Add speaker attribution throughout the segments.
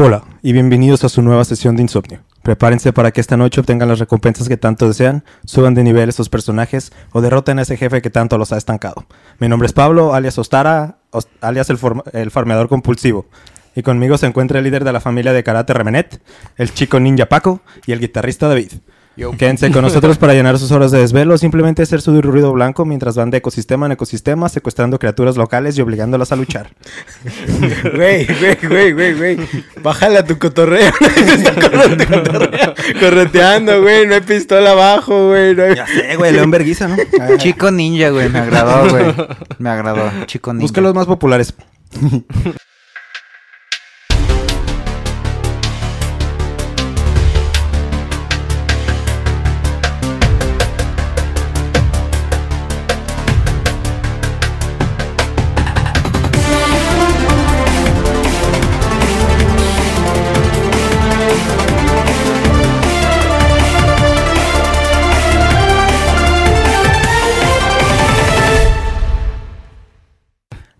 Speaker 1: Hola y bienvenidos a su nueva sesión de insomnio. Prepárense para que esta noche obtengan las recompensas que tanto desean, suban de nivel esos personajes o derroten a ese jefe que tanto los ha estancado. Mi nombre es Pablo, alias Ostara, os- alias el, el farmeador compulsivo. Y conmigo se encuentra el líder de la familia de karate Remenet, el chico ninja Paco y el guitarrista David. Quédense con nosotros para llenar sus horas de desvelo o simplemente hacer su ruido blanco mientras van de ecosistema en ecosistema secuestrando criaturas locales y obligándolas a luchar.
Speaker 2: Güey, güey, güey, güey, güey. Bájale a tu cotorreo. Correteando, güey. No hay pistola abajo, güey. No hay...
Speaker 1: Ya sé, güey, León Berguiza, ¿no?
Speaker 3: Chico ninja, güey. Me agradó, güey. Me agradó. Chico ninja.
Speaker 1: Busca los más populares.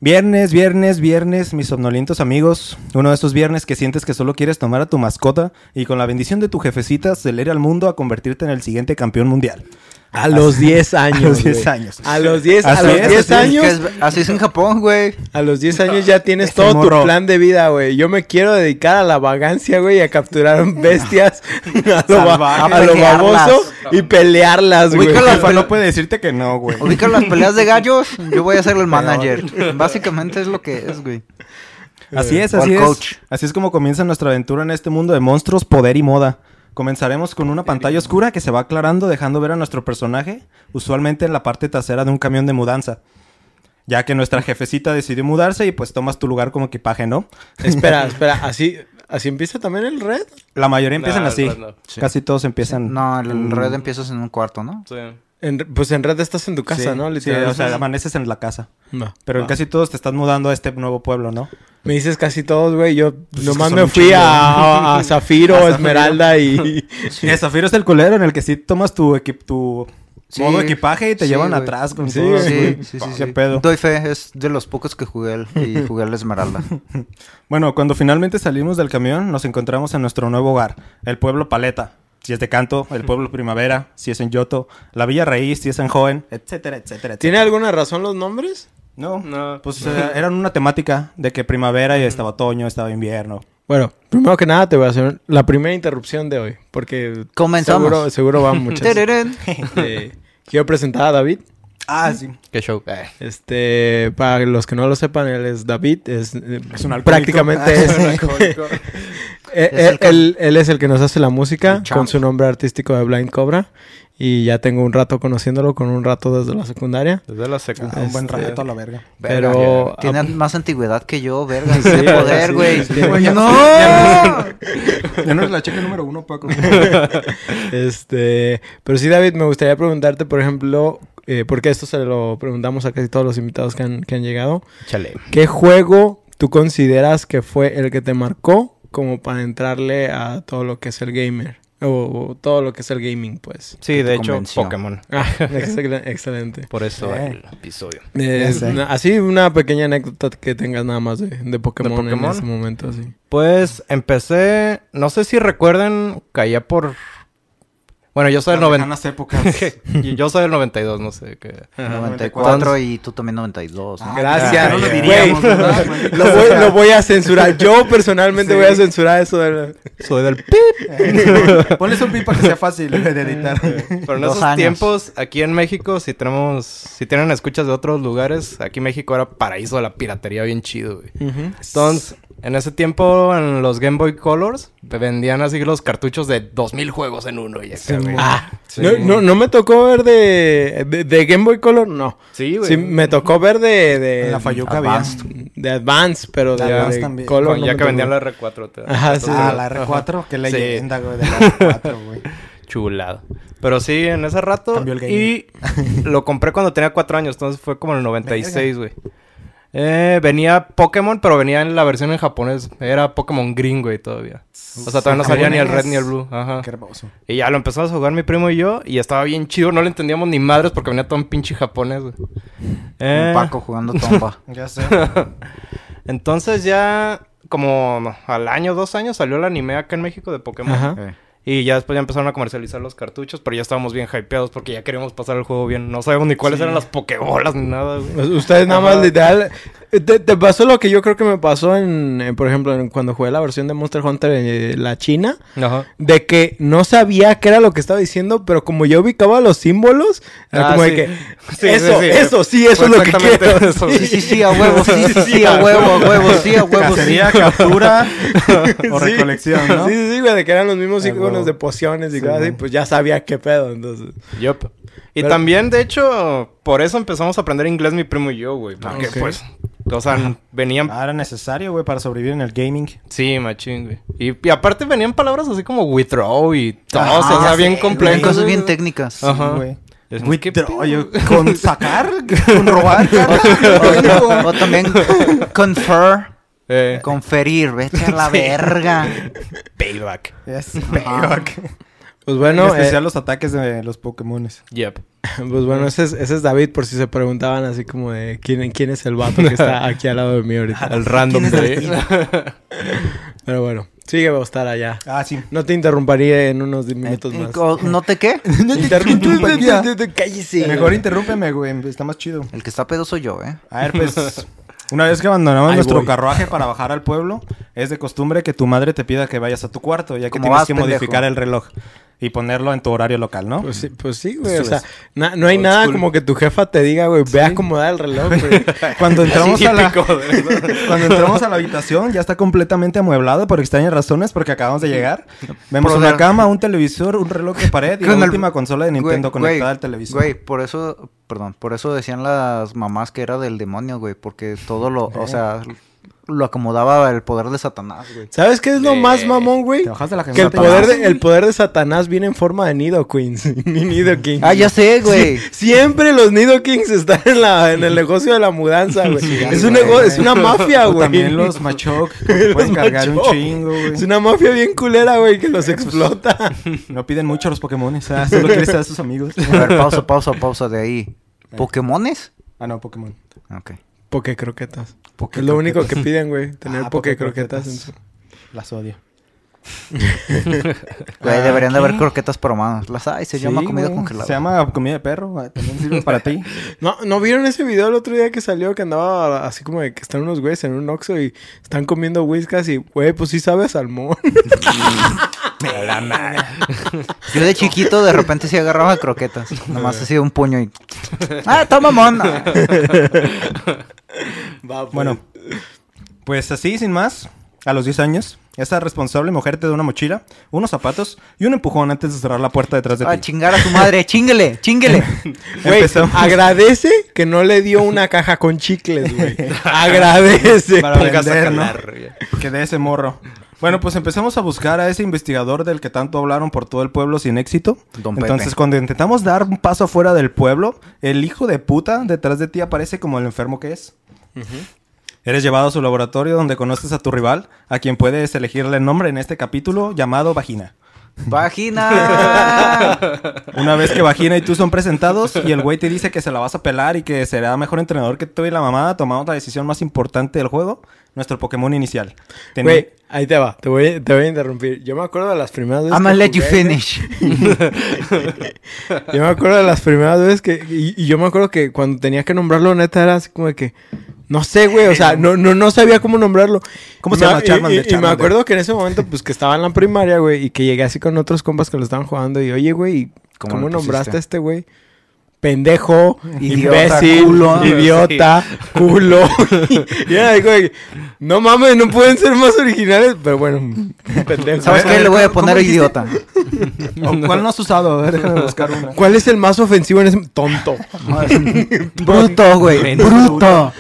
Speaker 1: Viernes, viernes, viernes, mis somnolientos amigos. Uno de esos viernes que sientes que solo quieres tomar a tu mascota y con la bendición de tu jefecita acelere al mundo a convertirte en el siguiente campeón mundial.
Speaker 2: A los 10 años.
Speaker 1: A los 10
Speaker 2: güey.
Speaker 1: años.
Speaker 2: A los 10, a
Speaker 1: Así
Speaker 2: los
Speaker 1: es,
Speaker 2: 10
Speaker 1: así es,
Speaker 2: años.
Speaker 3: Es- así es en Japón, güey.
Speaker 2: A los 10 años ya tienes todo
Speaker 1: morro.
Speaker 2: tu plan de vida, güey. Yo me quiero dedicar a la vagancia, güey, y a capturar bestias a lo, a baboso y pelearlas, güey.
Speaker 3: Ubica
Speaker 1: no puede decirte que no, güey.
Speaker 3: ¿Ubican las peleas de gallos? Yo voy a ser el manager. Básicamente es lo que es, güey.
Speaker 1: Así es, así es.
Speaker 3: coach.
Speaker 1: Así es como comienza nuestra aventura en este mundo de monstruos, poder y moda. Comenzaremos con una pantalla oscura que se va aclarando dejando ver a nuestro personaje, usualmente en la parte trasera de un camión de mudanza. Ya que nuestra jefecita decidió mudarse y pues tomas tu lugar como equipaje, ¿no?
Speaker 2: Espera, espera. ¿Así, ¿Así empieza también el red?
Speaker 1: La mayoría empiezan
Speaker 4: No,
Speaker 1: así.
Speaker 4: el red no.
Speaker 3: Sí.
Speaker 1: Casi todos empiezan.
Speaker 3: No, el
Speaker 1: en-
Speaker 3: red empiezas en un cuarto, ¿no?
Speaker 4: Sí.
Speaker 2: En- pues en red estás en tu casa,
Speaker 1: Sí,
Speaker 2: ¿no?
Speaker 1: Sí, o sea, amaneces en la casa.
Speaker 2: No.
Speaker 1: Pero en casi todos te estás mudando a este nuevo pueblo, ¿no?
Speaker 2: Me dices casi todos, güey. Yo
Speaker 1: Pues es
Speaker 2: nomás me fui a, a, a Zafiro,
Speaker 1: A Zafiro.
Speaker 2: Esmeralda y...
Speaker 1: Zafiro es el culero en el que sí tomas tu, equi- tu
Speaker 3: Sí.
Speaker 1: modo equipaje y te
Speaker 3: Sí,
Speaker 1: llevan atrás con
Speaker 2: Sí,
Speaker 1: todo.
Speaker 2: sí,
Speaker 1: güey.
Speaker 3: Sí, sí, sí.
Speaker 1: ¿Qué
Speaker 3: sí.
Speaker 1: pedo?
Speaker 3: Doy fe, es de los pocos que jugué el- y jugué el Esmeralda.
Speaker 1: Bueno, cuando finalmente salimos del camión, nos encontramos en nuestro nuevo hogar, el pueblo Paleta. Si es de Canto, el pueblo Primavera, si es en Yoto, la Villa Raíz, si es en Joven, etcétera, etcétera, etcétera.
Speaker 2: ¿Tiene alguna razón los nombres?
Speaker 1: No,
Speaker 4: No.
Speaker 1: pues eran una temática de que primavera y estaba otoño, estaba invierno.
Speaker 2: Bueno, primero que nada te voy a hacer la primera interrupción de hoy. Porque
Speaker 3: Comenzamos.
Speaker 2: seguro, seguro van muchas. Eh, quiero presentar a David.
Speaker 1: Ah, sí.
Speaker 4: Qué show.
Speaker 2: Este, para los que no lo sepan, él es David. Es, eh,
Speaker 1: Es un alcohólico.
Speaker 2: prácticamente
Speaker 1: Ah,
Speaker 2: es.
Speaker 1: es un alcohólico.
Speaker 2: Eh,
Speaker 3: Es el
Speaker 2: él,
Speaker 3: que-
Speaker 2: él- él es el que nos hace la música con su nombre artístico de Blind Cobra. Y ya tengo un rato conociéndolo, con un rato desde la secundaria.
Speaker 4: Desde la secu.
Speaker 1: Ah, un buen
Speaker 2: Este-
Speaker 1: rato a la verga.
Speaker 3: Verga,
Speaker 2: Pero-
Speaker 3: Tiene más antigüedad que yo, verga.
Speaker 2: Sí,
Speaker 3: Tiene poder, güey.
Speaker 2: sí.
Speaker 3: ¡No!
Speaker 1: Ya no es la checa número uno, Paco.
Speaker 2: Este, pero sí, David, me gustaría preguntarte, por ejemplo, eh, porque esto se lo preguntamos a casi todos los invitados que han, que han llegado.
Speaker 4: Chale.
Speaker 2: ¿Qué juego tú consideras que fue el que te marcó como para entrarle a todo lo que es el gamer? O, o todo lo que es el gaming, pues.
Speaker 4: Sí, de hecho,
Speaker 3: convenció.
Speaker 4: Pokémon.
Speaker 2: Ah, excel- excelente.
Speaker 4: Por eso
Speaker 1: Eh.
Speaker 4: el episodio.
Speaker 2: Eh, así una pequeña anécdota que tengas nada más de, de Pokémon, en
Speaker 4: Pokémon?
Speaker 2: ese momento, sí.
Speaker 4: Pues empecé, no sé si recuerden, caía por... Bueno, yo soy del 90...
Speaker 1: Lejanas épocas.
Speaker 4: Y yo soy del 92, no sé qué.
Speaker 3: 94 y tú también 92. ¿no?
Speaker 1: Ah,
Speaker 2: Gracias.
Speaker 1: no lo diríamos, ¿verdad?
Speaker 2: Lo voy, lo voy a censurar. Yo personalmente
Speaker 1: Sí.
Speaker 2: voy a censurar eso de la-
Speaker 4: Soy del...
Speaker 1: Ponles un pi para que sea fácil de editar.
Speaker 4: Pero en
Speaker 3: Dos
Speaker 4: esos
Speaker 3: años.
Speaker 4: tiempos, aquí en México, si tenemos... Si tienen escuchas de otros lugares, aquí México era paraíso de la piratería bien chido, güey. Entonces, en ese tiempo, en los Game Boy Colors, vendían así los cartuchos de 2000 juegos en uno y güey.
Speaker 2: Ah,
Speaker 4: Sí.
Speaker 2: no, no, no me tocó ver de, de, de Game Boy Color, no.
Speaker 4: Sí, güey.
Speaker 2: Sí, me tocó ver de... de
Speaker 1: la Fayuca había.
Speaker 3: Advanced.
Speaker 2: De Advance, pero de,
Speaker 1: De Advance
Speaker 2: de
Speaker 1: también.
Speaker 2: Color
Speaker 4: Con-
Speaker 2: no
Speaker 4: ya que vendían la R4. te-
Speaker 2: Ajá, sí.
Speaker 1: Ah, la R4, qué
Speaker 4: Sí.
Speaker 1: leyenda, güey, de la R4, güey.
Speaker 4: Chulado. Pero sí, en ese rato.
Speaker 1: Cambió el
Speaker 4: y lo compré cuando tenía cuatro años, entonces fue como en el 96, güey. Eh, venía Pokémon, pero venía en la versión en japonés. Era Pokémon Green, güey, todavía. O sea, todavía no salía ni el red ni el blue. Ajá.
Speaker 1: Qué hermoso.
Speaker 4: Y ya lo empezamos a jugar mi primo y yo. Y estaba bien chido. No le entendíamos ni madres porque venía todo en pinche japonés, güey. Eh,
Speaker 3: Un Paco jugando tomba.
Speaker 1: Ya sé.
Speaker 4: Entonces ya como no, al año, dos años, salió el anime acá en México de Pokémon.
Speaker 2: Ajá.
Speaker 3: Eh.
Speaker 4: Y ya después ya empezaron a comercializar los cartuchos, pero ya estábamos bien hypeados porque ya queríamos pasar el juego bien. No sabemos ni cuáles eran las Pokébolas ni nada, güey.
Speaker 2: Ustedes nada más literal. Te, te pasó lo que yo creo que me pasó en, en, por ejemplo, en- cuando jugué la versión de Monster Hunter en la China.
Speaker 4: Ajá.
Speaker 2: De que no sabía qué era lo que estaba diciendo, pero como yo ubicaba los símbolos, era
Speaker 4: Ah,
Speaker 2: como de que.
Speaker 4: Sí,
Speaker 2: eso, eso, sí, eso es lo que
Speaker 4: exactamente
Speaker 2: quiero.
Speaker 4: eso,
Speaker 3: Sí, sí, sí, a huevo, sí, sí, sí, a huevo, a huevo, sí, a huevo, sí.
Speaker 1: Cacería, captura o recolección, ¿no?
Speaker 2: Sí, sí, sí, güey, de que eran los mismos iconos de pociones y
Speaker 1: Sí,
Speaker 2: cosas así, pues ya sabía qué pedo, entonces.
Speaker 4: Yup. Y
Speaker 2: Pero-
Speaker 4: también, de hecho, por eso empezamos a aprender inglés mi primo y yo, güey. Porque,
Speaker 2: ok.
Speaker 4: pues, o sea, venían...
Speaker 1: Ah, era necesario, güey, para sobrevivir en el gaming.
Speaker 4: Sí, machín, güey. Y, y aparte venían palabras así como withdraw y todo,
Speaker 1: Ah,
Speaker 4: o sea,
Speaker 1: sí,
Speaker 4: bien complejo.
Speaker 3: Cosas bien técnicas.
Speaker 4: Ajá.
Speaker 1: Sí, güey. Yo- ¿Con sacar? ¿Con robar?
Speaker 3: O, o también confer,
Speaker 4: Eh,
Speaker 3: conferir, vete a la verga.
Speaker 4: payback.
Speaker 1: Yes, payback.
Speaker 2: Pues
Speaker 1: En
Speaker 2: bueno, eh,
Speaker 1: especial los ataques de los Pokémones.
Speaker 4: Yep.
Speaker 2: pues bueno, ese es, ese es David, por si se preguntaban así como de quién, quién es el vato que está aquí al lado de mí ahorita.
Speaker 4: El random de...
Speaker 2: Pero bueno, sigue a estar allá.
Speaker 1: Ah, sí.
Speaker 2: No te interrumpiría en unos 10 minutos más.
Speaker 3: ¿No te qué?
Speaker 2: Interrumpe- Cállese.
Speaker 1: Mejor interrúmpeme, güey. Está más chido.
Speaker 3: El que está pedo soy yo, ¿eh?
Speaker 1: A ver, pues. Una vez que abandonamos
Speaker 2: Ahí
Speaker 1: nuestro
Speaker 2: voy.
Speaker 1: carruaje para bajar al pueblo, es de costumbre que tu madre te pida que vayas a tu cuarto, ya que
Speaker 3: ¿Cómo
Speaker 1: tienes
Speaker 3: vas,
Speaker 1: que
Speaker 3: pendejo?
Speaker 1: modificar el reloj y ponerlo en tu horario local, ¿no?
Speaker 2: Pues sí, pues sí, güey. O sea, na- no hay
Speaker 4: Old
Speaker 2: nada
Speaker 4: school.
Speaker 2: como que tu jefa te diga, güey, ve a acomodar el reloj, güey.
Speaker 1: Cuando entramos a la cuando entramos a la habitación ya está completamente amueblado por extrañas razones porque acabamos de llegar. Vemos
Speaker 3: Por
Speaker 1: una
Speaker 3: la-
Speaker 1: cama, un televisor, un reloj de pared y la
Speaker 3: el-
Speaker 1: última consola de Nintendo
Speaker 3: Güey,
Speaker 1: conectada
Speaker 3: güey,
Speaker 1: al televisor.
Speaker 3: Güey, por eso, perdón, por eso decían las mamás que era del demonio, güey, porque todo lo, o sea, lo acomodaba el poder de Satanás, güey.
Speaker 2: ¿Sabes qué es lo más mamón, güey?
Speaker 1: Te la
Speaker 2: Que el poder, de, el poder de Satanás viene en forma de Nido Queens. Ni Nido King.
Speaker 3: Ah, ya sé, güey.
Speaker 2: Siempre los Nido Kings están en, la, en el negocio de la mudanza, güey.
Speaker 3: Sí,
Speaker 2: es, un nego- es una mafia,
Speaker 1: O
Speaker 2: güey.
Speaker 1: También los Machoc que pueden cargar un chingo, güey.
Speaker 2: Es una mafia bien culera, güey, que los explota.
Speaker 1: No piden mucho los Pokémon, o sea, solo quieres ser a sus amigos.
Speaker 3: A ver, pausa, pausa, pausa de ahí. ¿Pokémones?
Speaker 1: Ah, no, Pokémon.
Speaker 3: Ok.
Speaker 2: Poke croquetas.
Speaker 1: Poke
Speaker 2: es lo único que piden, güey. Tener
Speaker 1: Ah,
Speaker 2: poke
Speaker 1: poke
Speaker 2: croquetas en
Speaker 1: croquetas.
Speaker 2: su...
Speaker 1: Las odio.
Speaker 3: Güey, deberían de haber croquetas promadas. Las hay, se llama
Speaker 1: Sí,
Speaker 3: comida
Speaker 1: güey.
Speaker 3: congelada.
Speaker 1: Se llama comida de perro, ah, también sirve para ti.
Speaker 2: No, ¿no vieron ese video el otro día que salió que andaba así como de que están unos güeyes en un Oxxo y están comiendo whiskas y, güey, pues sí sabe a salmón.
Speaker 3: Yo de chiquito de repente sí agarraba croquetas. Nomás hacía un puño y... ¡Ah, toma mona!
Speaker 2: Va, pues.
Speaker 1: Bueno, pues así, sin más, a los 10 años, esa responsable mujer te da una mochila, unos zapatos y un empujón antes de cerrar la puerta detrás de
Speaker 3: A
Speaker 1: ti.
Speaker 3: chingar a su madre. ¡Chinguele! ¡Chinguele!
Speaker 2: Güey, agradece que no le dio una caja con chicles, güey. agradece.
Speaker 1: Para
Speaker 4: a
Speaker 1: vender, ¿no? Que de ese morro. Bueno, pues empezamos a buscar a ese investigador del que tanto hablaron por todo el pueblo sin éxito.
Speaker 3: Don Pepe.
Speaker 1: Entonces, cuando intentamos dar un paso afuera del pueblo, el hijo de puta detrás de ti aparece como el enfermo que es. Eres llevado a su laboratorio donde conoces a tu rival, a quien puedes elegirle nombre en este capítulo llamado Vagina.
Speaker 3: ¡Vagina!
Speaker 1: Una vez que Vagina y tú son presentados y el güey te dice que se la vas a pelar y que será mejor entrenador que tú y la mamá, tomamos la decisión más importante del juego, nuestro Pokémon inicial.
Speaker 2: Güey, ahí te va. Te voy, te voy a interrumpir. Yo me acuerdo de las primeras veces
Speaker 3: I'ma
Speaker 2: que
Speaker 3: let you
Speaker 2: jugué,
Speaker 3: finish.
Speaker 2: Yo me acuerdo de las primeras veces que... Y, y yo me acuerdo que cuando tenía que nombrarlo, neta, era así como de que... No sé, güey, o sea, no, no, no sabía cómo nombrarlo.
Speaker 1: ¿Cómo
Speaker 2: Y
Speaker 1: se
Speaker 2: me-
Speaker 1: llama?
Speaker 2: y-
Speaker 1: Charmander,
Speaker 2: Y, y me
Speaker 1: Charmander.
Speaker 2: acuerdo que en ese momento, pues, que estaba en la primaria, güey, y que llegué así con otros compas que lo estaban jugando. Y, oye, güey,
Speaker 3: ¿Cómo
Speaker 2: ¿cómo, nombraste a este güey? Pendejo,
Speaker 3: Idiota,
Speaker 2: imbécil,
Speaker 3: culo.
Speaker 2: idiota, culo. y era de, güey, no mames, no pueden ser más originales, pero bueno, pendejo.
Speaker 3: ¿Sabes qué? Le voy a
Speaker 1: ¿cómo
Speaker 3: poner idiota.
Speaker 1: ¿O ¿Cuál no has usado? A ver, déjame buscar una.
Speaker 2: ¿Cuál es el más ofensivo en ese tonto?
Speaker 3: Bruto, güey. Bruto.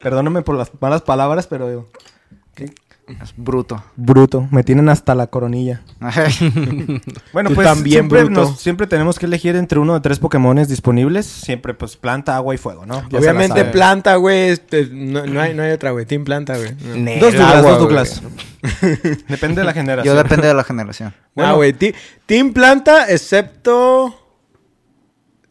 Speaker 1: Perdóname por las malas palabras, pero...
Speaker 3: Es bruto.
Speaker 1: Bruto, me tienen hasta la coronilla. Bueno,
Speaker 2: Tú
Speaker 1: pues
Speaker 2: también,
Speaker 1: siempre,
Speaker 2: bruto.
Speaker 1: nos- siempre tenemos que elegir entre uno de tres Pokémones disponibles. Siempre, pues, planta, agua y fuego, ¿no? Ya
Speaker 2: Obviamente planta, güey, este, no, no hay, no hay otra, güey, Team planta, güey. No.
Speaker 1: Dos Douglas,
Speaker 2: agua,
Speaker 1: dos. Douglas. Depende de la generación.
Speaker 3: Yo depende de la generación.
Speaker 2: Ah, güey, Team planta, excepto...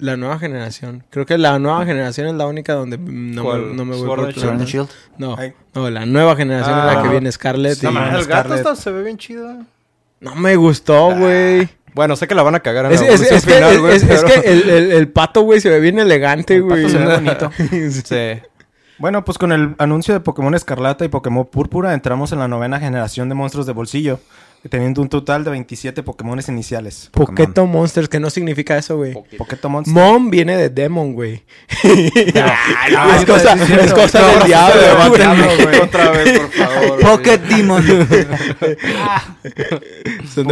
Speaker 2: La nueva generación. Creo que la nueva generación es la única donde no, me, no me voy por
Speaker 4: and
Speaker 3: Sword. Shield.
Speaker 2: No, no, la nueva generación es la
Speaker 4: Ah.
Speaker 2: que viene Scarlett. y-
Speaker 4: No, mames, el gato está- se ve bien chido.
Speaker 2: No me gustó, güey.
Speaker 4: Bueno, sé que la van a cagar en
Speaker 2: Es,
Speaker 4: la
Speaker 2: es-
Speaker 4: evolución
Speaker 2: es que,
Speaker 4: final, güey,
Speaker 2: es- es
Speaker 4: pero-
Speaker 2: que el, el- el pato, güey, se ve bien elegante,
Speaker 1: El pato
Speaker 2: güey.
Speaker 1: se ve bonito.
Speaker 4: Sí.
Speaker 1: Bueno, pues con el anuncio de Pokémon Escarlata y Pokémon Púrpura entramos en la novena generación de monstruos de bolsillo, teniendo un total de 27 Pokémones iniciales.
Speaker 2: Poketo Monsters, que no significa eso, güey.
Speaker 1: Pokémon Monster.
Speaker 2: Mom viene de Demon, güey.
Speaker 1: no,
Speaker 2: es cosa,
Speaker 1: sí, sí,
Speaker 2: es cosa
Speaker 1: No,
Speaker 2: del diablo, güey.
Speaker 4: Otra vez, por favor.
Speaker 3: Pocket Demon.
Speaker 2: Son,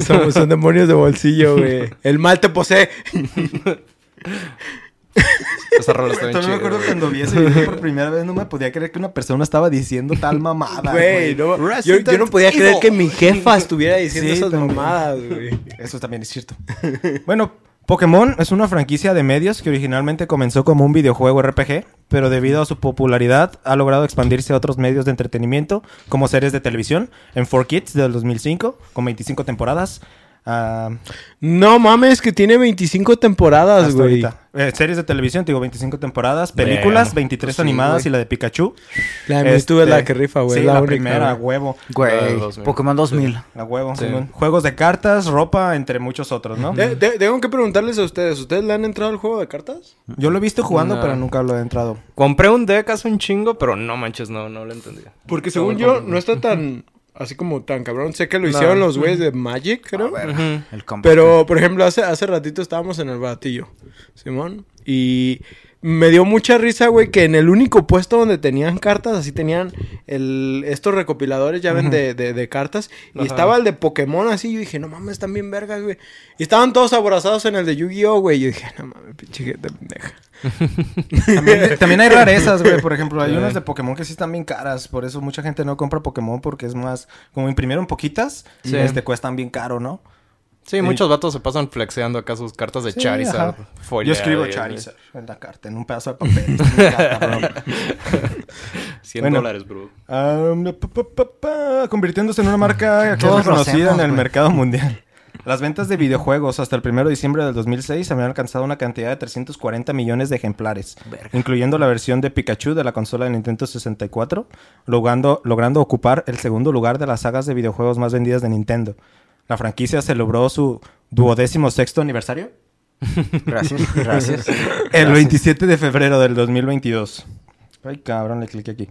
Speaker 2: son, son demonios de bolsillo, güey. El mal te posee.
Speaker 4: Esa rola está bien
Speaker 1: Todavía me acuerdo
Speaker 4: güey.
Speaker 1: cuando vi ese video por primera vez, no me podía creer que una persona estaba diciendo tal mamada.
Speaker 2: Güey, no, yo, no podía creer que mi jefa estuviera diciendo
Speaker 1: Sí,
Speaker 2: esas
Speaker 1: también.
Speaker 2: mamadas, güey.
Speaker 1: Eso también es cierto. bueno, Pokémon es una franquicia de medios que originalmente comenzó como un videojuego RPG, pero debido a su popularidad ha logrado expandirse a otros medios de entretenimiento, como series de televisión, en 4Kids del 2005, con 25 temporadas. Ah,
Speaker 2: No mames, que tiene 25 temporadas, güey.
Speaker 1: Eh, series de televisión, te digo, 25 temporadas. Películas. 23
Speaker 3: Pues sí,
Speaker 1: animadas
Speaker 3: güey.
Speaker 1: y la de Pikachu.
Speaker 2: La de es
Speaker 1: Este,
Speaker 2: la que rifa, güey.
Speaker 1: Sí,
Speaker 2: la,
Speaker 1: la,
Speaker 2: única,
Speaker 1: primera, a huevo.
Speaker 3: Güey.
Speaker 4: 2000.
Speaker 3: Pokémon 2000.
Speaker 1: A huevo,
Speaker 4: Sí.
Speaker 1: Juegos de cartas, ropa, entre muchos otros, ¿no?
Speaker 2: De- de- tengo que preguntarles a ustedes, ¿ustedes le han entrado al juego de cartas?
Speaker 1: Yo lo he visto jugando,
Speaker 4: No.
Speaker 1: pero nunca lo he entrado.
Speaker 4: Compré un deck hace un chingo, pero no manches, no, no lo entendí.
Speaker 2: Porque según yo, no está tan, así como tan cabrón. Sé que lo hicieron los güeyes de Magic, creo.
Speaker 3: El.
Speaker 2: Pero, por ejemplo, hace, hace ratito estábamos en el batillo, Simón, y me dio mucha risa, güey, que en el único puesto donde tenían cartas, así tenían el, estos recopiladores, ya ven, de, de- de cartas, y
Speaker 4: Ajá.
Speaker 2: estaba el de Pokémon así, yo dije, no mames, están bien vergas, güey. Y estaban todos aborazados en el de Yu-Gi-Oh, güey, yo dije, no mames, pinche gente pendeja.
Speaker 1: También, también hay rarezas, güey. Por ejemplo, hay unas de Pokémon que sí están bien caras. Por eso mucha gente no compra Pokémon porque es más... Como imprimieron poquitas,
Speaker 4: Sí.
Speaker 1: este, cuestan bien caro, ¿no?
Speaker 4: Sí, muchos vatos se pasan flexeando acá sus cartas de
Speaker 1: Sí,
Speaker 4: Charizard.
Speaker 1: Yo escribo Charizard en la carta, en un pedazo de papel. Cabrón.
Speaker 4: 100
Speaker 1: Bueno.
Speaker 4: dólares, bro.
Speaker 1: Pa, pa, pa, pa, convirtiéndose en una marca
Speaker 3: Todos hacemos,
Speaker 1: en el mercado mundial. Las ventas de videojuegos hasta el 1 de diciembre del 2006 habían alcanzado una cantidad de 340 millones de ejemplares, incluyendo la versión de Pikachu de la consola de Nintendo 64, logrando, logrando ocupar el segundo lugar de las sagas de videojuegos más vendidas de Nintendo. La franquicia celebró su duodécimo sexto aniversario
Speaker 3: Gracias, gracias.
Speaker 1: el 27 de febrero del 2022. Ay, cabrón, le cliqué aquí.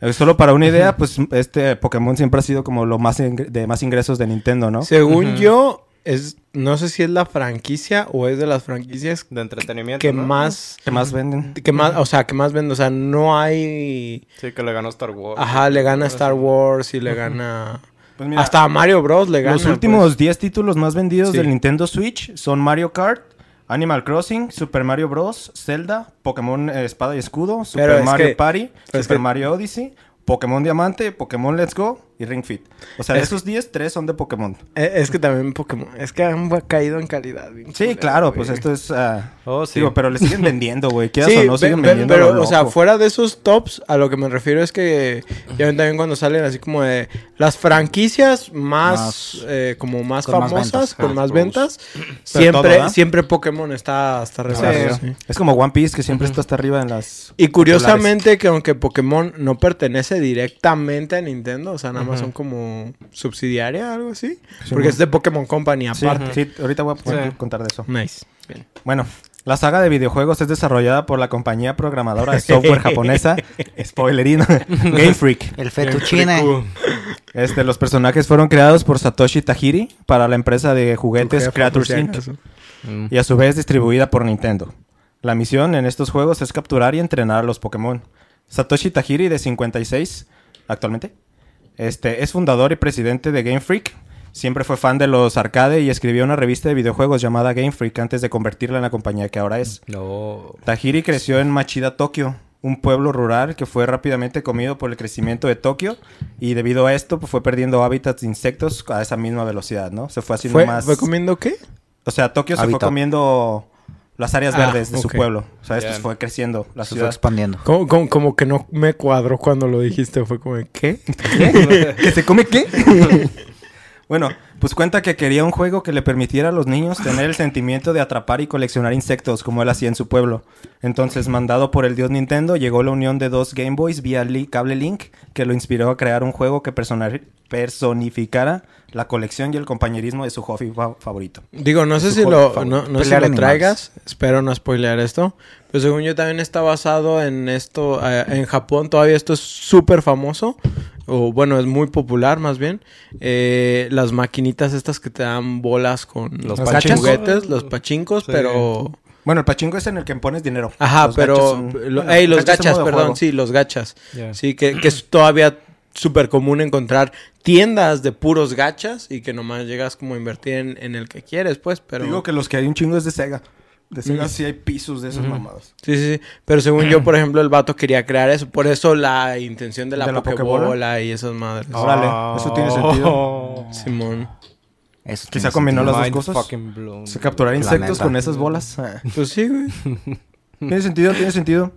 Speaker 1: Eh, Solo para una idea, pues este Pokémon siempre ha sido como lo más de más ingresos de Nintendo, ¿no?
Speaker 2: Según yo, es, no sé si es la franquicia o es de las franquicias
Speaker 4: De entretenimiento,
Speaker 2: que
Speaker 4: ¿no?
Speaker 2: más,
Speaker 1: ¿Qué más venden?
Speaker 2: que más, o sea, que más vende, o sea, no hay...
Speaker 4: Sí, que le ganó Star Wars.
Speaker 2: Ajá, le gana Star Wars y le gana...
Speaker 1: Pues mira,
Speaker 2: Hasta Mario Bros. le gana.
Speaker 1: los últimos
Speaker 2: pues.
Speaker 1: 10 títulos más vendidos
Speaker 2: Sí.
Speaker 1: del Nintendo Switch son Mario Kart, Animal Crossing, Super Mario Bros., Zelda, Pokémon eh, Espada y Escudo, Super
Speaker 2: Pero es
Speaker 1: Mario
Speaker 2: que-
Speaker 1: Party, Super Mario Odyssey, Pokémon Diamante, Pokémon Let's Go y Ring Fit. O sea, de
Speaker 2: Es-
Speaker 1: esos 10, 3 son de Pokémon.
Speaker 2: Eh, Es que también Pokémon. Es que han caído en calidad.
Speaker 1: Sí,
Speaker 2: culero,
Speaker 1: claro,
Speaker 2: güey.
Speaker 1: pues esto es... ah,
Speaker 4: Oh, sí.
Speaker 1: Digo, pero le siguen vendiendo, güey. Quieras
Speaker 2: Sí,
Speaker 1: o no,
Speaker 2: ve-
Speaker 1: siguen
Speaker 2: ve-
Speaker 1: vendiendo.
Speaker 2: pero,
Speaker 1: lo
Speaker 2: o sea, fuera de esos tops, a lo que me refiero es que ya ven también cuando salen así como de las franquicias más,
Speaker 3: Más-
Speaker 2: eh, como más
Speaker 3: con más
Speaker 2: famosas,
Speaker 3: ventas.
Speaker 2: con
Speaker 4: Ah,
Speaker 2: más ventas, siempre, siempre Pokémon está hasta arriba.
Speaker 1: Sí.
Speaker 2: Sí.
Speaker 1: Es como One Piece, que siempre está hasta arriba en las...
Speaker 2: Y curiosamente que aunque Pokémon no pertenece directamente a Nintendo, o sea, nada son como subsidiaria, algo así,
Speaker 1: Sí,
Speaker 2: porque es de Pokémon Company aparte.
Speaker 1: sí, ahorita voy a poder
Speaker 4: Sí.
Speaker 1: contar de eso.
Speaker 2: Nice. Bien.
Speaker 1: Bueno, la saga de videojuegos es desarrollada por la compañía programadora de software japonesa, spoilerino, Game Freak.
Speaker 3: El fettuccine.
Speaker 1: Este, los personajes fueron creados por Satoshi Tajiri para la empresa de juguetes Creatures Inc.
Speaker 4: Mm.
Speaker 1: y a su vez distribuida por Nintendo. La misión en estos juegos es capturar y entrenar a los Pokémon. Satoshi Tajiri, de 56 actualmente, este, es fundador y presidente de Game Freak. Siempre fue fan de los arcade y escribió una revista de videojuegos llamada Game Freak antes de convertirla en la compañía que ahora es.
Speaker 4: No.
Speaker 1: Tajiri creció en Machida, Tokio, un pueblo rural que fue rápidamente comido por el crecimiento de Tokio y debido a esto pues, fue perdiendo hábitats de insectos a esa misma velocidad, ¿no? Se fue haciendo
Speaker 2: ¿Fue,
Speaker 1: más...
Speaker 2: ¿Fue comiendo qué?
Speaker 1: O sea, Tokio se fue comiendo las áreas
Speaker 2: Ah,
Speaker 1: verdes de su
Speaker 2: ok.
Speaker 1: pueblo. O sea, esto fue creciendo la
Speaker 3: Se fue
Speaker 1: ciudad.
Speaker 3: expandiendo.
Speaker 2: Como, como- como que no me cuadró cuando lo dijiste. Fue como, ¿qué?
Speaker 1: ¿Que se come qué? Bueno, pues cuenta que quería un juego que le permitiera a los niños tener el sentimiento de atrapar y coleccionar insectos como él hacía en su pueblo. Entonces, mandado por el dios Nintendo, llegó la unión de dos Game Boys vía li- cable Link que lo inspiró a crear un juego que personificara la colección y el compañerismo de su hobby fa- favorito.
Speaker 2: Digo, no sé si lo, no, no si lo traigas. Espero no spoilear esto. Pero según yo también está basado en esto. eh, en Japón todavía esto es súper famoso. O bueno, es muy popular más bien. Eh, las maquinitas estas que te dan bolas con
Speaker 4: Los
Speaker 1: pachincos.
Speaker 2: juguetes, los pachincos,
Speaker 4: Sí.
Speaker 2: pero...
Speaker 1: Bueno, el pachinko es en el que pones dinero.
Speaker 2: Ajá,
Speaker 1: Los
Speaker 2: pero...
Speaker 1: son-
Speaker 2: lo-
Speaker 1: bueno,
Speaker 2: ey, los
Speaker 1: gachas
Speaker 2: perdón,
Speaker 1: juego.
Speaker 2: sí, los gachas. Sí, que, que es todavía súper común encontrar tiendas de puros gachas y que nomás llegas como a invertir en, en el que quieres, pues, pero...
Speaker 1: Digo que los que hay un chingo es de Sega. De Sega
Speaker 2: Mm.
Speaker 1: sí hay pisos de esos mamados.
Speaker 2: Sí, sí, sí. Pero según yo, por ejemplo, el vato quería crear eso. Por eso la intención de la,
Speaker 1: ¿De la
Speaker 2: Pokébola
Speaker 1: Pokébola?
Speaker 2: y esas madres.
Speaker 1: Órale, eso tiene sentido.
Speaker 2: Simón.
Speaker 3: Eso
Speaker 1: Quizá combinó las dos cosas. Se capturar insectos con esas bolas. Ah.
Speaker 2: Pues sí, güey.
Speaker 1: Tiene sentido, tiene sentido.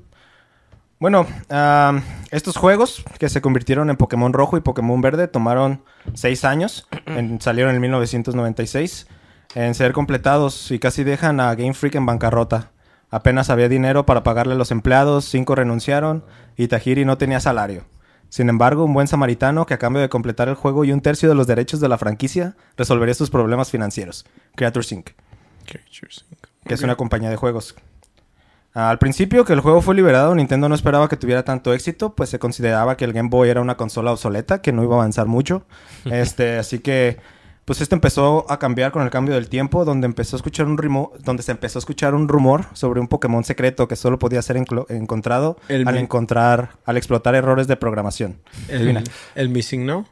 Speaker 1: Bueno, ah, estos juegos que se convirtieron en Pokémon Rojo y Pokémon Verde tomaron seis años. en- salieron en 1996 en ser completados y casi dejan a Game Freak en bancarrota. Apenas había dinero para pagarle a los empleados, cinco renunciaron y Tajiri no tenía salario. Sin embargo, un buen samaritano que a cambio de completar el juego y un tercio de los derechos de la franquicia resolvería sus problemas financieros. Creators Inc que es una compañía de juegos. Al principio que el juego fue liberado, Nintendo no esperaba que tuviera tanto éxito, pues se consideraba que el Game Boy era una consola obsoleta, que no iba a avanzar mucho. Este, así que pues esto empezó a cambiar con el cambio del tiempo, donde empezó a escuchar un rimo- donde se empezó a escuchar un rumor sobre un Pokémon secreto que solo podía ser encontrado
Speaker 2: El
Speaker 1: al encontrar, al explotar errores de programación.
Speaker 2: El, el Missing No.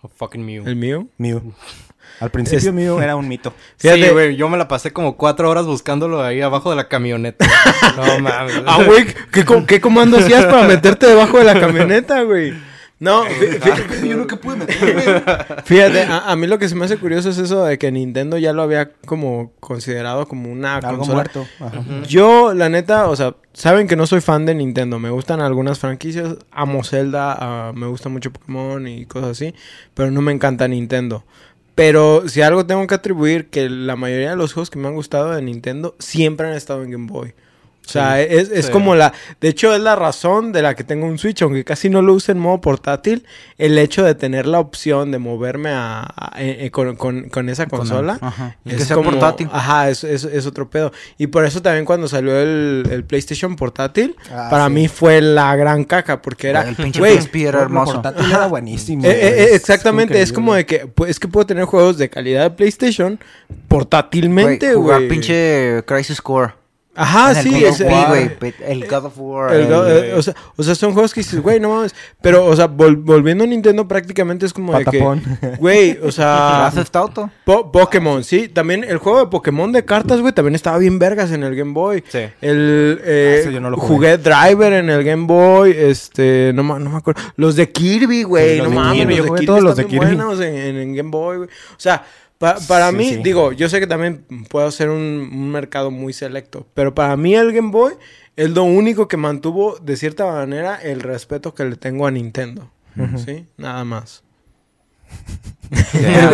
Speaker 4: Oh, fucking Mew.
Speaker 2: El mío.
Speaker 1: Mew. Al principio
Speaker 2: Es-
Speaker 1: Mew era un mito.
Speaker 2: Fíjate-
Speaker 4: Sí, güey, yo me la pasé como cuatro horas buscándolo ahí abajo de la camioneta. no mames.
Speaker 2: Ah, güey. ¿qué, co- ¿Qué comando hacías para meterte debajo de la camioneta, güey? No, fí- fí-
Speaker 1: Yo nunca pude meterme.
Speaker 2: Fíjate, a, a mí lo que se me hace curioso es eso de que Nintendo ya lo había como considerado como una
Speaker 1: Algo
Speaker 2: consola.
Speaker 1: muerto. Ajá.
Speaker 2: Yo, la neta, o sea, saben que no soy fan de Nintendo. Me gustan algunas franquicias. Amo Zelda, ah, me gusta mucho Pokémon y cosas así. Pero no me encanta Nintendo. Pero si algo tengo que atribuir, que la mayoría de los juegos que me han gustado de Nintendo siempre han estado en Game Boy. O sea, es, es
Speaker 4: sí.
Speaker 2: como la... De hecho, es la razón de la que tengo un Switch, aunque casi no lo use en modo portátil. El hecho de tener la opción de moverme a, a- eh, eh, con, con- con esa
Speaker 3: Con el-
Speaker 2: consola.
Speaker 3: Ajá.
Speaker 2: Es
Speaker 3: que sea
Speaker 2: como-
Speaker 3: portátil.
Speaker 2: Ajá, es, es, es otro pedo. Y por eso también cuando salió el, el PlayStation portátil,
Speaker 1: Ah,
Speaker 2: para
Speaker 1: sí.
Speaker 2: mí fue la gran caca, porque era...
Speaker 3: El pinche
Speaker 2: Güey,
Speaker 3: PSP era hermoso.
Speaker 1: portátil era buenísimo.
Speaker 2: eh, exactamente, es, como de que pues, es que puedo tener juegos de calidad de PlayStation portátilmente,
Speaker 3: Güey, jugar
Speaker 2: güey.
Speaker 3: pinche Crisis Core.
Speaker 2: Ajá,
Speaker 3: En el
Speaker 2: sí,
Speaker 3: God of War,
Speaker 2: ah,
Speaker 3: el God of War.
Speaker 2: el
Speaker 3: el-
Speaker 2: eh, o, sea, o sea, son juegos que dices, güey, no mames. Pero, o sea, vol- volviendo a Nintendo, prácticamente es como
Speaker 1: Patapón.
Speaker 2: de que, güey, o sea. Po- Pokémon, sí. También el juego de Pokémon de cartas, güey, también estaba bien vergas en el Game Boy.
Speaker 4: Sí.
Speaker 2: El, eh,
Speaker 1: Ah, yo no lo jugué.
Speaker 2: jugué Driver en el Game Boy, este, no, no me acuerdo. Los de Kirby, güey,
Speaker 1: Sí,
Speaker 2: no mames,
Speaker 1: yo
Speaker 2: los de
Speaker 1: jugué
Speaker 2: Kirby
Speaker 1: todos los de Kirby.
Speaker 2: buenos en, en- en Game Boy, güey. O sea, pa- para
Speaker 1: Sí,
Speaker 2: mí,
Speaker 1: sí.
Speaker 2: digo, yo sé que también puedo ser un, un mercado muy selecto, pero para mí el Game Boy es lo único que mantuvo, de cierta manera, el respeto que le tengo a Nintendo. ¿Sí? Nada más.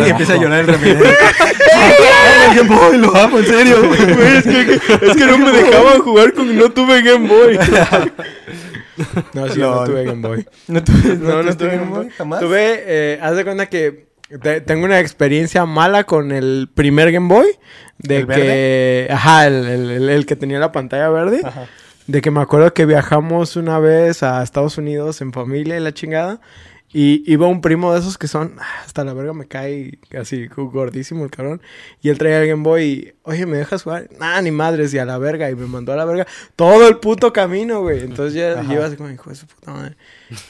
Speaker 1: y empieza a llorar el remedio. el Game Boy, lo amo, en serio.
Speaker 2: Güey, es, que, es que no me dejaban jugar con... No tuve Game Boy. no, sí, no
Speaker 1: Lol.
Speaker 2: tuve Game Boy.
Speaker 1: ¿No, tuve-
Speaker 2: No, no
Speaker 1: tuviste
Speaker 2: tuve Game Boy.
Speaker 1: ¿Jamás?
Speaker 2: Tuve... Eh, haz de cuenta que... te- tengo una experiencia mala con el primer Game Boy. De
Speaker 1: ¿El
Speaker 2: que... Ajá, el- el que tenía la pantalla verde.
Speaker 1: Ajá.
Speaker 2: De que me acuerdo que viajamos una vez a Estados Unidos en familia y la chingada. Y iba un primo de esos que son... ah, Hasta la verga me cae casi gordísimo el cabrón. Y él traía el Game Boy y... Oye, ¿me dejas jugar? Nada, ni madres. Y a la verga. Y me mandó a la verga todo el puto camino, güey. Entonces ya así como... Hijo de su puta madre.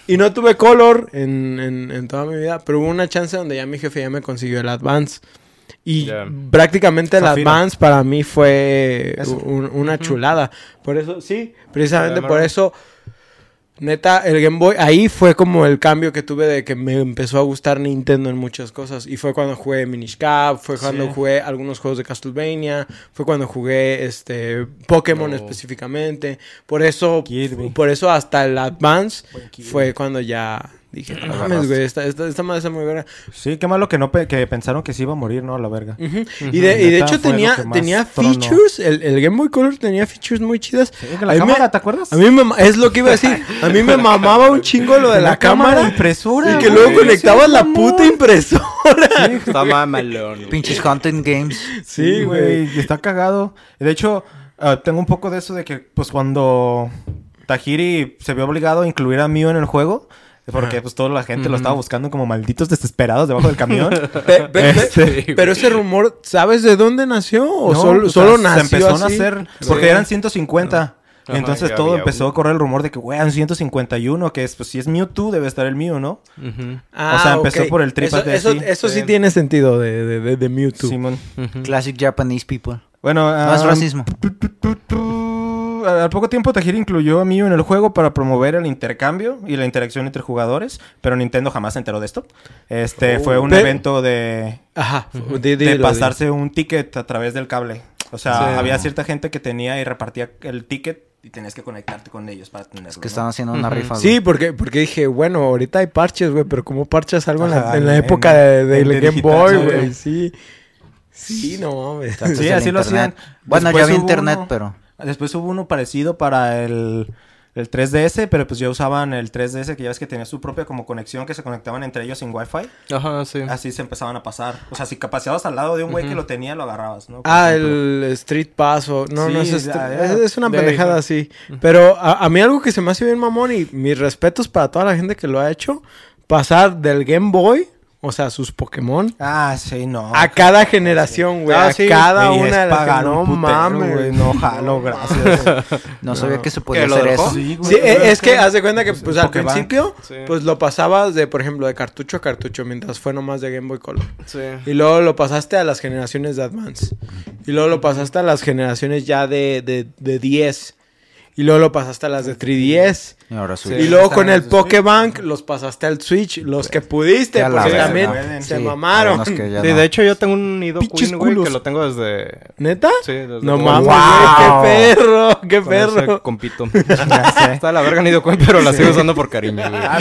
Speaker 2: Y no tuve color en, en, en toda mi vida. Pero hubo una chance donde ya mi jefe ya me consiguió el Advance. Y prácticamente el. Advance para mí fue un- una chulada. Por eso, sí, precisamente por eso, neta, el Game Boy, ahí fue como el cambio que tuve de que me empezó a gustar Nintendo en muchas cosas. Y fue cuando jugué Minish Cap, fue cuando
Speaker 1: Sí.
Speaker 2: jugué algunos juegos de Castlevania, fue cuando jugué este Pokémon
Speaker 4: Oh.
Speaker 2: específicamente. Por eso,
Speaker 1: Kirby.
Speaker 2: por eso hasta el Advance fue cuando ya Dije, no mames, güey, esta, esta, esta madre está muy verga.
Speaker 1: Sí, qué malo que no pe- que pensaron que sí iba a morir, ¿no? A la verga.
Speaker 2: Y de, y de
Speaker 1: Neta,
Speaker 2: hecho tenía, tenía features, el, el Game Boy Color tenía features muy chidas.
Speaker 1: Sí, la
Speaker 2: A mí me-
Speaker 1: cámara, ¿te acuerdas?
Speaker 2: A mí me, es lo que iba a decir, a mí me mamaba un chingo lo de la,
Speaker 1: La cámara
Speaker 2: cámara.
Speaker 1: impresora,
Speaker 2: Y que
Speaker 1: güey,
Speaker 2: luego conectabas
Speaker 1: sí,
Speaker 2: la puta impresora.
Speaker 4: Está mamalón.
Speaker 3: Pinches Hunting Games.
Speaker 2: Sí, güey.
Speaker 1: y Está cagado. De hecho, ah, tengo un poco de eso de que, pues, cuando Tajiri se vio obligado a incluir a Mew en el juego, porque, pues, toda la gente lo estaba buscando como malditos desesperados debajo del camión.
Speaker 2: Pe- pe- pe-
Speaker 1: Este-
Speaker 2: pero ese rumor, ¿sabes de dónde nació? ¿O
Speaker 1: No,
Speaker 2: solo,
Speaker 1: pues,
Speaker 2: solo
Speaker 1: se
Speaker 2: nació
Speaker 1: empezó a nacer, porque
Speaker 4: Sí.
Speaker 1: eran 150.
Speaker 4: Ajá,
Speaker 1: Entonces todo
Speaker 4: había
Speaker 1: empezó a correr el rumor de que, güey, eran 151, que es, pues, si es Mewtwo, debe estar el Mew, ¿no?
Speaker 2: Ah,
Speaker 1: O sea, empezó
Speaker 2: ok.
Speaker 1: por el triple
Speaker 2: eso,
Speaker 1: de
Speaker 2: eso,
Speaker 1: sí.
Speaker 2: eso sí
Speaker 4: Sí.
Speaker 2: tiene sentido de, de, de, de Mewtwo.
Speaker 1: Simón.
Speaker 4: Ujú.
Speaker 3: Classic Japanese people.
Speaker 1: Bueno,
Speaker 3: No es
Speaker 1: ah,
Speaker 3: racismo.
Speaker 1: Al poco tiempo Tajiri incluyó a Mew en el juego para promover el intercambio y la interacción entre jugadores, pero Nintendo jamás se enteró de esto. Este
Speaker 2: Oh.
Speaker 1: fue un
Speaker 2: Pe-
Speaker 1: evento de,
Speaker 2: Ajá.
Speaker 1: de
Speaker 2: dilo,
Speaker 1: pasarse un ticket a través del cable. O sea,
Speaker 4: Sí.
Speaker 1: había cierta gente que tenía y repartía el ticket y tenías que conectarte con ellos para tenerlo.
Speaker 3: Es que
Speaker 1: ¿no?
Speaker 3: están haciendo una rifa.
Speaker 2: Sí,
Speaker 3: güey.
Speaker 2: porque, porque dije, bueno, ahorita hay parches, güey, pero ¿cómo parchas algo en la, en la
Speaker 1: en-
Speaker 2: época
Speaker 1: en-
Speaker 2: de, del
Speaker 1: en de
Speaker 2: Game
Speaker 1: digital,
Speaker 2: Boy,
Speaker 1: sí.
Speaker 2: güey? Sí. Sí, no mames.
Speaker 1: Sí, así lo hacían.
Speaker 3: Bueno,
Speaker 1: Después
Speaker 3: ya había internet,
Speaker 1: uno-
Speaker 3: pero...
Speaker 1: Después hubo uno parecido para el, el 3DS, pero pues ya usaban el 3DS que ya ves que tenía su propia como conexión que se conectaban entre ellos sin Wi-Fi.
Speaker 4: Ajá, sí.
Speaker 1: Así se empezaban a pasar. O sea, si paseabas al lado de un güey que lo tenía, lo agarrabas, ¿no? Por
Speaker 2: Ah,
Speaker 1: ejemplo.
Speaker 2: el Street Pass o... No,
Speaker 1: Sí,
Speaker 2: no es,
Speaker 1: ya,
Speaker 2: Street-
Speaker 1: ya.
Speaker 2: es, es una pendejada así. Pero a, a mí algo que se me hace bien mamón y mis respetos para toda la gente que lo ha hecho, pasar del Game Boy, o sea, sus Pokémon,
Speaker 1: Ah, sí, no.
Speaker 2: a cada generación, güey.
Speaker 4: Ah,
Speaker 2: a
Speaker 4: sí.
Speaker 2: cada una de las
Speaker 1: pagar
Speaker 2: que-
Speaker 1: un
Speaker 2: No
Speaker 1: putero,
Speaker 2: mames,
Speaker 1: güey. No, jalo, gracias.
Speaker 3: No, sabía que se podía
Speaker 4: ¿Que lo
Speaker 3: hacer eso.
Speaker 1: Sí, güey.
Speaker 2: Sí, es que haz de cuenta que pues al
Speaker 1: Pokébank.
Speaker 2: principio
Speaker 4: Sí.
Speaker 2: pues lo pasabas de por ejemplo de cartucho a cartucho mientras fue nomás de Game Boy Color.
Speaker 4: Sí.
Speaker 2: Y luego lo pasaste a las generaciones de Advance. Y luego lo pasaste a las generaciones ya de, de, de 10. Y luego lo pasaste a las de 3DS.
Speaker 3: Y ahora
Speaker 4: Sí.
Speaker 3: Switch.
Speaker 2: y luego con el Pokébank los pasaste al Switch. Los que pudiste,
Speaker 3: Ya
Speaker 2: porque también
Speaker 1: Pueden,
Speaker 2: se
Speaker 3: Sí,
Speaker 2: mamaron.
Speaker 4: Sí,
Speaker 3: no.
Speaker 4: de hecho yo tengo un Nido Queen, güey, que lo tengo desde...
Speaker 2: ¿Neta?
Speaker 4: Sí, desde
Speaker 2: No mames,
Speaker 3: Wow.
Speaker 2: qué perro, qué
Speaker 4: con
Speaker 2: perro.
Speaker 4: compito.
Speaker 1: Ya sé.
Speaker 4: Está la verga Nido Queen, pero la sigo usando por cariño, güey.
Speaker 1: Ah,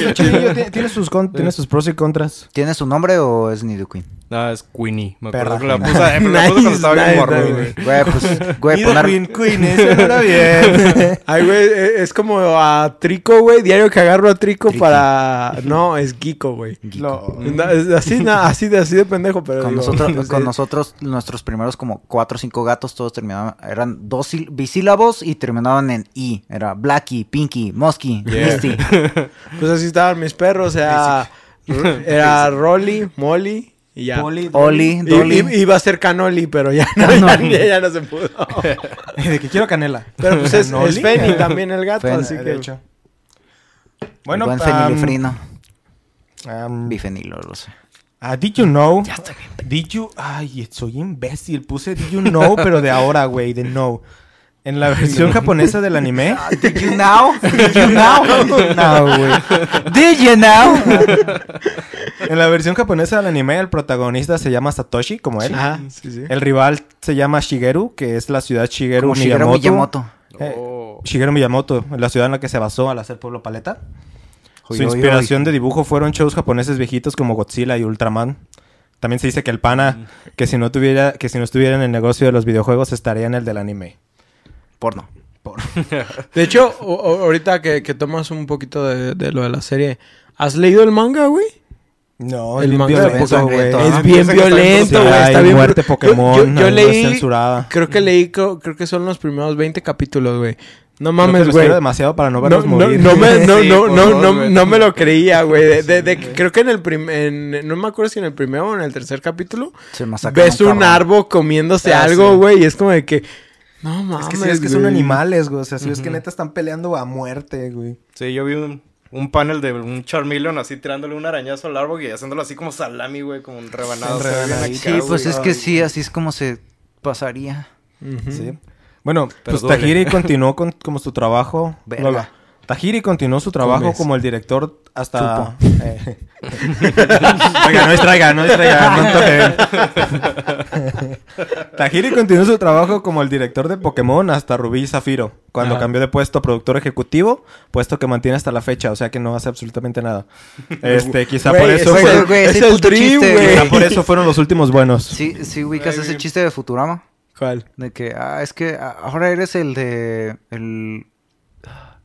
Speaker 1: tiene, sus con- tiene sus pros y contras.
Speaker 3: ¿Tiene su nombre o es Nidoqueen?
Speaker 4: No, es Queenie. Me acuerdo que la puse, me la puse cuando estaba bien morro, güey.
Speaker 3: Güey, pues, güey,
Speaker 1: Nido
Speaker 3: poner...
Speaker 1: Queen, Queen, eso no era bien.
Speaker 2: Ay, güey, e- es como a Trico, güey. Diario que agarro a Trico
Speaker 3: Triqui.
Speaker 2: para... No, es Geeko, güey. No, es así, na- así, de, así de pendejo, pero
Speaker 3: Con
Speaker 2: digo,
Speaker 3: nosotros,
Speaker 2: no sé.
Speaker 3: con nosotros, nuestros primeros como cuatro o cinco gatos, todos terminaban, eran dos bisílabos y terminaban en I. Era Blacky, Pinky, Mosky,
Speaker 4: Yeah.
Speaker 3: Misty.
Speaker 2: Pues así estaban mis perros, o sea... era Rolly, Molly y ya.
Speaker 1: Poli,
Speaker 3: Oli, Dolly.
Speaker 2: i- iba a ser Canoli, pero ya no,
Speaker 3: Canoli.
Speaker 2: ya, ya no se pudo.
Speaker 1: De que quiero canela.
Speaker 2: Pero pues es, es Feni también el gato,
Speaker 3: Fen,
Speaker 2: así
Speaker 1: De
Speaker 2: que...
Speaker 1: hecho. Bueno,
Speaker 3: Buen
Speaker 1: um,
Speaker 3: fenilefrino.
Speaker 1: um,
Speaker 3: Bifenilo, lo sé.
Speaker 1: ah, did you know? Did you... Ay, soy imbécil. Puse did you know, pero de ahora, güey, de no. En la versión japonesa del anime...
Speaker 3: Did you know? Did you know? No, güey. Did you know?
Speaker 1: En la versión japonesa del anime, el protagonista se llama Satoshi, como él.
Speaker 2: Ajá, sí, sí.
Speaker 1: El rival se llama Shigeru, que es la ciudad Shigeru
Speaker 3: Como Shigeru
Speaker 1: Miyamoto. Eh,
Speaker 4: Oh.
Speaker 1: Shigeru Miyamoto, la ciudad en la que se basó al hacer Pueblo Paleta. Su
Speaker 3: oy,
Speaker 1: inspiración
Speaker 3: oy.
Speaker 1: de dibujo fueron shows japoneses viejitos como Godzilla y Ultraman. También se dice que el pana, que si no tuviera, que si no estuviera en el negocio de los videojuegos, estaría en el del anime.
Speaker 3: Porno.
Speaker 2: De hecho, ahorita que, que tomas un poquito de, de lo de la serie, ¿has leído el manga, güey?
Speaker 1: No,
Speaker 2: El
Speaker 1: es bien
Speaker 2: manga
Speaker 1: violento,
Speaker 3: es
Speaker 1: güey.
Speaker 3: ¿no?
Speaker 2: Es bien violento, güey. Está bien.
Speaker 1: muerte Pokémon,
Speaker 2: Yo, leí.
Speaker 1: censurada.
Speaker 2: Creo que leí, creo, creo que son los primeros 20 capítulos, güey. No
Speaker 1: Creo que
Speaker 2: mames, güey.
Speaker 1: demasiado para no verlos
Speaker 2: no,
Speaker 1: morir.
Speaker 2: no me, no,
Speaker 4: Sí,
Speaker 2: no, no, no, me lo creía, güey. De, de- de que creo que en el primer, no me acuerdo si en el primero o en el tercer capítulo,
Speaker 3: Se
Speaker 2: ves
Speaker 3: un
Speaker 2: árbol comiéndose
Speaker 1: Ah,
Speaker 2: algo,
Speaker 1: sí.
Speaker 2: güey, y es como de que, no mames,
Speaker 1: Es que sí, es que son animales, güey. O sea, sí, es que neta están peleando a muerte, güey.
Speaker 4: Sí, yo vi un, un panel de un Charmeleon así tirándole un arañazo al árbol y haciéndolo así como salami, güey, como un rebanado. Acá,
Speaker 3: Sí, pues es que sí, así es como se pasaría.
Speaker 1: Sí. Bueno,
Speaker 4: Pero
Speaker 1: pues
Speaker 4: duele.
Speaker 1: Tajiri continuó con como su trabajo.
Speaker 3: Verga.
Speaker 1: Tajiri continuó su trabajo como el director hasta... Eh. Oiga, no distraiga, no distraiga, no toque. Tajiri continuó su trabajo como el director de Pokémon hasta Rubí y Zafiro, cuando
Speaker 2: Ajá.
Speaker 1: cambió de puesto a productor ejecutivo, puesto que mantiene hasta la fecha, o sea que no hace absolutamente nada. Este, quizá por eso fue-
Speaker 2: es el dream,
Speaker 1: quizá por eso fueron los últimos buenos.
Speaker 3: Sí, sí ubicas ese chiste de Futurama.
Speaker 2: ¿Cuál?
Speaker 3: De que, ah, es que ah, ahora eres el de... El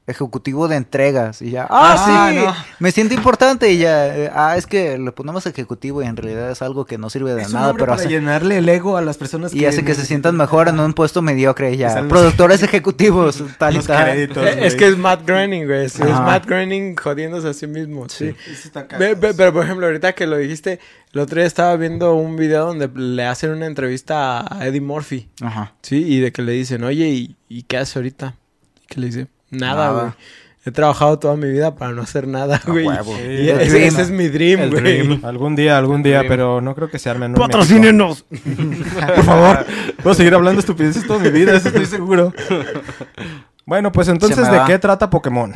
Speaker 3: ejecutivo de entregas. Y ya, ah,
Speaker 1: Ah,
Speaker 3: sí,
Speaker 1: no.
Speaker 3: me siento importante. Y ya, eh, ah, es que le ponemos ejecutivo y en realidad es algo que no sirve de
Speaker 1: Es
Speaker 3: nada, pero
Speaker 1: para
Speaker 3: hace...
Speaker 1: llenarle el ego a las personas
Speaker 3: Y hace que se sientan mejor en un puesto mediocre y ya.
Speaker 1: Los-
Speaker 3: Productores ejecutivos, tal y tal.
Speaker 1: créditos,
Speaker 2: Eh, es que es Matt Groening, güey. Es. Matt Groening jodiéndose a sí mismo. Sí.
Speaker 1: Sí,
Speaker 2: ve- pero por ejemplo, ahorita que lo dijiste, el otro día estaba viendo un video donde le hacen una entrevista a Eddie Murphy.
Speaker 3: Ajá.
Speaker 2: Sí, y de que le dicen, oye, ¿y, y qué haces ahorita? Y que le dice, nada, güey. He trabajado toda mi vida para no hacer nada, güey. Y ese, es mi dream, güey.
Speaker 1: Algún día, algún día, pero no creo que se arme. ¿no? en
Speaker 2: ¡Patrocínenos!
Speaker 1: Por favor. Puedo seguir hablando estupideces toda mi vida, eso estoy seguro. Bueno, pues entonces, ¿de qué trata Pokémon?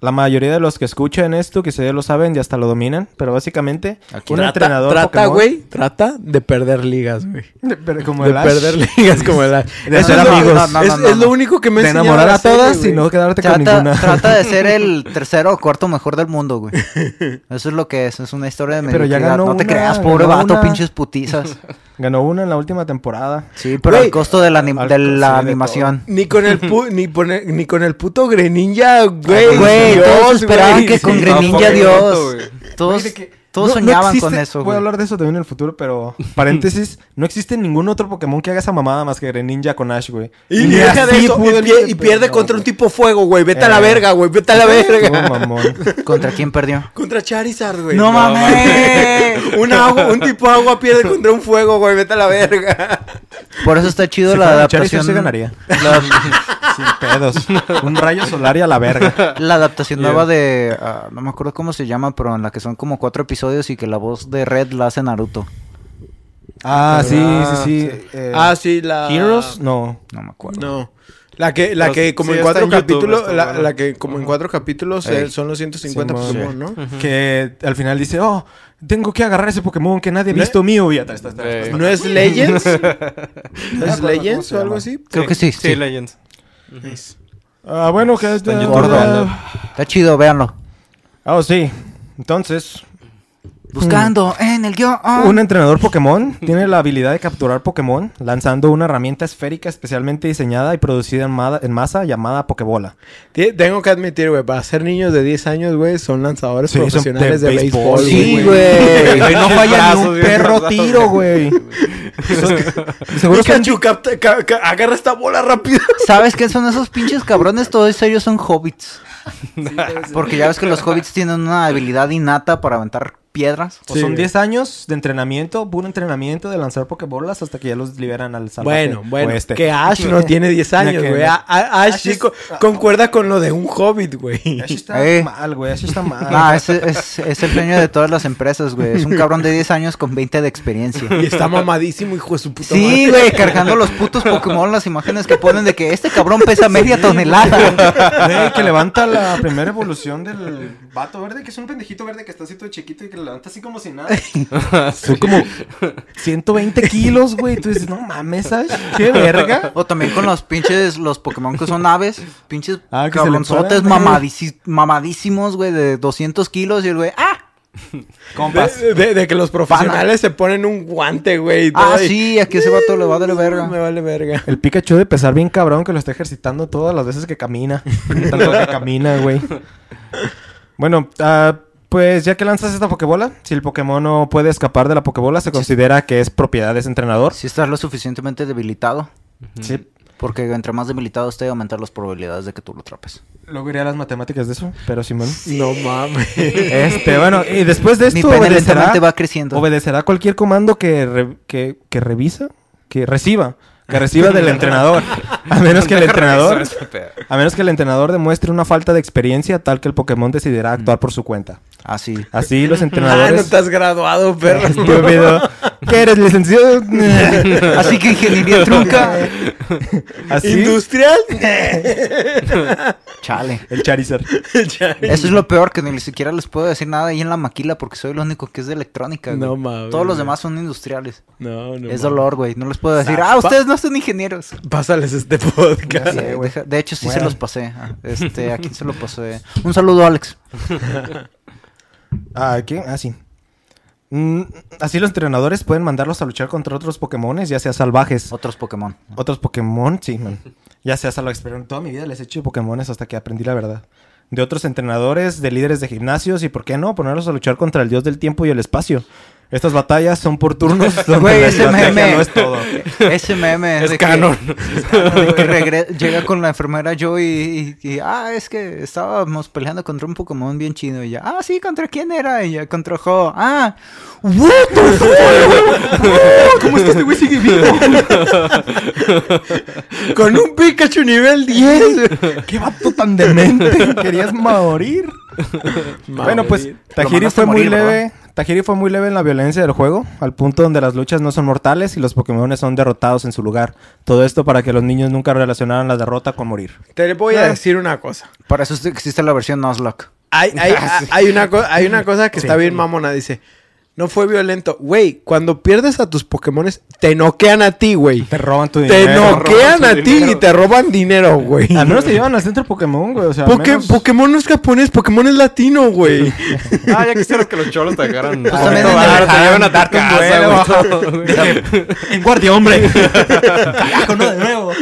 Speaker 1: La mayoría de los que escuchan esto, que ya lo saben y hasta lo dominan, pero básicamente
Speaker 3: Aquí.
Speaker 1: un
Speaker 2: Trata,
Speaker 1: entrenador
Speaker 2: trata, güey, trata de perder ligas, güey.
Speaker 1: de, pero como
Speaker 2: De
Speaker 1: el Ash,
Speaker 2: perder ligas como el Ash.
Speaker 1: De
Speaker 2: Eso
Speaker 1: hacer
Speaker 2: es lo-
Speaker 1: amigos.
Speaker 3: No, no,
Speaker 2: es,
Speaker 3: no, no,
Speaker 2: es lo único que me
Speaker 1: de enamorar a
Speaker 2: hacer,
Speaker 1: todas y no quedarte con ninguna.
Speaker 3: trata de ser el tercero o cuarto mejor del mundo, güey. Eso es lo que es. Es una historia de
Speaker 1: Pero ya
Speaker 3: mediocridad.
Speaker 1: ganó
Speaker 3: No te
Speaker 1: una,
Speaker 3: creas, pobre vato,
Speaker 1: una.
Speaker 3: pinches putizas.
Speaker 1: Ganó una en la última temporada.
Speaker 3: Sí, pero al costo de la, anim- de
Speaker 1: costo,
Speaker 3: la
Speaker 1: sí, de
Speaker 3: animación.
Speaker 2: Ni con el pu- ni, pone- ni con el puto Greninja, güey.
Speaker 3: Güey, todos esperaban que con
Speaker 2: Sí.
Speaker 3: Greninja
Speaker 4: no,
Speaker 3: Dios. Todos, todos
Speaker 1: no- no
Speaker 3: soñaban
Speaker 1: existe-
Speaker 3: con eso,
Speaker 1: Voy a hablar de eso también en el futuro, pero paréntesis, no existe ningún otro Pokémon que haga esa mamada más que Greninja con Ash, güey.
Speaker 2: Y, deja de eso, y, pie-
Speaker 1: de
Speaker 2: y pierde contra un tipo fuego, güey. Vete a la
Speaker 1: Eh.
Speaker 2: verga, güey. Vete a la verga.
Speaker 1: mamón.
Speaker 3: ¿Contra quién perdió?
Speaker 2: Contra Charizard, güey.
Speaker 3: ¡No mames!
Speaker 2: Un, agua, un tipo agua pierde contra un fuego, güey. Vete a la verga.
Speaker 3: Por eso está chido
Speaker 1: Si
Speaker 3: la adaptación.
Speaker 1: sí ganaría.
Speaker 3: La,
Speaker 1: Sin pedos. Un rayo solar y a la verga.
Speaker 3: la adaptación nueva de. ah, no me acuerdo cómo se llama, pero en la que son como cuatro episodios y que la voz de Red la hace Naruto.
Speaker 1: Ah, sí,
Speaker 4: Ah,
Speaker 1: sí, sí. eh,
Speaker 2: Ah, sí, la...
Speaker 1: Heroes, no.
Speaker 3: No me acuerdo.
Speaker 2: No. La que, la que
Speaker 4: sí-
Speaker 2: como
Speaker 4: sí
Speaker 2: en cuatro
Speaker 4: en
Speaker 2: capítulos, la,
Speaker 4: bueno.
Speaker 2: la que como en cuatro capítulos eh, son los 150
Speaker 1: Simón.
Speaker 2: Pokémon, ¿no?
Speaker 1: Que al final dice, oh, tengo que agarrar ese Pokémon que nadie ha visto mío. Y ya está, está, está, está.
Speaker 2: ¿No es Legends? ¿No es Legends o algo así?
Speaker 3: Creo que sí, sí.
Speaker 4: Sí, Legends.
Speaker 1: Ah, bueno, que...
Speaker 4: Está
Speaker 1: ah, ah,
Speaker 3: Está chido, véanlo.
Speaker 1: Oh, sí. Entonces,
Speaker 3: Buscando en el guion.
Speaker 1: Un entrenador Pokémon tiene la habilidad de capturar Pokémon lanzando una herramienta esférica especialmente diseñada y producida en, ma- en masa llamada Pokébola.
Speaker 2: Tengo que admitir, güey, para ser niños de 10 años, güey, son lanzadores
Speaker 1: Sí, son
Speaker 2: profesionales
Speaker 1: de
Speaker 2: de,
Speaker 1: béisbol,
Speaker 2: béisbol.
Speaker 3: Sí,
Speaker 1: güey. no falla ni un perro tiro, güey. Seguro que
Speaker 2: agarra esta bola rápido.
Speaker 3: ¿Sabes qué son esos pinches cabrones? Todos ellos son hobbits. Porque ya ves que los hobbits tienen una habilidad innata para aventar piedras.
Speaker 1: o
Speaker 2: Sí,
Speaker 1: son
Speaker 2: güey.
Speaker 1: 10 años de entrenamiento, puro entrenamiento de lanzar Pokébolas hasta que ya los liberan al salvaje
Speaker 2: Bueno, bueno,
Speaker 1: oeste.
Speaker 2: que Ash no tiene 10 años, güey. Ash,
Speaker 1: Ash
Speaker 2: sí
Speaker 1: es-
Speaker 2: co- concuerda con lo de un hobbit, güey.
Speaker 1: Ash está
Speaker 3: Eh.
Speaker 1: mal, güey. Ash está mal.
Speaker 3: Ah, es, es, es el sueño de todas las empresas, güey. Es un cabrón de 10 años con 20 de experiencia.
Speaker 2: Y está mamadísimo, hijo de su puta
Speaker 3: Sí,
Speaker 2: madre.
Speaker 3: güey, cargando los putos Pokémon, las imágenes que ponen de que este cabrón pesa media tonelada.
Speaker 1: Güey, que levanta la primera evolución del vato verde, que es un pendejito verde que está así todo chiquito y que levanta así como si nada. Son como 120 kilos, güey. Tú dices, no mames, Ash, qué verga.
Speaker 3: O también con los pinches, los Pokémon que son aves, pinches
Speaker 1: Ah,
Speaker 3: cabronzotes mamadísimos, güey, de 200 kilos y el güey, ¡ah!
Speaker 1: Compas.
Speaker 2: De, de- de que los profesionales se ponen un guante, güey.
Speaker 3: Ah,
Speaker 2: y-
Speaker 3: sí, aquí ese vato le va de la
Speaker 2: Me
Speaker 3: verga.
Speaker 2: vale verga.
Speaker 1: El Pikachu de pesar bien cabrón que lo está ejercitando todas las veces que camina. Tanto que camina, güey. Bueno, ah, pues ya que lanzas esta Pokébola, si el Pokémon no puede escapar de la Pokébola, se considera que es propiedad de ese entrenador.
Speaker 3: Si estás lo suficientemente debilitado,
Speaker 1: Sí.
Speaker 3: porque entre más debilitado esté, aumentar las probabilidades de que tú lo atrapes.
Speaker 1: Luego iré a las matemáticas de eso, pero Simón.
Speaker 2: No mames.
Speaker 1: Este, bueno, y después de
Speaker 3: Mi
Speaker 1: esto
Speaker 3: pene
Speaker 1: obedecerá,
Speaker 3: va creciendo.
Speaker 1: obedecerá cualquier comando que, re- que, que revisa, que reciba, que reciba del entrenador. A menos que el entrenador, a menos que el entrenador demuestre una falta de experiencia tal que el Pokémon decidirá actuar por su cuenta.
Speaker 3: Así.
Speaker 1: Así los
Speaker 2: Ah, no
Speaker 1: entrenadores...
Speaker 2: estás graduado, perro.
Speaker 1: Estúpido. ¿Qué eres, licenciado?
Speaker 3: Así que ingeniería trunca.
Speaker 1: Así.
Speaker 2: ¿Industrial?
Speaker 3: Chale.
Speaker 1: El Charizard.
Speaker 3: Eso es lo peor, que ni siquiera les puedo decir nada ahí en la maquila porque soy el único que es de electrónica, güey.
Speaker 2: No mames,
Speaker 3: Todos los demás son industriales.
Speaker 2: No, no.
Speaker 3: es dolor, güey. No les puedo decir,
Speaker 2: Ah,
Speaker 3: ah, ustedes no son ingenieros.
Speaker 2: Pásales este podcast.
Speaker 3: Sí, deja- de hecho, sí
Speaker 1: Bueno.
Speaker 3: se los pasé. Ah, Este, ¿a quién se lo pasé? Un saludo, Alex.
Speaker 1: Ah, ¿quién? Ah, sí. Mm, así los entrenadores pueden mandarlos a luchar contra otros Pokémones, ya sea salvajes.
Speaker 3: Otros Pokémon.
Speaker 1: Otros Pokémon, sí, man. Ya sea salvajes, pero en toda mi vida les he hecho Pokémones hasta que aprendí la verdad. De otros entrenadores, de líderes de gimnasios y, ¿por qué no? Ponerlos a luchar contra el dios del tiempo y el espacio. Estas batallas son por turnos donde
Speaker 3: Güey,
Speaker 1: la
Speaker 3: ese meme.
Speaker 1: no es todo.
Speaker 3: Ese meme
Speaker 4: Es
Speaker 3: de que-
Speaker 4: canon.
Speaker 3: de que regre- llega con la enfermera Joe y, y- y, ah, es que estábamos peleando contra un Pokémon bien chido y ya, ah, sí, ¿contra quién era? Y ya, contra Ho. Ah, what the fuck? ¿Cómo es que este güey sigue vivo?
Speaker 2: Con un Pikachu nivel 10.
Speaker 1: ¡Qué vato tan demente! Querías morir. Bueno, pues Tajiri fue muy
Speaker 3: morir,
Speaker 1: leve. Tajiri fue muy leve en la violencia del juego, al punto donde las luchas no son mortales y los Pokémon son derrotados en su lugar. Todo esto para que los niños nunca relacionaran la derrota con morir.
Speaker 2: Te voy a decir una cosa.
Speaker 3: Para eso existe la versión Nuzlocke.
Speaker 2: Hay, hay, hay, una, hay una cosa que
Speaker 1: Sí.
Speaker 2: está bien mamona. Dice, no fue violento. Güey, cuando pierdes a tus Pokémones, te noquean a ti, güey.
Speaker 1: Te roban tu
Speaker 2: Te
Speaker 1: dinero.
Speaker 2: noquean
Speaker 4: roban
Speaker 2: a ti y te roban dinero, güey.
Speaker 1: Al menos te llevan al centro Pokémon, güey. O sea,
Speaker 2: Poké-
Speaker 1: menos-
Speaker 2: Pokémon no es japonés, Pokémon es latino, güey.
Speaker 4: Ah, ya quisieras que los cholos te dejaran.
Speaker 3: Pues
Speaker 4: Ah,
Speaker 3: también
Speaker 4: te te llevan a tu casa, güey.
Speaker 1: En guardia, hombre. Carajo, no de nuevo.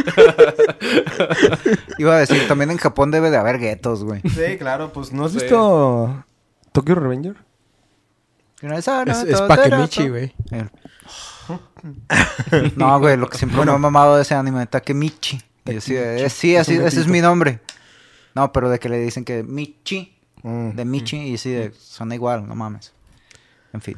Speaker 3: Iba a decir, también en Japón debe de haber guetos, güey.
Speaker 1: Sí, claro, pues ¿no has
Speaker 4: Sí.
Speaker 1: visto Tokyo Revenger?
Speaker 2: Es, es Takemichi, güey.
Speaker 3: No, güey, lo que siempre me ha mamado de ese anime, Takemichi. Y así eh, sí, así, ese es mi nombre. No, pero de que le dicen que Michi,
Speaker 1: Mm.
Speaker 3: de Michi, y así de, suena igual, no mames. En fin,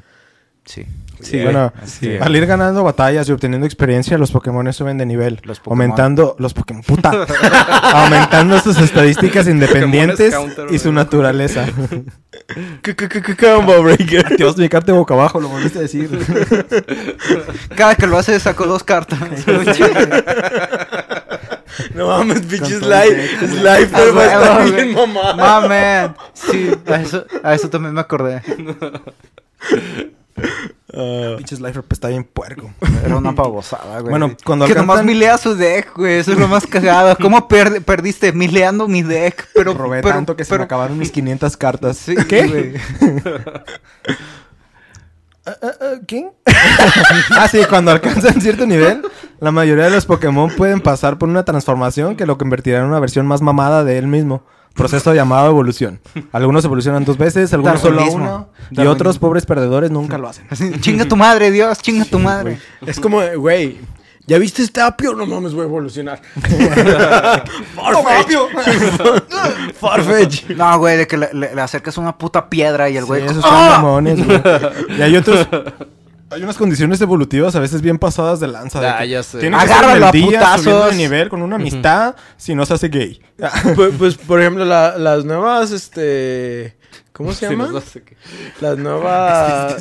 Speaker 3: sí.
Speaker 2: Sí,
Speaker 1: bueno,
Speaker 2: Sí,
Speaker 1: al ir ganando batallas y obteniendo experiencia, los Pokémon suben de nivel.
Speaker 3: Los Pokémon.
Speaker 1: aumentando los Pokémon, puta, aumentando sus estadísticas independientes
Speaker 4: counter,
Speaker 1: y su naturaleza.
Speaker 2: Combo Breaker.
Speaker 1: Dios, mi carta de boca abajo, lo volviste a decir.
Speaker 3: Cada que lo hace saco dos cartas.
Speaker 2: No mames, pinche pero va a estar bien mamá.
Speaker 3: Mamen. Sí, a eso, a eso también me acordé.
Speaker 1: Pinches Life está bien puerco.
Speaker 3: Era una pavosada, güey.
Speaker 1: Bueno, cuando
Speaker 3: Que nomás
Speaker 1: alcanzan-
Speaker 3: milea su deck, güey. Eso es lo más cagado. ¿Cómo per- perdiste mileando mi deck? Pero,
Speaker 1: Robé
Speaker 3: pero-
Speaker 1: tanto que se
Speaker 3: pero-
Speaker 1: me acabaron mis 500 cartas.
Speaker 3: Sí,
Speaker 1: ¿Qué?
Speaker 3: güey.
Speaker 1: ¿Qué? ah, sí, cuando alcanzan cierto nivel, la mayoría de los Pokémon pueden pasar por una transformación que lo convertirá en una versión más mamada de él mismo. Proceso llamado evolución. Algunos evolucionan dos veces, algunos solo
Speaker 3: Darwinismo.
Speaker 1: uno. Y otros pobres perdedores nunca lo hacen.
Speaker 3: Así, chinga tu madre, Dios, chinga tu madre.
Speaker 2: Es como, güey, ¿ya viste este apio? No mames, voy a evolucionar. Farfetch. Farfetch.
Speaker 3: No, güey, de que le, le- le acercas una puta piedra y el güey.
Speaker 1: Sí, esos
Speaker 3: ¡Ah!
Speaker 1: son mamones, güey. Y hay otros... Hay unas condiciones evolutivas a veces bien pasadas de lanza. de
Speaker 4: Ah,
Speaker 1: que
Speaker 4: ya sé.
Speaker 1: Tiene que ser
Speaker 3: Agárralo a putazos.
Speaker 1: subiendo de nivel con una amistad, si no se hace gay.
Speaker 2: Pues, pues, por ejemplo, la- las nuevas, este... ¿Cómo se
Speaker 4: Sí, hace que-
Speaker 2: Las nuevas...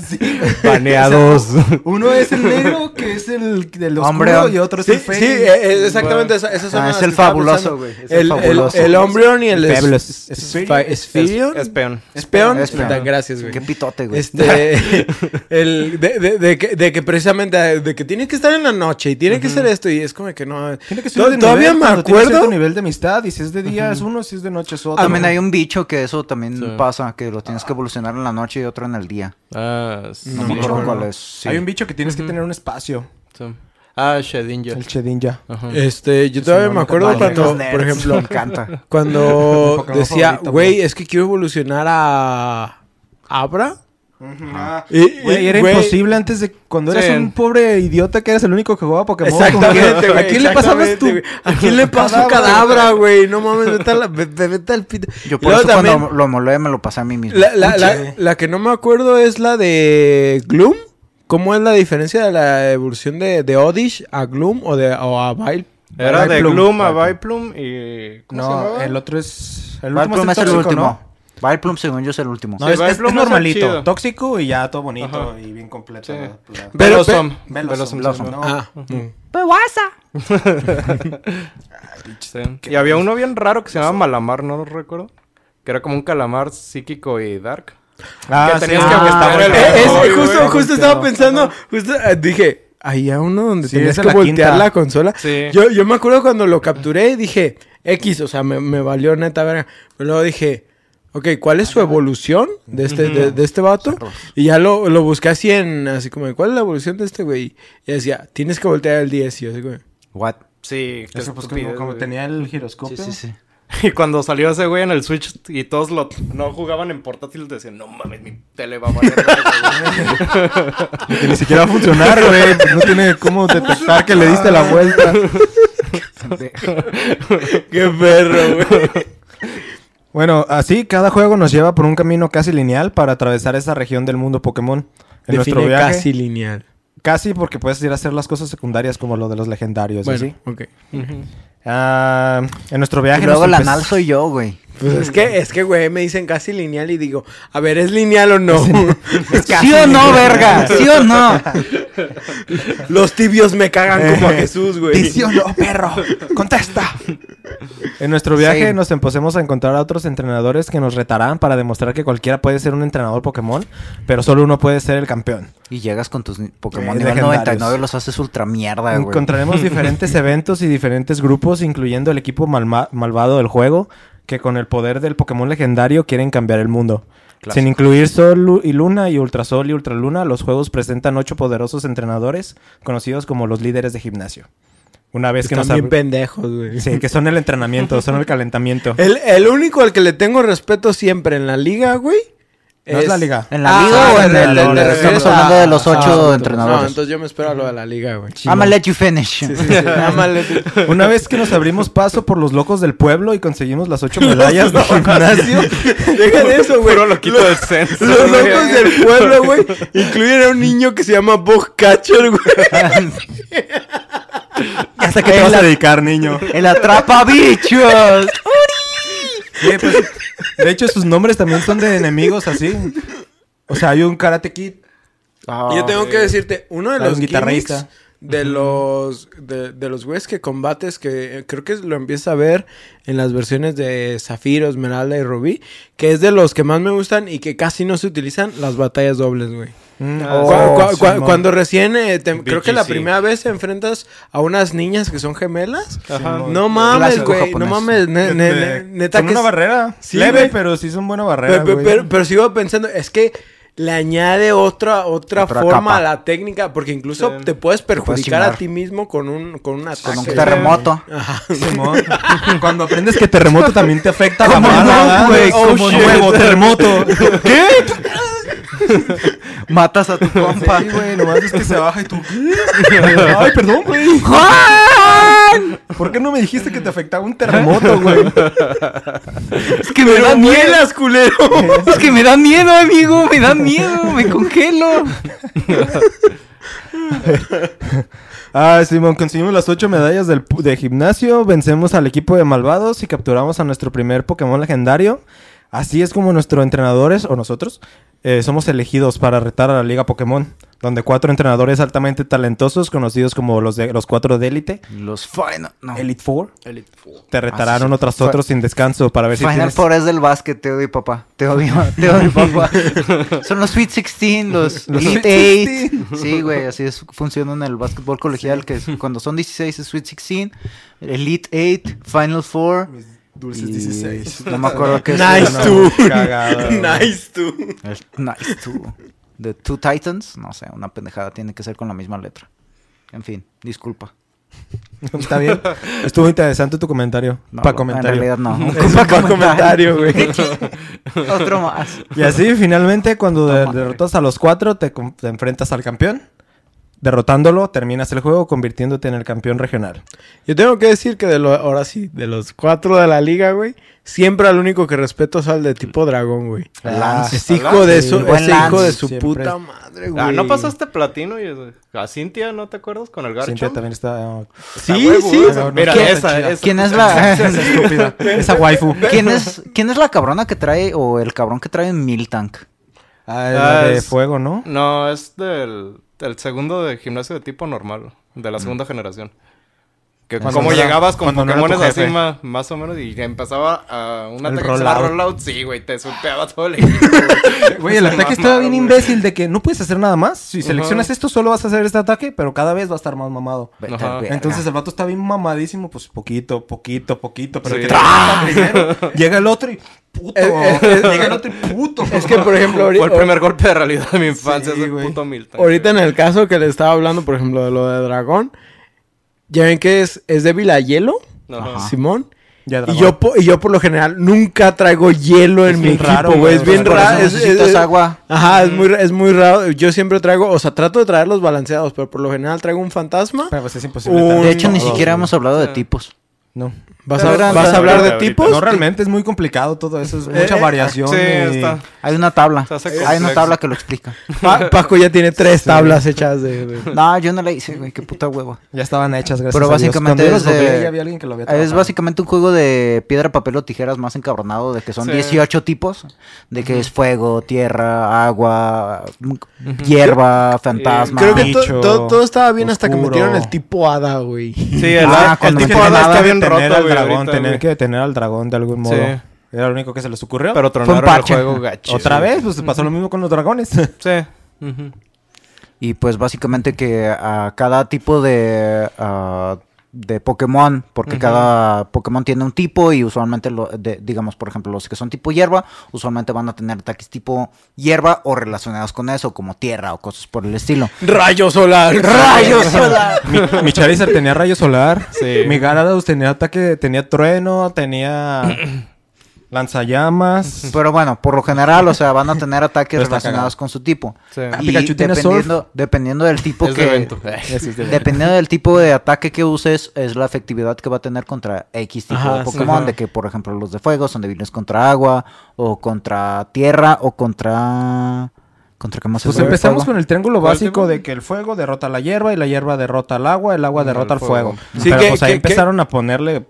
Speaker 4: Baneados.
Speaker 1: Uno es el negro, que es el del oscuro,
Speaker 3: Hombre,
Speaker 1: y otro es
Speaker 2: Sí,
Speaker 1: el
Speaker 2: sí,
Speaker 1: feo.
Speaker 2: eh, eh, exactamente. esa- esas son
Speaker 3: Ah,
Speaker 2: las
Speaker 3: es el fabuloso, güey, es el
Speaker 2: El, el,
Speaker 3: fabuloso.
Speaker 2: el Umbreon y el...
Speaker 1: El
Speaker 2: es-
Speaker 1: Fabulous.
Speaker 2: es-
Speaker 1: Espherion.
Speaker 2: Espherion.
Speaker 4: Es peón.
Speaker 2: Espeón.
Speaker 3: Espeon.
Speaker 2: Gracias, güey.
Speaker 3: Qué pitote, güey.
Speaker 2: Este, el, de, de, de que, de que precisamente, de que tiene que estar en la noche y tiene que ser esto y es como que no.
Speaker 1: Tiene que ser de
Speaker 2: Todavía
Speaker 1: nivel
Speaker 2: me acuerdo.
Speaker 1: cierto nivel de amistad, y si es de día es uno, si es de noche es otro.
Speaker 3: También hay un bicho que eso también
Speaker 4: Sí.
Speaker 3: pasa, que lo tienes que evolucionar en la noche y otro en el día.
Speaker 4: Ah, sí.
Speaker 3: No
Speaker 2: Sí,
Speaker 3: me acuerdo
Speaker 2: no.
Speaker 3: cuál es. sí.
Speaker 1: Hay un bicho que tienes que tener un espacio.
Speaker 4: Sí. Ah, Shedinja.
Speaker 1: El Chedinja.
Speaker 4: Ajá.
Speaker 2: Este, yo todavía
Speaker 1: no,
Speaker 2: me acuerdo cuando,
Speaker 3: nerds,
Speaker 2: por
Speaker 3: Me
Speaker 2: ejemplo,
Speaker 3: encanta.
Speaker 2: cuando decía, güey, es que quiero evolucionar a Abra. Y-
Speaker 1: Güey, era
Speaker 2: güey,
Speaker 1: imposible antes de cuando
Speaker 4: Sí.
Speaker 1: eras un pobre idiota que eras el único que jugaba Pokémon.
Speaker 2: Exactamente, güey.
Speaker 1: ¿A quién le pasabas tú?
Speaker 2: ¿A quién le pasó cadabra, güey? No mames, vete, al pito.
Speaker 3: Yo por eso
Speaker 2: también-
Speaker 3: cuando lo molé me lo pasé a mí mismo.
Speaker 2: La, la, la,
Speaker 1: Puche.
Speaker 2: la que no me acuerdo es la de Gloom. ¿Cómo es la diferencia de la evolución de, de Odish a Gloom o, de, o a Vile?
Speaker 4: Era de. Gloom a Viplum y... ¿Cómo se
Speaker 1: No, el otro es... El último
Speaker 3: es el
Speaker 1: tóxico,
Speaker 3: último.
Speaker 1: ¿no?
Speaker 3: Vileplume, según yo, es el último.
Speaker 1: No,
Speaker 4: Sí,
Speaker 1: es, normalito. Tóxico y ya todo bonito
Speaker 4: Ajá.
Speaker 1: y bien completo.
Speaker 4: Sí.
Speaker 1: la- la-
Speaker 2: Pero-
Speaker 4: Velosom.
Speaker 1: Velosom,
Speaker 4: Velosom,
Speaker 1: ¿no?
Speaker 2: Ah, mm.
Speaker 4: Sí. Y había uno bien raro que se llamaba Malamar, no lo recuerdo. Que era como un calamar psíquico y dark.
Speaker 1: Ah,
Speaker 4: Que tenías
Speaker 1: sí,
Speaker 4: que
Speaker 1: ah,
Speaker 4: el-
Speaker 2: Eh, justo, justo estaba pensando, justo eh, dije, había uno donde
Speaker 1: Sí,
Speaker 2: tenías que
Speaker 1: la
Speaker 2: voltear
Speaker 1: quinta.
Speaker 2: la consola.
Speaker 4: Sí.
Speaker 2: Yo, yo me acuerdo cuando lo capturé y dije, X, o sea, me, me valió neta verga. Pero luego dije, ok, ¿cuál es su evolución de este, de, de este vato? Y ya lo, lo busqué así en, así como, ¿cuál es la evolución de este güey? Y decía, tienes que voltear el 10. Y yo así como,
Speaker 3: What?
Speaker 4: Sí,
Speaker 1: Eso, pues, como, tenía el giroscopio.
Speaker 3: Sí, sí, sí.
Speaker 4: Y cuando salió ese güey en el Switch y todos lo, no jugaban en portátil, decían, no mames, mi tele va a valer. verga, güey".
Speaker 1: Que ni siquiera va a funcionar, güey. No tiene cómo detectar que le diste la vuelta.
Speaker 2: qué perro, güey.
Speaker 1: Bueno, así cada juego nos lleva por un camino casi lineal para atravesar esa región del mundo Pokémon. En nuestro viaje,
Speaker 2: casi lineal.
Speaker 1: casi porque puedes ir a hacer las cosas secundarias como lo de los legendarios.
Speaker 2: Bueno,
Speaker 1: ¿sí?
Speaker 2: ok.
Speaker 1: Ah, en nuestro viaje
Speaker 3: Y luego la nal soy yo, güey.
Speaker 2: Pues es que, es que, güey, me dicen casi lineal y digo, a ver, ¿es lineal o no?
Speaker 3: ¿Sí o no, verga? ¿Sí o no?
Speaker 2: Los tibios me cagan como a Jesús, güey.
Speaker 1: ¿Sí o no, perro? ¡Contesta! En nuestro viaje
Speaker 3: Sí.
Speaker 1: nos empecemos a encontrar a otros entrenadores que nos retarán para demostrar que cualquiera puede ser un entrenador Pokémon, pero solo uno puede ser el campeón.
Speaker 3: Y llegas con tus Pokémon
Speaker 1: Eh,
Speaker 3: nivel
Speaker 1: legendarios.
Speaker 3: 99 los haces ultra mierda, güey.
Speaker 1: Encontraremos diferentes eventos y diferentes grupos, incluyendo el equipo malvado del juego, que con el poder del Pokémon legendario quieren cambiar el mundo.
Speaker 3: Clásico.
Speaker 1: Sin incluir Sol y Luna y Ultrasol y Ultraluna, los juegos presentan ocho poderosos entrenadores, conocidos como los líderes de gimnasio. Una vez que
Speaker 2: Están
Speaker 1: nos
Speaker 2: bien pendejos, güey.
Speaker 1: Sí, que son el entrenamiento, son el calentamiento.
Speaker 2: El, el único al que le tengo respeto siempre en la liga, güey.
Speaker 1: No es la liga.
Speaker 3: ¿En la
Speaker 2: Ah,
Speaker 3: liga o en el...?
Speaker 2: te
Speaker 3: Estamos hablando de los ocho
Speaker 2: ah, No,
Speaker 3: entrenadores.
Speaker 2: entonces yo me espero a lo de la liga, güey.
Speaker 3: I'ma let you finish.
Speaker 2: Sí, sí, sí.
Speaker 1: Una vez que nos abrimos paso por los locos del pueblo y conseguimos las ocho medallas de gimnasio,
Speaker 2: Deja de eso, güey.
Speaker 4: Puro loquito del censo.
Speaker 2: Los
Speaker 4: güey.
Speaker 2: locos del pueblo, güey, incluyen a un niño que se llama Bug Catcher, güey.
Speaker 1: ¿hasta qué te vas a dedicar, niño?
Speaker 3: ¡El atrapa bichos!
Speaker 1: Sí, pues, de hecho, sus nombres también son de enemigos así. O sea, hay un Karate Kid.
Speaker 2: Yo tengo que decirte, uno de
Speaker 1: Hay un
Speaker 2: los
Speaker 1: guitarrista.
Speaker 2: guitarristas de los de, de los güeyes que combates que eh, creo que lo empiezas a ver en las versiones de Zafiro, Esmeralda y Rubí, que es de los que más me gustan y que casi no se utilizan las batallas dobles, güey.
Speaker 1: Mm,
Speaker 4: Ah,
Speaker 1: oh,
Speaker 2: Cu- cu- cu-
Speaker 1: Simón.
Speaker 2: cuando recién eh, te- creo que la primera vez te enfrentas a unas niñas que son gemelas.
Speaker 4: Ajá.
Speaker 2: No mames, güey, no mames, ne- ne- ne- neta
Speaker 1: son
Speaker 2: que
Speaker 1: una
Speaker 2: es-
Speaker 1: barrera.
Speaker 2: Sí,
Speaker 1: Leve,
Speaker 2: güey.
Speaker 1: pero sí son buena barrera,
Speaker 2: pero,
Speaker 1: güey.
Speaker 2: pero- pero sigo pensando, es que le añade otra otra,
Speaker 3: Otra
Speaker 2: forma
Speaker 3: capa.
Speaker 2: a la técnica, porque incluso
Speaker 4: Sí.
Speaker 2: te puedes perjudicar
Speaker 3: chingar.
Speaker 2: a ti mismo con un con un ataque.
Speaker 3: Con un terremoto.
Speaker 2: Ajá.
Speaker 1: Cuando aprendes que terremoto también te afecta la
Speaker 3: ¿Cómo
Speaker 1: mano,
Speaker 3: güey?
Speaker 1: Oh,
Speaker 3: ¿Cómo no?
Speaker 1: nuevo terremoto. ¿Qué?
Speaker 3: Matas a tu compa.
Speaker 1: Sí, güey, nomás es que se baja y tú. Ay, perdón, güey. ¿Por qué no me dijiste que te afectaba un terremoto, güey?
Speaker 3: Es que me da miedo.
Speaker 2: ¡Vuelas, culero!
Speaker 3: Es que me da miedo, amigo. Me da miedo. Me congelo.
Speaker 1: Ah, Simón, conseguimos las ocho medallas del, de gimnasio, vencemos al equipo de malvados y capturamos a nuestro primer Pokémon legendario. Así es como nuestros entrenadores, o nosotros, eh, somos elegidos para retar a la Liga Pokémon, donde cuatro entrenadores altamente talentosos, conocidos como los, de, los cuatro de élite,
Speaker 3: Los Final... No.
Speaker 1: Elite Four,
Speaker 4: Elite Four.
Speaker 1: te retarán
Speaker 3: sí, sí.
Speaker 1: uno tras otro sin descanso para ver si
Speaker 3: Final
Speaker 1: tienes...
Speaker 3: Four es del básquet, te odio, papá. Te odio, te odio, papá. Son los Sweet 16, los,
Speaker 1: Los
Speaker 3: Elite
Speaker 1: Sweet
Speaker 3: 8. Sí, güey, así es, funciona en el básquetbol colegial, que es, cuando son 16 es Sweet 16, Elite 8, Final Four.
Speaker 1: Dulces
Speaker 3: y-
Speaker 1: 16.
Speaker 3: No me acuerdo qué es.
Speaker 2: Nice.
Speaker 1: Cagado, güey.
Speaker 2: nice, tú.
Speaker 3: el- nice, tú. The Two Titans, no sé, una pendejada, tiene que ser con la misma letra. En fin, disculpa.
Speaker 1: Está bien. Estuvo interesante tu comentario.
Speaker 3: No,
Speaker 1: para
Speaker 3: En
Speaker 1: comentario.
Speaker 3: realidad no.
Speaker 2: Es un pa' comentario, güey.
Speaker 3: Otro más.
Speaker 1: Y así, finalmente, cuando derrotas a los cuatro, te enfrentas al campeón. Derrotándolo, terminas el juego convirtiéndote en el campeón regional.
Speaker 2: Yo tengo que decir que de lo, ahora sí, de los cuatro de la liga, güey, siempre al único que respeto es al de tipo dragón, güey.
Speaker 3: Lance.
Speaker 2: Es hijo de
Speaker 1: Sí,
Speaker 2: su,
Speaker 3: buen
Speaker 2: ese hijo
Speaker 3: Lance,
Speaker 2: de su
Speaker 1: siempre.
Speaker 2: puta madre, güey.
Speaker 4: Ah, ¿no pasaste platino? Y, a Cintia, ¿no te acuerdas? Con el Garchomp.
Speaker 1: Cintia también está...
Speaker 2: Sí,
Speaker 4: huevo,
Speaker 2: sí.
Speaker 4: esa- Mira,
Speaker 3: ¿Quién-
Speaker 4: esa, esa.
Speaker 3: ¿Quién es la
Speaker 1: estúpida. Esa waifu.
Speaker 3: ¿Quién es quién es la cabrona que trae o el cabrón que trae un Miltank?
Speaker 1: Ah, es la
Speaker 4: Ah,
Speaker 1: de
Speaker 4: es-
Speaker 1: fuego, ¿no?
Speaker 4: No, es del, del segundo de gimnasio de tipo normal, de la segunda generación. Que
Speaker 1: Cuando
Speaker 4: como
Speaker 1: era-
Speaker 4: llegabas con Pokémones así ma- más o menos y empezaba a un
Speaker 1: El
Speaker 4: ataque
Speaker 1: rollout.
Speaker 4: rollout, sí, güey, te supeaba todo el equipo. güey.
Speaker 1: El ataque estaba bien imbécil de que no puedes hacer nada más. Si
Speaker 4: Ajá.
Speaker 1: seleccionas esto, solo vas a hacer este ataque, pero cada vez va a estar más mamado.
Speaker 3: Al verga.
Speaker 1: Entonces el vato está bien mamadísimo, pues poquito, poquito, poquito, pero
Speaker 4: Sí.
Speaker 1: el que primero, llega el otro y puto.
Speaker 2: Eh, eh,
Speaker 1: otro y puto.
Speaker 2: Es que, por ejemplo,
Speaker 4: Fue
Speaker 2: ahorita,
Speaker 4: el primer golpe de realidad de mi infancia,
Speaker 1: Sí,
Speaker 4: ese
Speaker 1: güey.
Speaker 4: puto Milton.
Speaker 2: ahorita en el caso que le estaba hablando, por ejemplo, de lo de dragón, ya ven que es, es débil a hielo,
Speaker 4: Ajá.
Speaker 2: Simón.
Speaker 1: Ya,
Speaker 2: Y yo, po- y yo por lo general nunca traigo hielo en
Speaker 1: Es
Speaker 2: mi equipo,
Speaker 1: raro,
Speaker 2: güey. Es bien raro.
Speaker 3: eso
Speaker 2: es-
Speaker 3: necesitas
Speaker 2: es-
Speaker 3: agua.
Speaker 2: Ajá, es muy, es muy raro. Yo siempre traigo, o sea, trato de traerlos balanceados, pero por lo general traigo un fantasma.
Speaker 1: Pero pues es imposible.
Speaker 2: Un-.
Speaker 3: De hecho, ni siquiera hemos hablado de tipos.
Speaker 1: No.
Speaker 2: ¿Vas, a,
Speaker 3: eran-
Speaker 2: vas a hablar de tipos?
Speaker 1: No, realmente es muy complicado todo eso. Es mucha
Speaker 2: Eh,
Speaker 1: variación.
Speaker 4: Sí,
Speaker 1: y-
Speaker 4: está.
Speaker 3: Hay una tabla. Hay una tabla que lo explica.
Speaker 2: Pa- Paco ya tiene tres tablas hechas de...
Speaker 3: No, yo no la hice, güey. Qué puta hueva.
Speaker 1: Ya estaban hechas, gracias
Speaker 3: Pero
Speaker 1: a Dios.
Speaker 3: básicamente
Speaker 1: Cuando yo
Speaker 3: es de-
Speaker 1: ya había alguien que lo había
Speaker 3: Es básicamente un juego de piedra, papel o tijeras más encabronado, de que son
Speaker 4: Sí.
Speaker 3: 18 tipos, de que es fuego, tierra, agua, hierba, fantasma.
Speaker 2: Creo que
Speaker 1: Bicho,
Speaker 2: todo, todo estaba bien hasta que metieron el tipo hada, güey.
Speaker 4: Sí, el,
Speaker 3: Ah,
Speaker 4: el tipo hada está bien roto, güey,
Speaker 1: dragón,
Speaker 4: ahorita,
Speaker 1: tener que detener al dragón de algún modo.
Speaker 4: Sí.
Speaker 1: Era lo único que se les ocurrió.
Speaker 4: Pero tronaron el juego gacho.
Speaker 1: Otra vez, pues pasó lo mismo con los dragones.
Speaker 4: Sí.
Speaker 3: Y pues básicamente que a cada tipo de, ah, de Pokémon, porque cada Pokémon tiene un tipo y usualmente, lo, de- digamos, por ejemplo, los que son tipo hierba, usualmente van a tener ataques tipo hierba o relacionados con eso, como tierra o cosas por el estilo.
Speaker 2: Rayo solar.
Speaker 3: ¡Rayo solar!
Speaker 1: mi, mi Charizard tenía rayo solar.
Speaker 4: Sí.
Speaker 1: Mi Gyarados tenía ataque, tenía trueno, tenía lanzallamas.
Speaker 3: Pero bueno, por lo general, o sea, van a tener ataques relacionados
Speaker 1: cagado.
Speaker 3: con su tipo.
Speaker 4: Sí.
Speaker 1: Ah,
Speaker 3: Y
Speaker 1: Pikachu tiene
Speaker 3: dependiendo, dependiendo del tipo
Speaker 4: Es de
Speaker 3: que...
Speaker 4: evento.
Speaker 1: Ese es de-
Speaker 3: Dependiendo del tipo de ataque que uses, es la efectividad que va a tener contra X tipo
Speaker 2: Ajá,
Speaker 3: de Pokémon. de que, por ejemplo, los de fuego son débiles contra agua, o contra tierra, o contra. ¿Contra qué más se
Speaker 1: Pues empezamos con el triángulo
Speaker 4: ¿Cuál
Speaker 1: básico de que el fuego derrota la hierba y la hierba derrota al agua, el agua derrota
Speaker 4: al
Speaker 1: fuego.
Speaker 4: fuego.
Speaker 2: Sí,
Speaker 1: Pero
Speaker 2: que-
Speaker 1: pues ahí
Speaker 2: que- que-
Speaker 1: empezaron a ponerle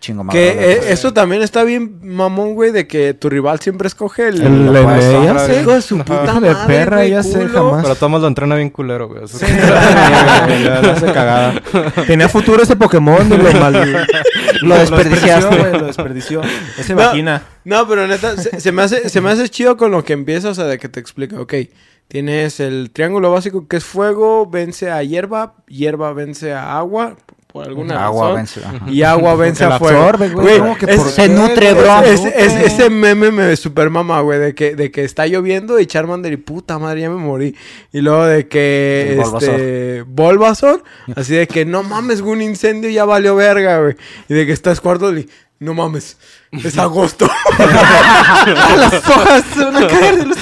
Speaker 3: Chingo madre,
Speaker 2: Que
Speaker 3: güey.
Speaker 2: eh, eso también está bien mamón, güey, de que tu rival siempre escoge el...
Speaker 1: el
Speaker 3: lo
Speaker 1: ya
Speaker 3: comprar,
Speaker 1: sé.
Speaker 2: Hijo de su puta
Speaker 1: de
Speaker 2: madre,
Speaker 1: perra,
Speaker 2: güey,
Speaker 1: ya sé, jamás.
Speaker 4: Pero Thomas lo entrena bien culero, güey. Eso es-
Speaker 1: Le hace cagada. Tenía futuro ese Pokémon y lo mal...
Speaker 3: Lo desperdiciaste.
Speaker 1: güey, Lo desperdició. Ese
Speaker 2: No,
Speaker 1: vagina.
Speaker 2: No, pero neta, se, se me hace, se me hace chido con lo que empieza, o sea, de que te explica, ok, tienes el triángulo básico que es fuego, vence a hierba, hierba vence a agua, por alguna
Speaker 3: Agua
Speaker 2: razón,
Speaker 3: vence,
Speaker 2: y agua vence a fuego.
Speaker 1: absorbe, güey.
Speaker 2: Güey,
Speaker 1: ¿Cómo que
Speaker 2: es-
Speaker 3: se nutre, bro.
Speaker 2: Es- es- ese meme me super mama, güey, de que, de que está lloviendo y Charmander y puta madre, ya me morí. Y luego de que, este, Bulbasaur, así de que no mames, un incendio ya valió verga, güey. Y de que estás cuarto y no mames, es agosto.
Speaker 1: Las hojas se van a caer de los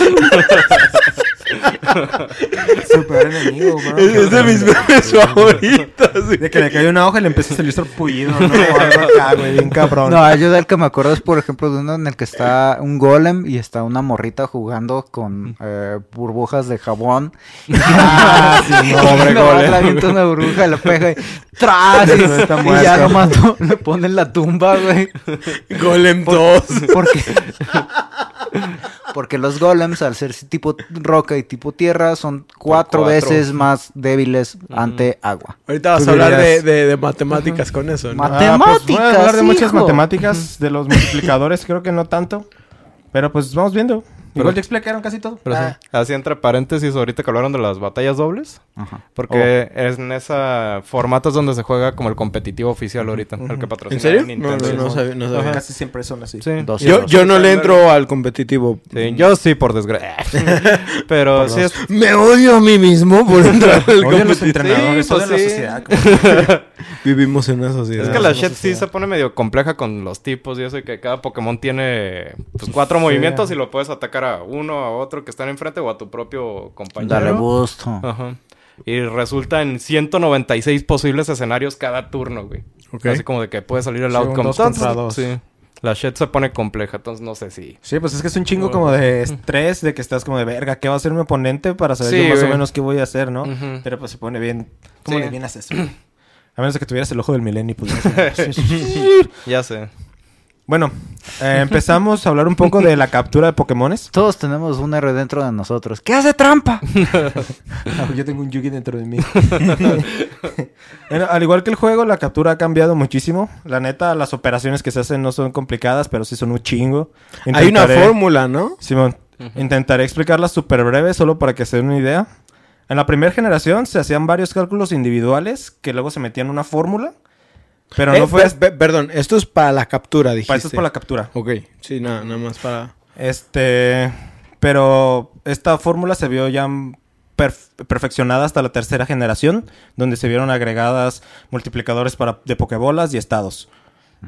Speaker 1: peor enemigo, bro.
Speaker 2: es, es de mis memes favoritos.
Speaker 1: De que le cayó una hoja y le empezó a salir pullido, ¿no? Algo acá, güey, bien cabrón.
Speaker 3: No, yo del que me acuerdo es, por ejemplo, de uno en el que está un golem y está una morrita jugando con eh, burbujas de jabón.
Speaker 1: Ah, sí, no,
Speaker 3: Pobre golem.
Speaker 1: golem.
Speaker 3: Le avienta una burbuja y le pega y ¡tras! Y, y ya nomás no- le ponen la tumba, güey.
Speaker 2: Golem 2.
Speaker 3: Porque, porque los golems, al ser tipo roca y tipo tierra, son cuatro,
Speaker 4: cuatro.
Speaker 3: veces más débiles ante agua.
Speaker 2: Ahorita vas a hablar de,
Speaker 1: dirías-
Speaker 2: de- de matemáticas con eso, ¿no?
Speaker 3: Ma-
Speaker 1: Ah, pues voy a hablar de
Speaker 3: Matemáticas,
Speaker 1: muchas matemáticas, de los multiplicadores, creo que no tanto. Pero pues vamos viendo. Igual
Speaker 4: Pero-
Speaker 1: te explicaron casi todo.
Speaker 4: Pero sí.
Speaker 1: Ah,
Speaker 4: Así entre paréntesis, ahorita que hablaron de las batallas dobles.
Speaker 3: Ajá.
Speaker 4: Porque en ese formato es donde se juega como el competitivo oficial ahorita. El que patrocina
Speaker 2: ¿En serio?
Speaker 4: Nintendo.
Speaker 2: No, no, no
Speaker 4: Sí.
Speaker 2: sabía. no sabía.
Speaker 1: Casi siempre son así.
Speaker 4: Sí.
Speaker 3: Dos.
Speaker 2: Yo, yo no le entro al competitivo.
Speaker 4: Sí, yo sí, por desgracia. Pero sí es...
Speaker 2: Me odio a mí mismo por entrar al
Speaker 1: los
Speaker 2: competitivo.
Speaker 1: entrenadores,
Speaker 4: Sí,
Speaker 1: la
Speaker 4: pues sí.
Speaker 1: sociedad. como-
Speaker 2: Vivimos en una sociedad.
Speaker 4: Es que la shit sí se pone medio compleja con los tipos y eso, y que cada Pokémon tiene pues, cuatro movimientos y lo puedes atacar a uno, a otro que están enfrente o a tu propio compañero.
Speaker 3: Dale gusto.
Speaker 4: Ajá. Y resulta en 196 posibles escenarios cada turno, güey. Así como de que puede salir el
Speaker 1: Sí,
Speaker 4: outcome.
Speaker 1: dos contra
Speaker 4: Entonces,
Speaker 1: dos.
Speaker 4: Sí. La shit se pone compleja, entonces no sé si...
Speaker 1: Sí, pues es que es un chingo como de estrés, de que estás como de verga, ¿qué va a hacer mi oponente para saber
Speaker 4: Sí,
Speaker 1: yo más o menos qué voy a hacer, no? Pero pues se pone bien, ¿cómo
Speaker 4: Sí.
Speaker 1: le bien haces? A menos de que tuvieras el ojo del milenio, pues.
Speaker 4: Ya sé.
Speaker 1: Bueno, eh, empezamos a hablar un poco de la captura de Pokémones.
Speaker 3: Todos tenemos un R dentro de nosotros. ¿Qué hace trampa?
Speaker 1: Yo tengo un Yugi dentro de mí. Bueno, al igual que el juego, la captura ha cambiado muchísimo. La neta, las operaciones que se hacen no son complicadas, pero sí son un chingo.
Speaker 2: Hay una fórmula, ¿no?
Speaker 1: Simón, intentaré explicarla súper breve, solo para que se den una idea. En la primera generación se hacían varios cálculos individuales que luego se metían en una fórmula. Pero
Speaker 2: Eh,
Speaker 1: no fue...
Speaker 2: pe- pe- perdón, esto es para la captura, dijiste.
Speaker 1: para esto es para la captura.
Speaker 2: Ok, sí, nada, nada más para...
Speaker 1: Este... Pero esta fórmula se vio ya perf- perfeccionada hasta la tercera generación, donde se vieron agregadas multiplicadores para, de pokebolas y estados.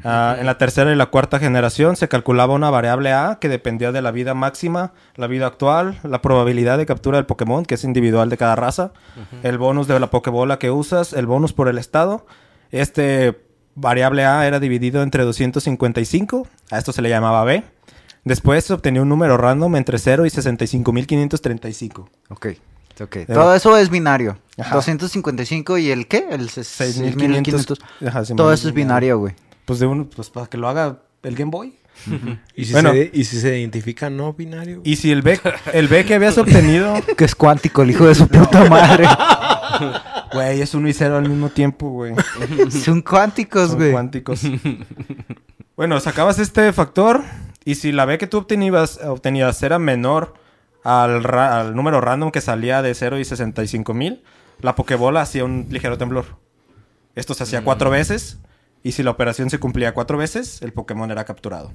Speaker 1: Ah, en la tercera y la cuarta generación se calculaba una variable A que dependía de la vida máxima, la vida actual, la probabilidad de captura del Pokémon, que es individual de cada raza, el bonus de la Pokébola que usas, el bonus por el estado. Este variable A era dividido entre 255, a esto se le llamaba B. Después obtenía un número random entre 0 y 65.535.
Speaker 3: Ok, ok. Todo eso es binario. 255 y el qué? El 6500.
Speaker 1: Ajá, sí,
Speaker 3: Todo eso es binario, güey.
Speaker 1: Pues de uno, pues para que lo haga el Game Boy.
Speaker 2: ¿Y si,
Speaker 1: Bueno.
Speaker 2: se, ¿Y si se identifica no binario?
Speaker 1: Y si el B, el B que habías obtenido,
Speaker 3: Que es cuántico, el hijo de su puta madre.
Speaker 1: güey, es uno y cero al mismo tiempo, güey.
Speaker 3: Son cuánticos,
Speaker 1: Son
Speaker 3: güey.
Speaker 1: cuánticos. bueno, sacabas este factor y si la B que tú obtenías, obtenías era menor al, ra- al número random que salía de 0 y 65 mil, la Pokébola hacía un ligero temblor. Esto se hacía cuatro veces y si la operación se cumplía cuatro veces, el Pokémon era capturado.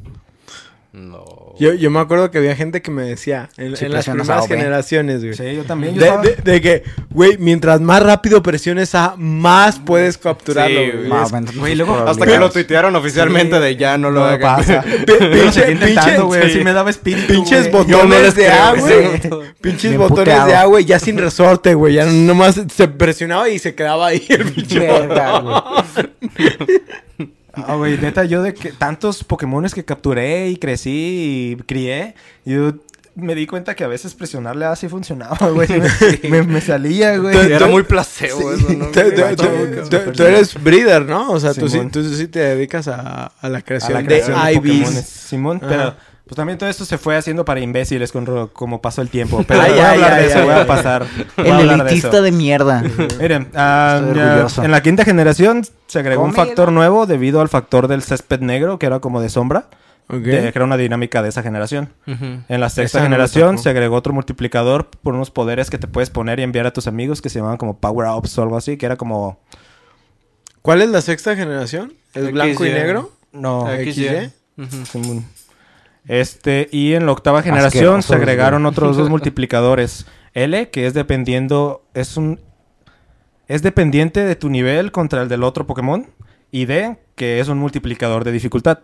Speaker 4: No.
Speaker 2: Yo, yo me acuerdo que había gente que me decía, en, las primeras
Speaker 3: A o B.
Speaker 2: generaciones, güey.
Speaker 1: Sí, yo también. Yo
Speaker 2: De,
Speaker 1: estaba-
Speaker 2: de- de que, güey, mientras más rápido presiones A, más puedes capturarlo,
Speaker 4: Sí,
Speaker 2: güey. Es-
Speaker 1: luego-
Speaker 4: Hasta que lo tuitearon oficialmente de ya no lo
Speaker 1: no pasa.
Speaker 2: Pinche- pinche-
Speaker 1: güey.
Speaker 2: sí.
Speaker 1: Sí me daba espíritu,
Speaker 2: Pinches
Speaker 1: güey.
Speaker 4: Yo no
Speaker 2: botones de A, güey. Pinches
Speaker 3: Bien
Speaker 2: botones
Speaker 3: puteado.
Speaker 2: de A, güey, ya sin resorte, güey. Ya nomás se presionaba y se quedaba ahí el pinche
Speaker 3: Verga,
Speaker 2: botón.
Speaker 3: güey.
Speaker 1: Ah, güey, neta, yo de que tantos Pokémones que capturé y crecí y crié, yo me di cuenta que a veces presionarle así funcionaba, güey. Me, me- me salía, güey.
Speaker 4: Era muy placebo eso, ¿no?
Speaker 2: Tú, eres breeder, ¿no? O sea, tú sí,
Speaker 1: Simón.
Speaker 2: tú sí te dedicas a, a la
Speaker 1: a
Speaker 2: creación,
Speaker 1: la creación de,
Speaker 2: de. IVs.
Speaker 1: Simón,
Speaker 2: Ajá.
Speaker 1: Pues también todo esto se fue haciendo para imbéciles con como pasó el tiempo. Pero
Speaker 2: Ay,
Speaker 1: voy a hablar
Speaker 2: ay,
Speaker 1: de eso,
Speaker 2: ay,
Speaker 1: voy
Speaker 2: ay.
Speaker 1: a pasar. voy
Speaker 3: El elitista de mierda.
Speaker 1: Miren, ya,
Speaker 3: orgulloso.
Speaker 1: en la quinta generación se agregó un factor nuevo debido al factor del césped negro, que era como de sombra, de- que era una dinámica de esa generación. En la sexta
Speaker 2: Esa
Speaker 1: generación se agregó otro multiplicador por unos poderes que te puedes poner y enviar a tus amigos que se llamaban como Power Ups o algo así, que era como...
Speaker 2: ¿Cuál es la sexta generación? ¿El blanco y negro?
Speaker 1: No,
Speaker 4: XY.
Speaker 2: XY.
Speaker 1: Simón. Este, y en la octava generación
Speaker 3: Asquerosos,
Speaker 1: se agregaron
Speaker 3: güey.
Speaker 1: otros dos multiplicadores. L, que es dependiendo, es un, es dependiente de tu nivel contra el del otro Pokémon. Y D, que es un multiplicador de dificultad.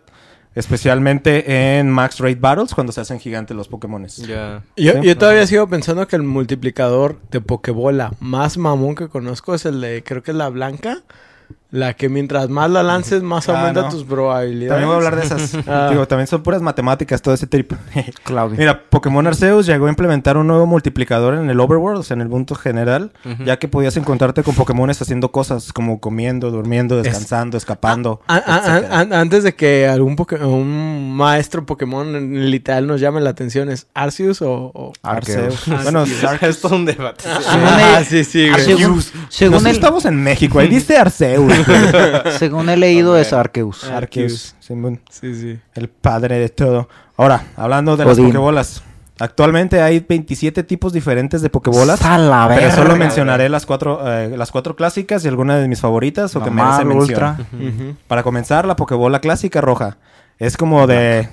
Speaker 1: Especialmente en Max Raid Battles, cuando se hacen gigantes los Pokémones.
Speaker 4: Ya.
Speaker 2: Yo,
Speaker 1: Sí.
Speaker 2: yo todavía sigo pensando que el multiplicador de Pokebola más mamón que conozco es el de, creo que es la blanca. La que mientras más la lances, más
Speaker 1: Ah,
Speaker 2: aumenta
Speaker 1: no.
Speaker 2: tus probabilidades.
Speaker 1: También voy a hablar de esas.
Speaker 2: Ah.
Speaker 1: Digo, también son puras matemáticas, todo ese trip.
Speaker 3: Claudio.
Speaker 1: Mira, Pokémon Arceus llegó a implementar un nuevo multiplicador en el Overworld, o sea, en el mundo general, ya que podías encontrarte con Pokémones haciendo cosas como comiendo, durmiendo, descansando, escapando.
Speaker 2: A- a-
Speaker 1: etcétera.
Speaker 2: a- an- antes de que algún un maestro Pokémon literal nos llame la atención, ¿es Arceus o...? o-
Speaker 1: Arceus.
Speaker 2: Arceus.
Speaker 1: Bueno,
Speaker 4: Es todo un debate.
Speaker 2: Ah, sí, sí, güey.
Speaker 3: Según, según
Speaker 1: Nosotros
Speaker 3: el,
Speaker 1: estamos en México, ahí dice Arceus.
Speaker 3: según he leído es Arceus.
Speaker 1: Arceus, Simón,
Speaker 2: Sí, sí.
Speaker 1: el padre de todo. Ahora, hablando de las
Speaker 3: Odín.
Speaker 1: Pokébolas. Actualmente hay 27 tipos diferentes de Pokebolas. Pero
Speaker 3: verga,
Speaker 1: solo mencionaré las cuatro, eh, las cuatro clásicas y algunas de mis favoritas o que merecen mención. Para comenzar, la Pokebola clásica roja. Es como de...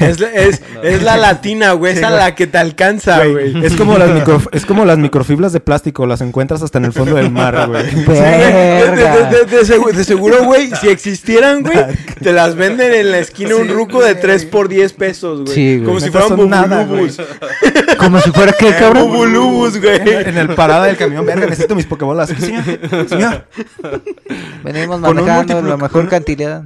Speaker 2: Es, la- es, es la latina, güey.
Speaker 1: Güey.
Speaker 2: la que te alcanza, güey.
Speaker 1: Es como, las micro- es como las microfibras de plástico, las encuentras hasta en el fondo del mar, güey.
Speaker 2: Sí. De,
Speaker 3: Verga.
Speaker 2: de- de- de segu- de seguro, güey, si existieran, güey, te las venden en la esquina un ruco de 3 por 10 pesos, güey.
Speaker 3: Sí, güey.
Speaker 2: Como si fueran bubulubus.
Speaker 3: Como si fuera que, cabrón.
Speaker 2: Bubulubus, güey.
Speaker 1: En, el parada del camión, verga, necesito mis pokebolas. Señor, señor.
Speaker 3: Venimos manejando la mejor cantidad.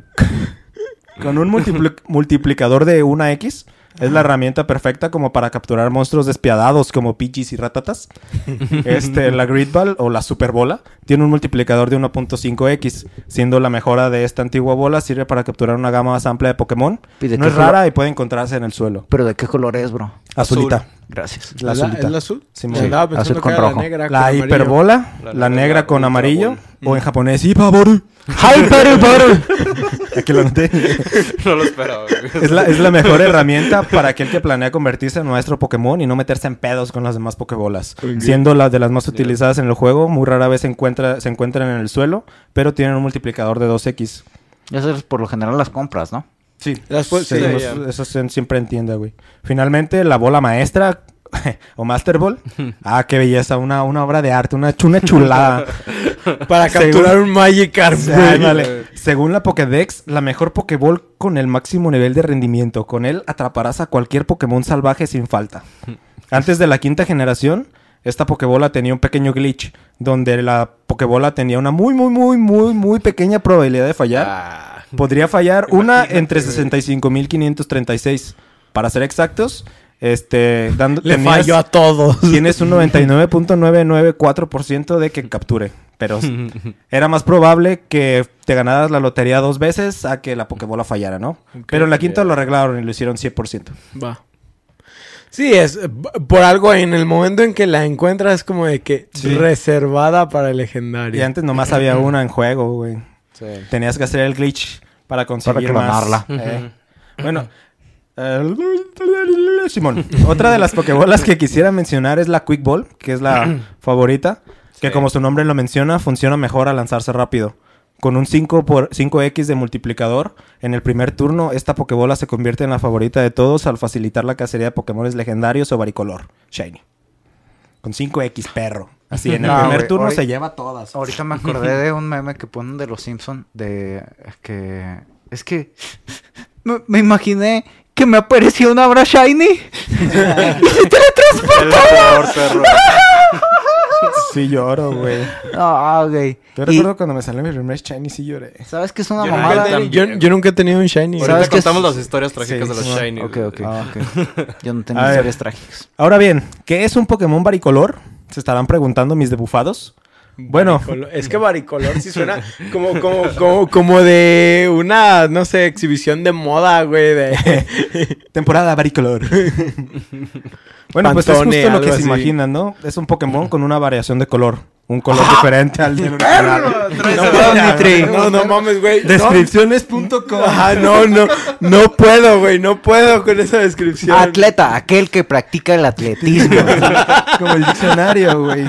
Speaker 1: Con un multipli- multiplicador de una X, es la herramienta perfecta como para capturar monstruos despiadados como Pichis y Ratatas. Este, la Grid Ball o la Super Bola tiene un multiplicador de 1.5X, siendo la mejora de esta antigua bola sirve para capturar una gama más amplia de Pokémon.
Speaker 3: Pide
Speaker 1: No es rara y puede encontrarse en el suelo.
Speaker 3: Pero ¿de qué color es, bro?
Speaker 1: Azulita.
Speaker 3: Gracias.
Speaker 1: La
Speaker 2: ¿Es la-
Speaker 1: azulita.
Speaker 2: ¿Es la azul? Sí, pensando
Speaker 3: azul con rojo.
Speaker 2: La, negra
Speaker 1: La
Speaker 2: con amarillo.
Speaker 1: hiperbola, la,
Speaker 4: La
Speaker 1: negra
Speaker 4: negra
Speaker 1: con amarillo, o en japonés, Hipaboru.
Speaker 3: ¡Hyper,
Speaker 1: Aquí lo anoté.
Speaker 4: no lo esperaba.
Speaker 1: Es la, es la mejor herramienta para aquel que planea convertirse en maestro Pokémon y no meterse en pedos con las demás Pokébolas. Siendo las de las más utilizadas en el juego, muy rara vez se, encuentra, se encuentran en el suelo, pero tienen un multiplicador de 2X.
Speaker 3: Eso es por lo general las compras, ¿no?
Speaker 1: Sí,
Speaker 2: Las pu- sí,
Speaker 1: eso se- siempre entienda, güey. Finalmente, la bola maestra o Master Ball. Ah, qué belleza, una, una obra de arte, una, chuna chulada.
Speaker 2: Para
Speaker 1: Según-
Speaker 2: capturar un Magikarp,
Speaker 1: Sí. Según la Pokédex, la mejor Pokéball con el máximo nivel de rendimiento. Con él atraparás a cualquier Pokémon salvaje sin falta. Antes de la quinta generación, esta Pokébola tenía un pequeño glitch, donde la Pokébola tenía una muy, muy, muy, muy, muy pequeña probabilidad de fallar.
Speaker 4: Ah,
Speaker 1: Podría fallar una entre
Speaker 4: güey.
Speaker 1: 65.536. Para ser exactos, este, dando,
Speaker 2: Le
Speaker 1: tenías-
Speaker 2: falló a todos.
Speaker 1: Tienes un 99.994% de que capture. Pero era más probable que te ganaras la lotería dos veces a que la Pokébola fallara, ¿no? Pero en la quinta lo arreglaron y lo hicieron 100%.
Speaker 2: Va. Sí, es por algo en el momento en que la encuentras es como de que
Speaker 1: Sí.
Speaker 2: reservada para el
Speaker 1: Y
Speaker 2: legendario.
Speaker 1: antes nomás había una en juego, güey.
Speaker 4: Sí.
Speaker 1: Tenías que hacer el glitch para conseguir
Speaker 3: clonarla.
Speaker 1: eh. Bueno. eh, Simón, otra de las Pokébolas que quisiera mencionar es la Quick Ball, que es la favorita, que
Speaker 4: Sí.
Speaker 1: como su nombre lo menciona, funciona mejor al lanzarse rápido. Con un 5 por 5x de multiplicador, en el primer turno, esta Pokébola se convierte en la favorita de todos al facilitar la cacería de Pokémones legendarios o varicolor, Shiny. Con 5x, perro. Así, en el
Speaker 3: No,
Speaker 1: primer turno se lleva todas.
Speaker 3: Ahorita me acordé de un meme que ponen de los Simpson de que es que me, me imaginé que me apareció una Abra Shiny.
Speaker 4: El mejor perro.
Speaker 1: Sí lloro, güey.
Speaker 3: Ah, güey.
Speaker 1: Yo
Speaker 3: Y-
Speaker 1: recuerdo cuando me salió mi primer Shiny, sí lloré.
Speaker 3: ¿Sabes qué es una
Speaker 4: Yo
Speaker 2: Nunca
Speaker 3: mamada?
Speaker 4: también.
Speaker 2: yo, yo nunca he tenido un Shiny.
Speaker 3: ¿Sabes
Speaker 4: Ahorita
Speaker 3: qué es?
Speaker 4: contamos las historias trágicas
Speaker 1: Sí,
Speaker 4: de los
Speaker 1: sí,
Speaker 4: Shiny.
Speaker 3: Ok, ok,
Speaker 1: Ah.
Speaker 3: ok. Yo no tengo historias trágicas.
Speaker 1: Ahora bien, ¿qué es un Pokémon varicolor? Se estarán preguntando mis debufados. Bueno.
Speaker 2: Es que varicolor sí suena como, como, como, como de una, no sé, exhibición de moda, güey. De...
Speaker 1: temporada varicolor. bueno, pues es
Speaker 2: Pantone,
Speaker 1: justo lo que se
Speaker 2: así.
Speaker 1: imaginan, ¿no? Es un Pokémon con una variación de color. Un color diferente al del original.
Speaker 2: no, no, no mames, güey.
Speaker 1: Descripciones.com.
Speaker 2: Ajá, no, no, no puedo, güey, no puedo con esa descripción.
Speaker 3: Atleta, aquel que practica el atletismo.
Speaker 1: Como el diccionario, güey.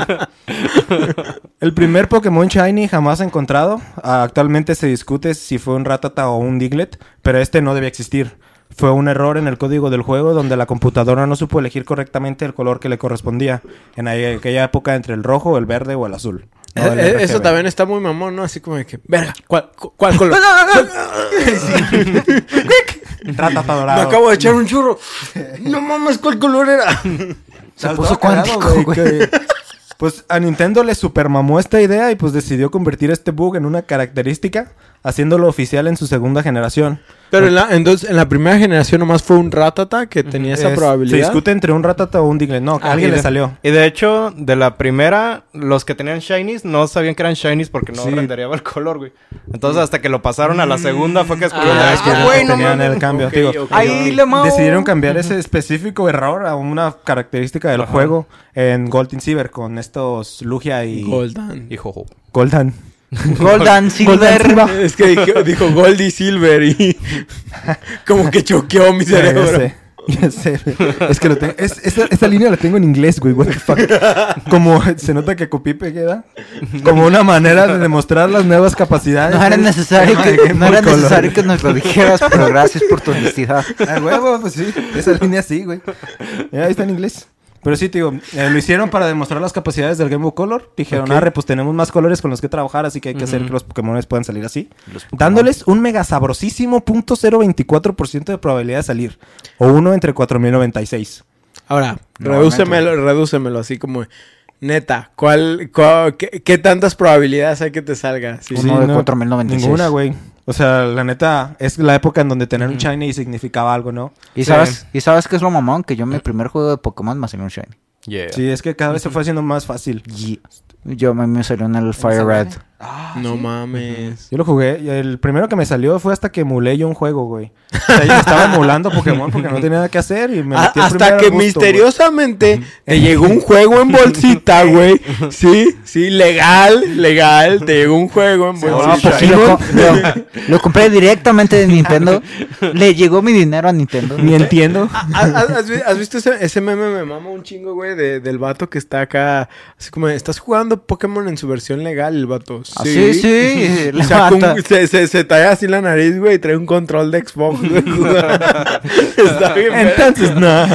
Speaker 1: El primer Pokémon Shiny jamás encontrado. Ah, Actualmente se discute si fue un Ratata o un Diglett, pero este no debía existir. Fue un error en el código del juego donde la computadora no supo elegir correctamente el color que le correspondía. En aquella época entre el rojo, el verde o el azul. No,
Speaker 2: Eh, eh, eso también está muy mamón, ¿no? Así como de que, verga, ¿cuál, cu- cuál color?
Speaker 1: Ratata
Speaker 2: Me
Speaker 1: dorado.
Speaker 2: acabo de echar un churro. No mames, ¿cuál color era?
Speaker 3: Se puso
Speaker 1: cagado,
Speaker 3: cuántico, güey.
Speaker 1: que- Pues a Nintendo le supermamó esta idea y pues decidió convertir este bug en una característica, haciéndolo oficial en su segunda generación.
Speaker 2: Pero en la, entonces, en la primera generación nomás fue un ratata que tenía esa
Speaker 1: Es-
Speaker 2: probabilidad.
Speaker 1: Se discute entre un Ratata o un Diglett. No,
Speaker 2: Ah,
Speaker 1: alguien le salió.
Speaker 4: Y de hecho, de la primera, los que tenían shinies no sabían que eran shinies porque no
Speaker 2: Sí.
Speaker 4: rendereaba el color, güey. Entonces, hasta que lo pasaron a la segunda fue que descubrieron
Speaker 2: Ah,
Speaker 4: ah,
Speaker 2: es que tenían
Speaker 1: el cambio. Digo.
Speaker 3: Ahí le mao.
Speaker 1: Decidieron cambiar ese específico error a una característica del juego en Gold and Silver con estos Lugia y
Speaker 2: Goldan.
Speaker 4: Y jojo.
Speaker 1: Goldan.
Speaker 3: Golden Silver.
Speaker 2: Es que dijo, dijo Gold y Silver y como que choqueó mi
Speaker 1: Ya
Speaker 2: cerebro.
Speaker 1: sé, ya sé. Es que lo tengo. es- esa, esa línea la tengo en inglés, güey. What the fuck. Como se nota que copié y pegué, ¿da? Como una manera de demostrar las nuevas capacidades.
Speaker 3: No era necesario que, no era necesario que nos lo dijeras, pero gracias por tu honestidad.
Speaker 1: Ah, huevo, pues sí. Esa línea sí, güey. Ya, ahí está en inglés. Pero sí, tío, eh, lo hicieron para demostrar las capacidades del Game Boy Color. Dijeron,
Speaker 2: Ok.
Speaker 1: arre, pues tenemos más colores con los que trabajar, así que hay que hacer que los Pokémon puedan salir así. Dándoles un mega sabrosísimo .024% de probabilidad de salir. O uno entre 4096.
Speaker 2: Ahora,
Speaker 3: No,
Speaker 2: redúcemelo, redúcemelo así como... Neta, ¿cuál, cuál- qué, qué tantas probabilidades hay que te salga? Sí,
Speaker 3: Uno de 4096.
Speaker 1: Ninguna, güey. O sea, la neta, es la época en donde tener un shiny significaba algo, ¿no?
Speaker 3: ¿Y
Speaker 2: Sí.
Speaker 3: sabes, ¿Y sabes qué es lo mamón? Que yo mi primer juego de Pokémon me salió un Shiny.
Speaker 4: Yeah.
Speaker 1: Sí, es que cada vez se fue haciendo más fácil.
Speaker 3: Yo me, me salió en el Fire Red.
Speaker 2: No mames.
Speaker 1: Yo lo jugué. y El primero que me salió fue hasta que emulé yo un juego, güey. O sea, yo estaba emulando Pokémon porque no tenía nada que hacer y me
Speaker 2: A-
Speaker 1: metí el
Speaker 2: hasta que
Speaker 1: gusto,
Speaker 2: misteriosamente te llegó un juego en bolsita, güey. Sí, sí, legal, legal. Te llegó un juego en
Speaker 3: Ah,
Speaker 2: bolsita.
Speaker 3: sí, lo, co- lo- lo compré directamente de Nintendo. Le llegó mi dinero a Nintendo.
Speaker 1: Ni entiendo.
Speaker 2: ¿Has, has- has vi- has visto ese, ese meme? Me mama un chingo, güey, de- del vato que está acá. Así como, estás jugando Pokémon en su versión legal, el vato.
Speaker 3: Ah, sí, sí.
Speaker 2: Un-
Speaker 3: mata.
Speaker 2: se, se, se talla así la nariz, güey, y trae un control de Xbox. güey. Está bien.
Speaker 1: Entonces, no.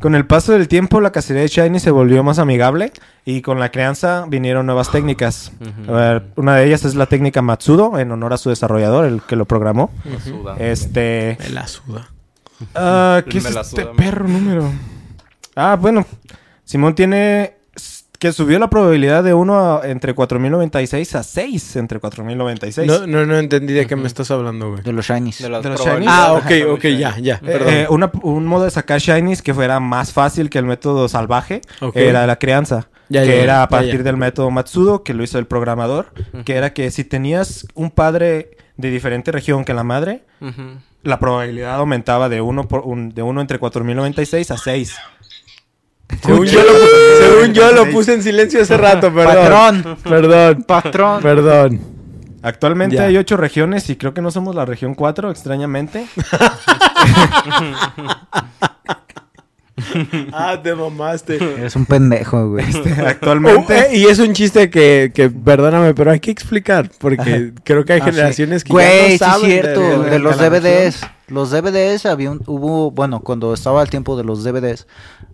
Speaker 1: Con el paso del tiempo, la cacería de Shiny se volvió más amigable y con la crianza vinieron nuevas técnicas. A ver, una de ellas es la técnica Matsudo, en honor a su desarrollador, el que lo programó.
Speaker 4: Me suda.
Speaker 1: Este.
Speaker 2: Me la suda.
Speaker 1: Ah, ¿Qué es este perro número? Ah, bueno. Simón tiene que subió la probabilidad de 1 entre 4096 a 6 entre 4096.
Speaker 2: No, no, no entendí de qué me estás hablando, güey.
Speaker 3: De los Shinies.
Speaker 4: De
Speaker 1: los
Speaker 4: probabilidades.
Speaker 2: Ah, ok, ok, ya, ya.
Speaker 1: Eh,
Speaker 2: Perdón.
Speaker 1: eh, una- un modo de sacar shinies que fuera más fácil que el método salvaje
Speaker 2: Ok.
Speaker 1: era la crianza.
Speaker 2: Ya,
Speaker 1: que
Speaker 2: ya,
Speaker 1: era
Speaker 2: ya,
Speaker 1: a partir
Speaker 2: ya.
Speaker 1: del método Matsudo, que lo hizo el programador. Que era que si tenías un padre de diferente región que la madre, la probabilidad aumentaba de 1 por un, de uno entre 4096 a 6.
Speaker 2: Según yo, lo, según yo lo puse en silencio hace rato, perdón.
Speaker 3: Patrón.
Speaker 2: Perdón.
Speaker 3: Patrón.
Speaker 2: Perdón.
Speaker 1: Actualmente
Speaker 2: Ya.
Speaker 1: hay 8 regiones y creo que no somos la región 4, extrañamente.
Speaker 2: Ah, te mamaste.
Speaker 3: Eres un pendejo, güey.
Speaker 1: Actualmente.
Speaker 2: Oh, eh, y es un chiste que, que, perdóname, pero hay que explicar. Porque creo que hay
Speaker 3: Ah, sí.
Speaker 2: generaciones que
Speaker 3: Güey,
Speaker 2: ya no
Speaker 3: sí
Speaker 2: saben.
Speaker 3: es cierto.
Speaker 2: de-
Speaker 3: De,
Speaker 2: de-
Speaker 3: los
Speaker 2: de la
Speaker 3: DVDs. Los DVDs había un- hubo, bueno, cuando estaba el tiempo de los DVDs,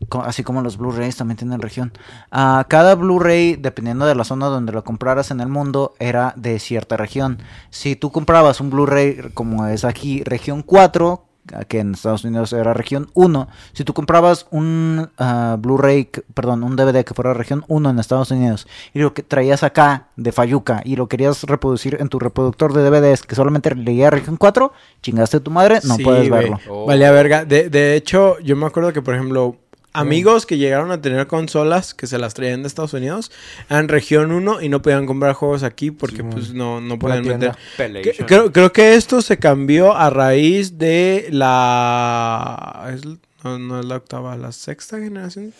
Speaker 3: co- así como los Blu-rays también tienen región. ah, cada Blu-ray, dependiendo de la zona donde lo compraras en el mundo, era de cierta región. Si tú comprabas un Blu-ray como es aquí, región 4, ah, que en Estados Unidos era región 1, si tú comprabas un ah, Blu-ray, perdón, un DVD que fuera región 1 en Estados Unidos y lo que traías acá de Fayuca y lo querías reproducir en tu reproductor de DVDs que solamente leía región 4, chingaste a tu madre, no
Speaker 2: Sí,
Speaker 3: puedes verlo.
Speaker 4: Oh.
Speaker 2: Valía verga. De, de hecho, yo me acuerdo que, por ejemplo, amigos que llegaron a tener consolas que se las traían de Estados Unidos eran región 1 y no podían comprar juegos aquí porque, pues, no, no podían meter. Que- creo, creo que esto se cambió a raíz de la... es- no, no es la octava, la sexta generación.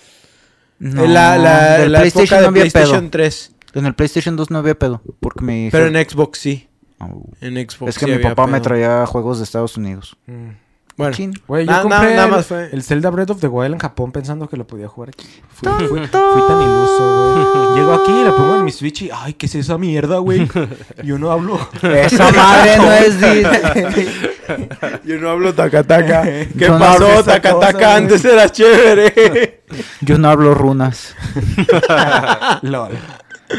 Speaker 3: No,
Speaker 2: Eh, la la,
Speaker 3: del
Speaker 2: la
Speaker 3: PlayStation
Speaker 2: época de
Speaker 3: no había
Speaker 2: PlayStation
Speaker 3: pedo.
Speaker 2: 3.
Speaker 3: En el PlayStation 2 no había pedo, porque mi
Speaker 2: Pero en Xbox sí.
Speaker 3: Oh.
Speaker 2: En Xbox
Speaker 3: Es que
Speaker 2: sí
Speaker 3: mi papá me traía juegos de Estados Unidos.
Speaker 1: Mm.
Speaker 2: Bueno.
Speaker 1: Güey, yo
Speaker 2: Nada-
Speaker 1: compré
Speaker 2: nada- más fue-
Speaker 1: el Zelda Breath of the Wild en Japón pensando que lo podía jugar aquí. Fui, fui- fui tan iluso, güey. Llego aquí, la pongo en mi Switch y... ¡Ay, qué es esa mierda, güey! Yo no hablo...
Speaker 3: Esa madre no es Disney.
Speaker 2: yo no hablo taca-taca. ¿Qué
Speaker 3: Yo no
Speaker 2: pasó? Taca-taca antes era chévere.
Speaker 3: Yo no hablo runas.
Speaker 1: LOL.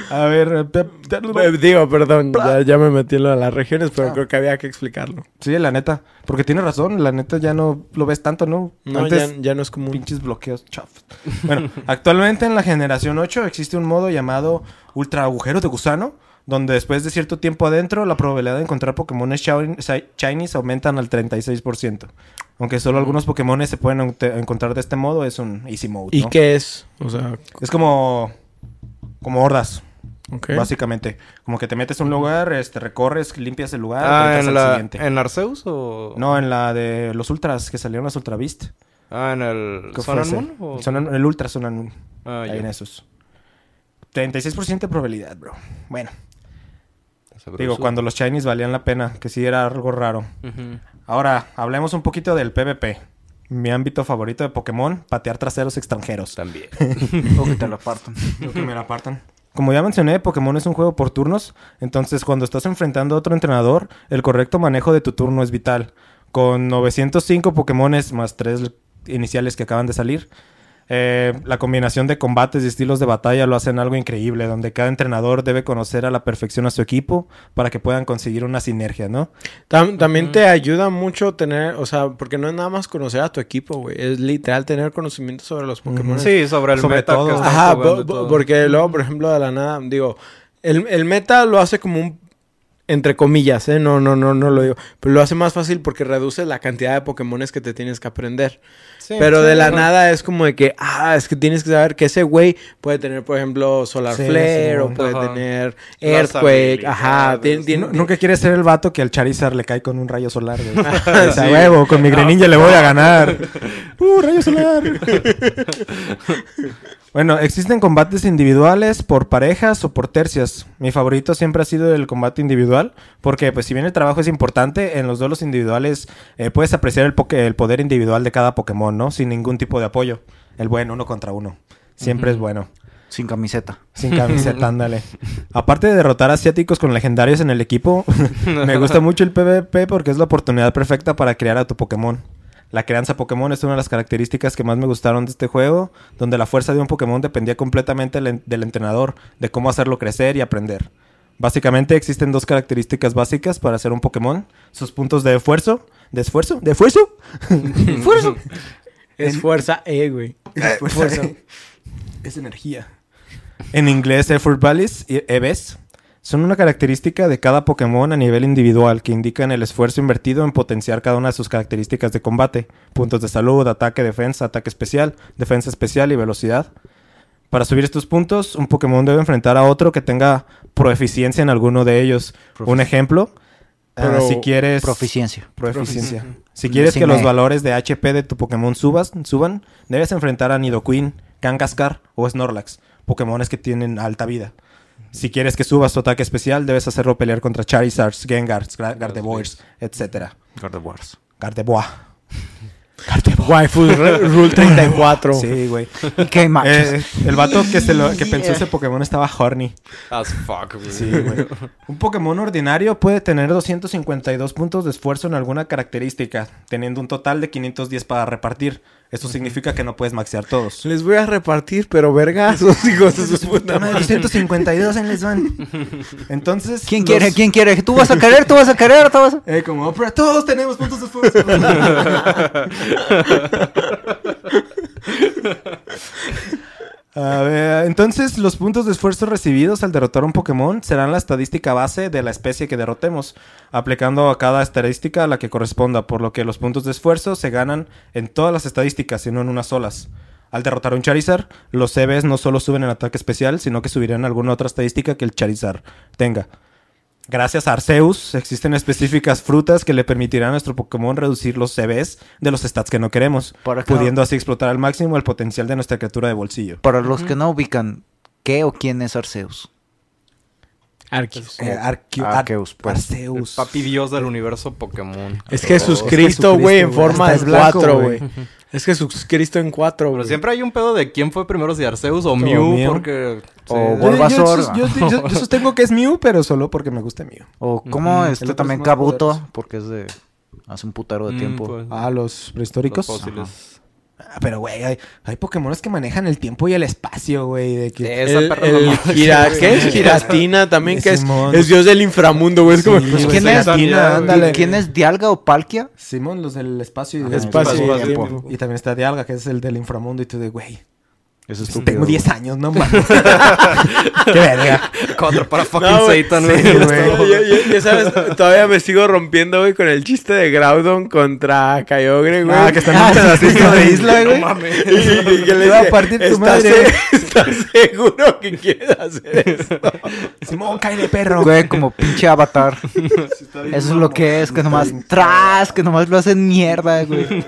Speaker 1: A ver... eh,
Speaker 2: Digo, perdón, ya, ya me metí en lo de las regiones, pero creo que había que explicarlo.
Speaker 1: Sí, la neta. Porque tiene razón, la neta ya no lo ves tanto, ¿no?
Speaker 2: No,
Speaker 1: Antes,
Speaker 2: ya, ya no es común.
Speaker 1: pinches bloqueos chafos. Bueno, actualmente en la generación 8 existe un modo llamado Ultra Agujero de Gusano, donde después de cierto tiempo adentro, la probabilidad de encontrar Pokémon Shinies aumentan al 36%. Aunque solo algunos Pokémon se pueden encontrar de este modo, es un Easy Mode.
Speaker 2: ¿Y qué es? O sea,
Speaker 1: Es como. Como hordas, básicamente. Como que te metes a un lugar, este, recorres, limpias el lugar,
Speaker 4: Ah, ¿en,
Speaker 1: al
Speaker 4: la,
Speaker 1: siguiente.
Speaker 4: ¿en Arceus o...?
Speaker 1: No, en la de los Ultras, que salieron las Ultra Beast.
Speaker 4: Ah, ¿en el
Speaker 1: ¿Qué
Speaker 4: Sun and? Moon? o-
Speaker 1: el Ultra Sun and Moon.
Speaker 4: Ah,
Speaker 1: Ahí
Speaker 4: ya.
Speaker 1: en esos. 36% de probabilidad, bro. Bueno,
Speaker 4: Sabroso.
Speaker 1: digo, cuando los Chinese valían la pena, que sí era algo raro. Ahora, hablemos un poquito del PvP. Mi ámbito favorito de Pokémon, patear traseros extranjeros.
Speaker 4: También.
Speaker 3: O que te lo partan.
Speaker 1: Lo que me la apartan. Como ya mencioné, Pokémon es un juego por turnos, entonces cuando estás enfrentando a otro entrenador, el correcto manejo de tu turno es vital. Con 905 Pokémones más 3 iniciales que acaban de salir, Eh, la combinación de combates y estilos de batalla lo hacen algo increíble, donde cada entrenador debe conocer a la perfección a su equipo para que puedan conseguir una sinergia, ¿no?
Speaker 2: Tam- también te ayuda mucho tener, o sea, porque no es nada más conocer a tu equipo, güey. Es literal tener conocimiento sobre los Pokémon.
Speaker 4: Sí, sobre el
Speaker 1: Sobre
Speaker 4: meta
Speaker 1: todo.
Speaker 4: que
Speaker 2: Ajá,
Speaker 4: todo.
Speaker 2: porque luego, por ejemplo, de la nada, digo, el, el meta lo hace como un, entre comillas, ¿eh? No, no, no, no lo digo. Pero lo hace más fácil porque reduce la cantidad de Pokémones que te tienes que aprender.
Speaker 4: Sí,
Speaker 2: Pero
Speaker 4: sí,
Speaker 2: de la
Speaker 4: no.
Speaker 2: nada es como de que, ah, es que tienes que saber que ese güey puede tener, por ejemplo, Solar
Speaker 1: Sí,
Speaker 2: Flare o puede
Speaker 4: Ajá.
Speaker 2: tener Earthquake, ajá. tiene-
Speaker 1: Nu- Nunca quieres ser el vato que al Charizard le cae con un rayo solar, güey.
Speaker 2: Sí.
Speaker 1: huevo, con mi Greninja le voy a ganar. ¡Uh, rayo solar! bueno, existen combates individuales por parejas o por tercias. Mi favorito siempre ha sido el combate individual, porque pues si bien el trabajo es importante, en los duelos individuales eh, puedes apreciar el, el poder individual de cada Pokémon, ¿no? Sin ningún tipo de apoyo. El buen uno contra uno. Siempre es bueno.
Speaker 3: Sin camiseta.
Speaker 1: Sin camiseta, ándale. Aparte de derrotar asiáticos con legendarios en el equipo, me gusta mucho el PvP porque es la oportunidad perfecta para crear a tu Pokémon. La crianza Pokémon es una de las características que más me gustaron de este juego, donde la fuerza de un Pokémon dependía completamente del, entrenador, de cómo hacerlo crecer y aprender. Básicamente existen dos características básicas para hacer un Pokémon, sus puntos de esfuerzo, de esfuerzo, de esfuerzo, esfuerzo,
Speaker 2: es fuerza E, güey.
Speaker 1: Fuerza. Es energía. En inglés, Effort Values y EVs son una característica de cada Pokémon a nivel individual que indican el esfuerzo invertido en potenciar cada una de sus características de combate: puntos de salud, ataque, defensa, ataque especial, defensa especial y velocidad. Para subir estos puntos, un Pokémon debe enfrentar a otro que tenga proeficiencia en alguno de ellos. Un ejemplo, ah, si quieres...
Speaker 3: Proficiencia.
Speaker 1: Proficiencia. Si quieres
Speaker 3: Sí,
Speaker 1: que los valores de HP de tu Pokémon subas, suban, debes enfrentar a Nidoqueen, Kangaskar o Snorlax, Pokémones que tienen alta vida. Si quieres que subas tu ataque especial, debes hacerlo pelear contra Charizards, Gengars, Gardevoirs, etc.
Speaker 3: Gardevoirs.
Speaker 1: Gardevoir.
Speaker 2: Waifu Rule 34.
Speaker 1: Sí, güey.
Speaker 3: ¿Y qué machos?
Speaker 1: Eh, el vato que, se lo, que pensó ese Pokémon estaba horny.
Speaker 4: As fuck, güey.
Speaker 1: Sí, güey. Un Pokémon ordinario puede tener 252 puntos de esfuerzo en alguna característica, teniendo un total de 510 para repartir. Esto significa que no puedes maxear todos.
Speaker 2: Les voy a repartir, pero vergazos, hijos de su puta madre.
Speaker 1: 252 en les van. Entonces.
Speaker 3: ¿Quién
Speaker 1: los-
Speaker 3: quiere? ¿Quién quiere? ¿Tú vas a querer? ¿Tú vas a querer? ¿Tú vas a...
Speaker 1: Eh, como Oprah, todos tenemos puntos de esfuerzo. A ver, entonces los puntos de esfuerzo recibidos al derrotar un Pokémon serán la estadística base de la especie que derrotemos, aplicando a cada estadística la que corresponda, por lo que los puntos de esfuerzo se ganan en todas las estadísticas y no en unas solas. Al derrotar un Charizard, los CBs no solo suben en ataque especial, sino que subirán alguna otra estadística que el Charizard tenga. Gracias a Arceus, existen específicas frutas que le permitirán a nuestro Pokémon reducir los CBs de los stats que no queremos, pudiendo así explotar al máximo el potencial de nuestra criatura de bolsillo.
Speaker 3: Para los que no ubican, ¿qué o quién es Arceus?
Speaker 2: Arceus.
Speaker 1: Eh, Arque-
Speaker 3: Arceus,
Speaker 1: Ar-
Speaker 3: pues.
Speaker 4: El
Speaker 1: Arceus.
Speaker 4: papi dios del universo Pokémon.
Speaker 2: Es Jesucristo,
Speaker 1: Jesucristo,
Speaker 2: güey, en forma de cuatro,
Speaker 1: güey.
Speaker 2: Es Jesucristo en cuatro,
Speaker 4: Pero
Speaker 2: güey.
Speaker 4: siempre hay un pedo de quién fue primero, si Arceus o Mew,
Speaker 1: Mew.
Speaker 4: porque...
Speaker 3: O
Speaker 4: sí.
Speaker 1: Yo- yo,
Speaker 3: Bulbasaur.
Speaker 1: sus- yo- yo- yo sostengo que es Mew, pero solo porque me gusta Mew.
Speaker 3: O como
Speaker 1: Ujú.
Speaker 3: este
Speaker 1: otro
Speaker 3: también
Speaker 1: es más
Speaker 3: Kabuto,
Speaker 1: poderoso.
Speaker 3: porque es de hace un putero de
Speaker 4: Mm,
Speaker 3: tiempo.
Speaker 4: pues,
Speaker 1: Ah, los prehistóricos.
Speaker 4: los fósiles.
Speaker 1: Ah, pero, güey, hay, hay Pokémones que manejan el tiempo y el espacio, güey. De que...
Speaker 4: Esa
Speaker 2: El,
Speaker 4: perra
Speaker 2: el
Speaker 4: no-
Speaker 2: Gira- ¿Qué es? Giratina también, que es, dios del inframundo, güey. Es como...
Speaker 1: Sí,
Speaker 3: Pues,
Speaker 1: güey,
Speaker 3: ¿quién es?
Speaker 1: Giratina, ándale.
Speaker 3: ¿Quién es Dialga o Palkia?
Speaker 1: Simón, los del espacio y del
Speaker 2: Espacio
Speaker 1: y
Speaker 2: y
Speaker 1: del
Speaker 2: tiempo.
Speaker 1: tiempo. Y también está Dialga, que es el del inframundo. Y tú de, güey,
Speaker 3: Eso es
Speaker 1: tengo 10 años, no mames. Qué verga.
Speaker 4: Contra para fucking
Speaker 2: No, güey,
Speaker 4: Satan,
Speaker 1: sí,
Speaker 4: güey.
Speaker 2: Ya, ya- ya- ya sabes, todavía me sigo rompiendo, güey, con el chiste de Groudon contra Kyogre, güey.
Speaker 1: Ah, que están en un pedacito de isla, güey.
Speaker 2: Y, y- y que le
Speaker 1: a partir tu
Speaker 2: "¿Estás
Speaker 1: madre,
Speaker 2: se-
Speaker 1: güey?"
Speaker 2: ¿Estás seguro que quieres hacer esto?
Speaker 1: Simón, cae de perro.
Speaker 3: Güey, como pinche avatar. Eso es lo que es, que nomás tras, que nomás lo hacen mierda, güey.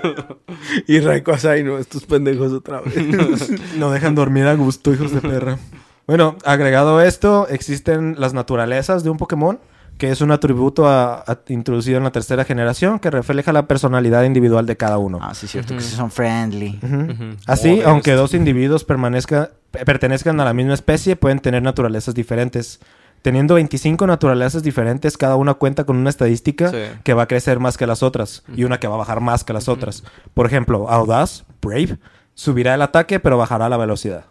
Speaker 2: Y Rayquaza, ay, no, estos pendejos otra vez.
Speaker 1: No dejan dormir a gusto, hijos de perra. Bueno, agregado a esto, existen las naturalezas de un Pokémon, que es un atributo a- a- introducido en la tercera generación que refleja la personalidad individual de cada uno.
Speaker 3: Ah, sí, es cierto que sí son friendly.
Speaker 1: Así, aunque dos individuos permanezca- pertenezcan a la misma especie, pueden tener naturalezas diferentes. Teniendo 25 naturalezas diferentes, cada una cuenta con una estadística
Speaker 4: Sí.
Speaker 1: que va a crecer más que las otras y una que va a bajar más que las otras. Por ejemplo, Audaz, Brave, subirá el ataque, pero bajará la velocidad.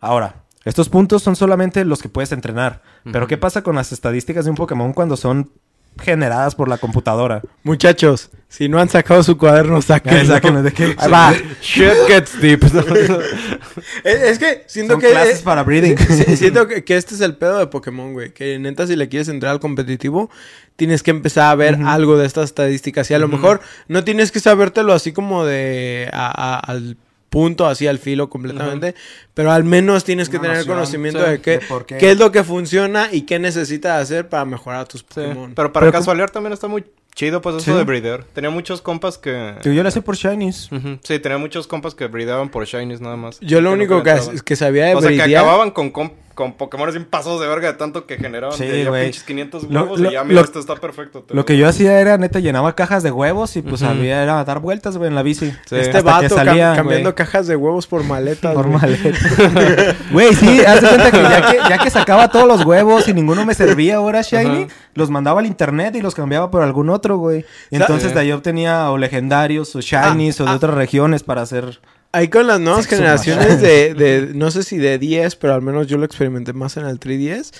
Speaker 1: Ahora, estos puntos son solamente los que puedes entrenar. Pero ¿qué pasa con las estadísticas de un Pokémon cuando son generadas por la computadora?
Speaker 2: Muchachos, si no han sacado su cuaderno, sáquenlo.
Speaker 1: Sáquenlo de qué-
Speaker 2: Ahí va.
Speaker 4: Shit gets deep.
Speaker 2: Es, es que siento
Speaker 1: Son
Speaker 2: que...
Speaker 1: clases
Speaker 2: eh,
Speaker 1: para breeding.
Speaker 2: sí, siento que, que este es el pedo de Pokémon, güey. Que neta, si le quieres entrar al competitivo, tienes que empezar a ver algo de estas estadísticas. Y a lo mejor no tienes que sabértelo así como de... a- a- al punto, así al filo completamente. Pero al menos tienes que
Speaker 1: Una
Speaker 2: tener
Speaker 1: noción,
Speaker 2: conocimiento
Speaker 1: sí,
Speaker 2: de, qué,
Speaker 1: de por qué.
Speaker 2: qué es lo que funciona y qué necesitas hacer para mejorar tus
Speaker 4: Sí,
Speaker 2: Pokémon.
Speaker 4: Pero para
Speaker 1: Pero
Speaker 4: casualear también está muy chido, pues eso
Speaker 1: Sí.
Speaker 4: de breeder. Tenía muchos compas que.
Speaker 1: Yo le hacía por Shinies.
Speaker 4: Sí, tenía muchos compas que breedaban por shinies nada más.
Speaker 2: Yo lo único que, que sabía de
Speaker 4: O sea, que acababan con, con, con Pokémon sin pasos de verga de tanto que generaban.
Speaker 1: Sí,
Speaker 4: de ya
Speaker 1: güey.
Speaker 4: pinches 500
Speaker 1: Lo-
Speaker 4: huevos
Speaker 1: lo-
Speaker 4: y ya, mira,
Speaker 1: lo-
Speaker 4: esto está perfecto.
Speaker 1: Lo que yo hacía era, neta, llenaba cajas de huevos y pues había era dar vueltas, güey, en la bici.
Speaker 4: Sí.
Speaker 2: Este
Speaker 1: Hasta que
Speaker 2: vato cam-
Speaker 1: salía,
Speaker 2: cambiando cajas de huevos por maletas.
Speaker 1: Por
Speaker 2: güey.
Speaker 1: maleta. Güey, sí, haz de cuenta que ya, que ya que sacaba todos los huevos y ninguno me servía ahora Shiny, los mandaba al internet y los cambiaba por algún otro, güey. Entonces
Speaker 4: Sí.
Speaker 1: de ahí obtenía o legendarios o Shinies o de
Speaker 2: ah.
Speaker 1: otras regiones para hacer...
Speaker 2: Ahí con las nuevas
Speaker 1: Sexo
Speaker 2: generaciones de, de, no sé si de 10, pero al menos yo lo experimenté más en el 3DS.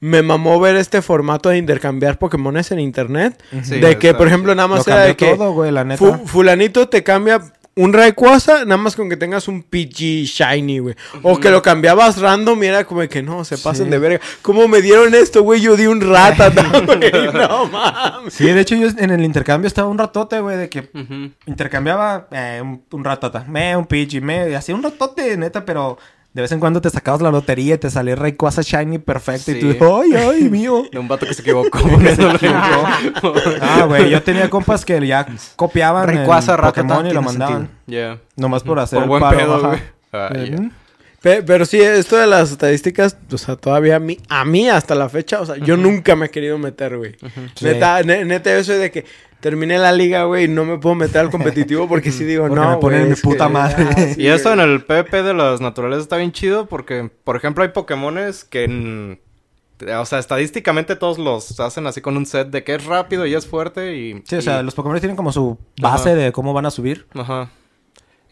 Speaker 2: Me mamó ver este formato de intercambiar Pokémones en internet.
Speaker 4: Sí,
Speaker 2: de que, por ejemplo, nada más era de que
Speaker 1: todo, güey, la neta.
Speaker 2: fu- fulanito te cambia un Rayquaza, nada más con que tengas un PG Shiny, güey. O que lo cambiabas random y era como que no, se pasen
Speaker 1: Sí.
Speaker 2: de verga. ¿Cómo me dieron esto, güey? Yo di un Ratata, güey. No mames.
Speaker 1: Sí, de hecho yo en el intercambio estaba un ratote, güey, de que intercambiaba eh, un, un ratata, me, un Pidgey, me, y hacía un ratote, neta, pero de vez en cuando te sacabas la lotería y te salía Rayquaza Shiny perfecto y tú, ay, ay, mío.
Speaker 4: De un vato que se equivocó.
Speaker 1: Ah, güey, yo tenía compas que ya copiaban el
Speaker 3: Rayquaza, Ratata,
Speaker 1: Pokémon y lo mandaban.
Speaker 4: Yeah.
Speaker 1: Nomás por hacer
Speaker 4: Por
Speaker 1: el
Speaker 4: buen
Speaker 1: paro,
Speaker 4: pedo,
Speaker 1: ajá.
Speaker 4: güey. Yeah.
Speaker 1: Ujú.
Speaker 2: Pe- Pero sí, esto de las estadísticas, o sea, todavía a mí, a mí hasta la fecha, o sea, yo nunca me he querido meter, güey.
Speaker 1: Sí.
Speaker 2: Neta, ne- neta, yo soy de que terminé la liga, güey, y no me puedo meter al competitivo porque sí digo,
Speaker 1: Porque
Speaker 2: no,
Speaker 1: me ponen mi puta
Speaker 2: que-
Speaker 1: madre.
Speaker 2: ah, sí,
Speaker 4: Y
Speaker 2: güey.
Speaker 4: en el PvP de las naturales está bien chido porque, por ejemplo, hay Pokémones que, o sea, estadísticamente todos los hacen así con un set de que es rápido y es fuerte y...
Speaker 1: Sí, o sea,
Speaker 4: y-
Speaker 1: los Pokémon tienen como su base
Speaker 4: Ajá.
Speaker 1: de cómo van a subir.
Speaker 4: Ajá.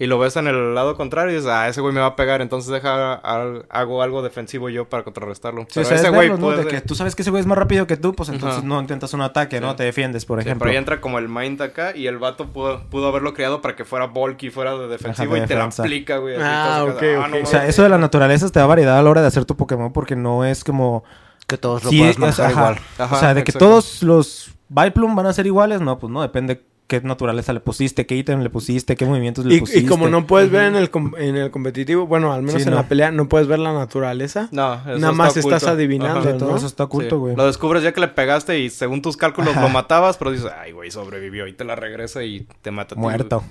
Speaker 4: Y lo ves en el lado contrario y dices, ah, ese güey me va a pegar, entonces deja, al- hago algo defensivo yo para contrarrestarlo.
Speaker 1: Sí,
Speaker 4: Pero
Speaker 1: o sea,
Speaker 4: ese
Speaker 1: es
Speaker 4: güey
Speaker 1: verlos, ¿no?
Speaker 4: puede...
Speaker 1: De que tú sabes que ese güey es más rápido que tú, pues entonces no intentas un ataque, ¿no? Te defiendes, por
Speaker 4: Sí,
Speaker 1: ejemplo.
Speaker 4: pero ahí entra como el mind acá y el vato pudo, pudo haberlo creado para que fuera bulky, fuera de defensivo
Speaker 1: Ajá, de
Speaker 4: y te la aplica, güey.
Speaker 2: Ah, ok,
Speaker 4: casi,
Speaker 2: ok.
Speaker 4: no
Speaker 1: O sea, eso de la naturaleza te da variedad a la hora de hacer tu Pokémon porque no es como...
Speaker 3: Que todos lo
Speaker 1: Sí,
Speaker 3: puedas manejar igual.
Speaker 4: Ajá,
Speaker 1: o sea, de que todos los Vileplume van a ser iguales, no, pues no, depende qué naturaleza le pusiste, qué ítem le pusiste, qué movimientos le
Speaker 2: Y,
Speaker 1: pusiste.
Speaker 2: y como no puedes ver en el, com- en el competitivo, bueno, al menos
Speaker 1: Sí,
Speaker 2: en
Speaker 1: no.
Speaker 2: la pelea, no puedes ver la naturaleza.
Speaker 4: No, eso
Speaker 2: Nada más
Speaker 4: está
Speaker 2: estás adivinando,
Speaker 4: Ajá.
Speaker 1: Sí, todo
Speaker 2: ¿no?
Speaker 1: eso está oculto,
Speaker 4: Sí.
Speaker 1: güey.
Speaker 4: Lo descubres ya que le pegaste y según tus cálculos
Speaker 1: Ajá.
Speaker 4: lo matabas, pero dices, ay, güey, sobrevivió y te la regresa y te mata. a ti,
Speaker 1: Muerto.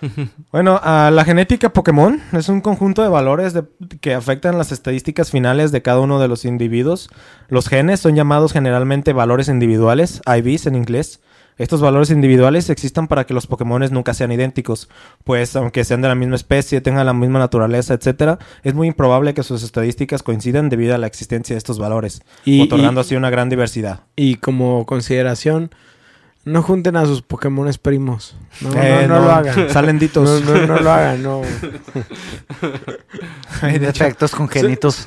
Speaker 1: bueno, la genética Pokémon es un conjunto de valores de- que afectan las estadísticas finales de cada uno de los individuos. Los genes son llamados generalmente valores individuales, IVs en inglés. Estos valores individuales existen para que los Pokémon nunca sean idénticos, pues aunque sean de la misma especie, tengan la misma naturaleza, etcétera, es muy improbable que sus estadísticas coincidan debido a la existencia de estos valores,
Speaker 2: Y-
Speaker 1: otorgando
Speaker 2: y-
Speaker 1: así una gran diversidad.
Speaker 2: Y como consideración, no junten a sus Pokémones primos. No, no,
Speaker 1: Eh,
Speaker 2: no lo hagan.
Speaker 1: Salen ditos.
Speaker 2: No, no, no lo hagan, no.
Speaker 1: Ay, de hecho,
Speaker 3: Defectos congénitos
Speaker 2: su-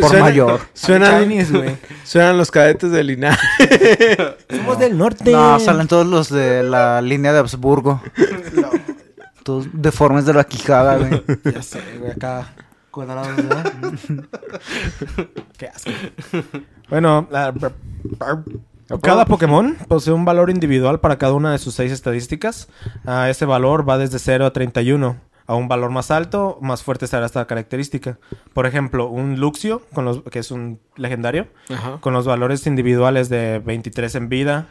Speaker 3: por
Speaker 2: suena-
Speaker 3: mayor.
Speaker 2: Suenan,
Speaker 1: güey.
Speaker 2: suenan los cadetes de linaje.
Speaker 1: Somos del norte.
Speaker 3: No, salen todos los de la línea de Habsburgo. Todos deformes de la quijada, güey.
Speaker 1: Ya sé, güey, acá cuadrados, ¿verdad? Qué asco. Bueno, la- cada Pokémon posee un valor individual para cada una de sus seis estadísticas. Ah, ese valor va desde 0 a 31. A un valor más alto, más fuerte será esta característica. Por ejemplo, un Luxio, con los, que es un legendario,
Speaker 2: Ajá.
Speaker 1: con los valores individuales de 23 en vida.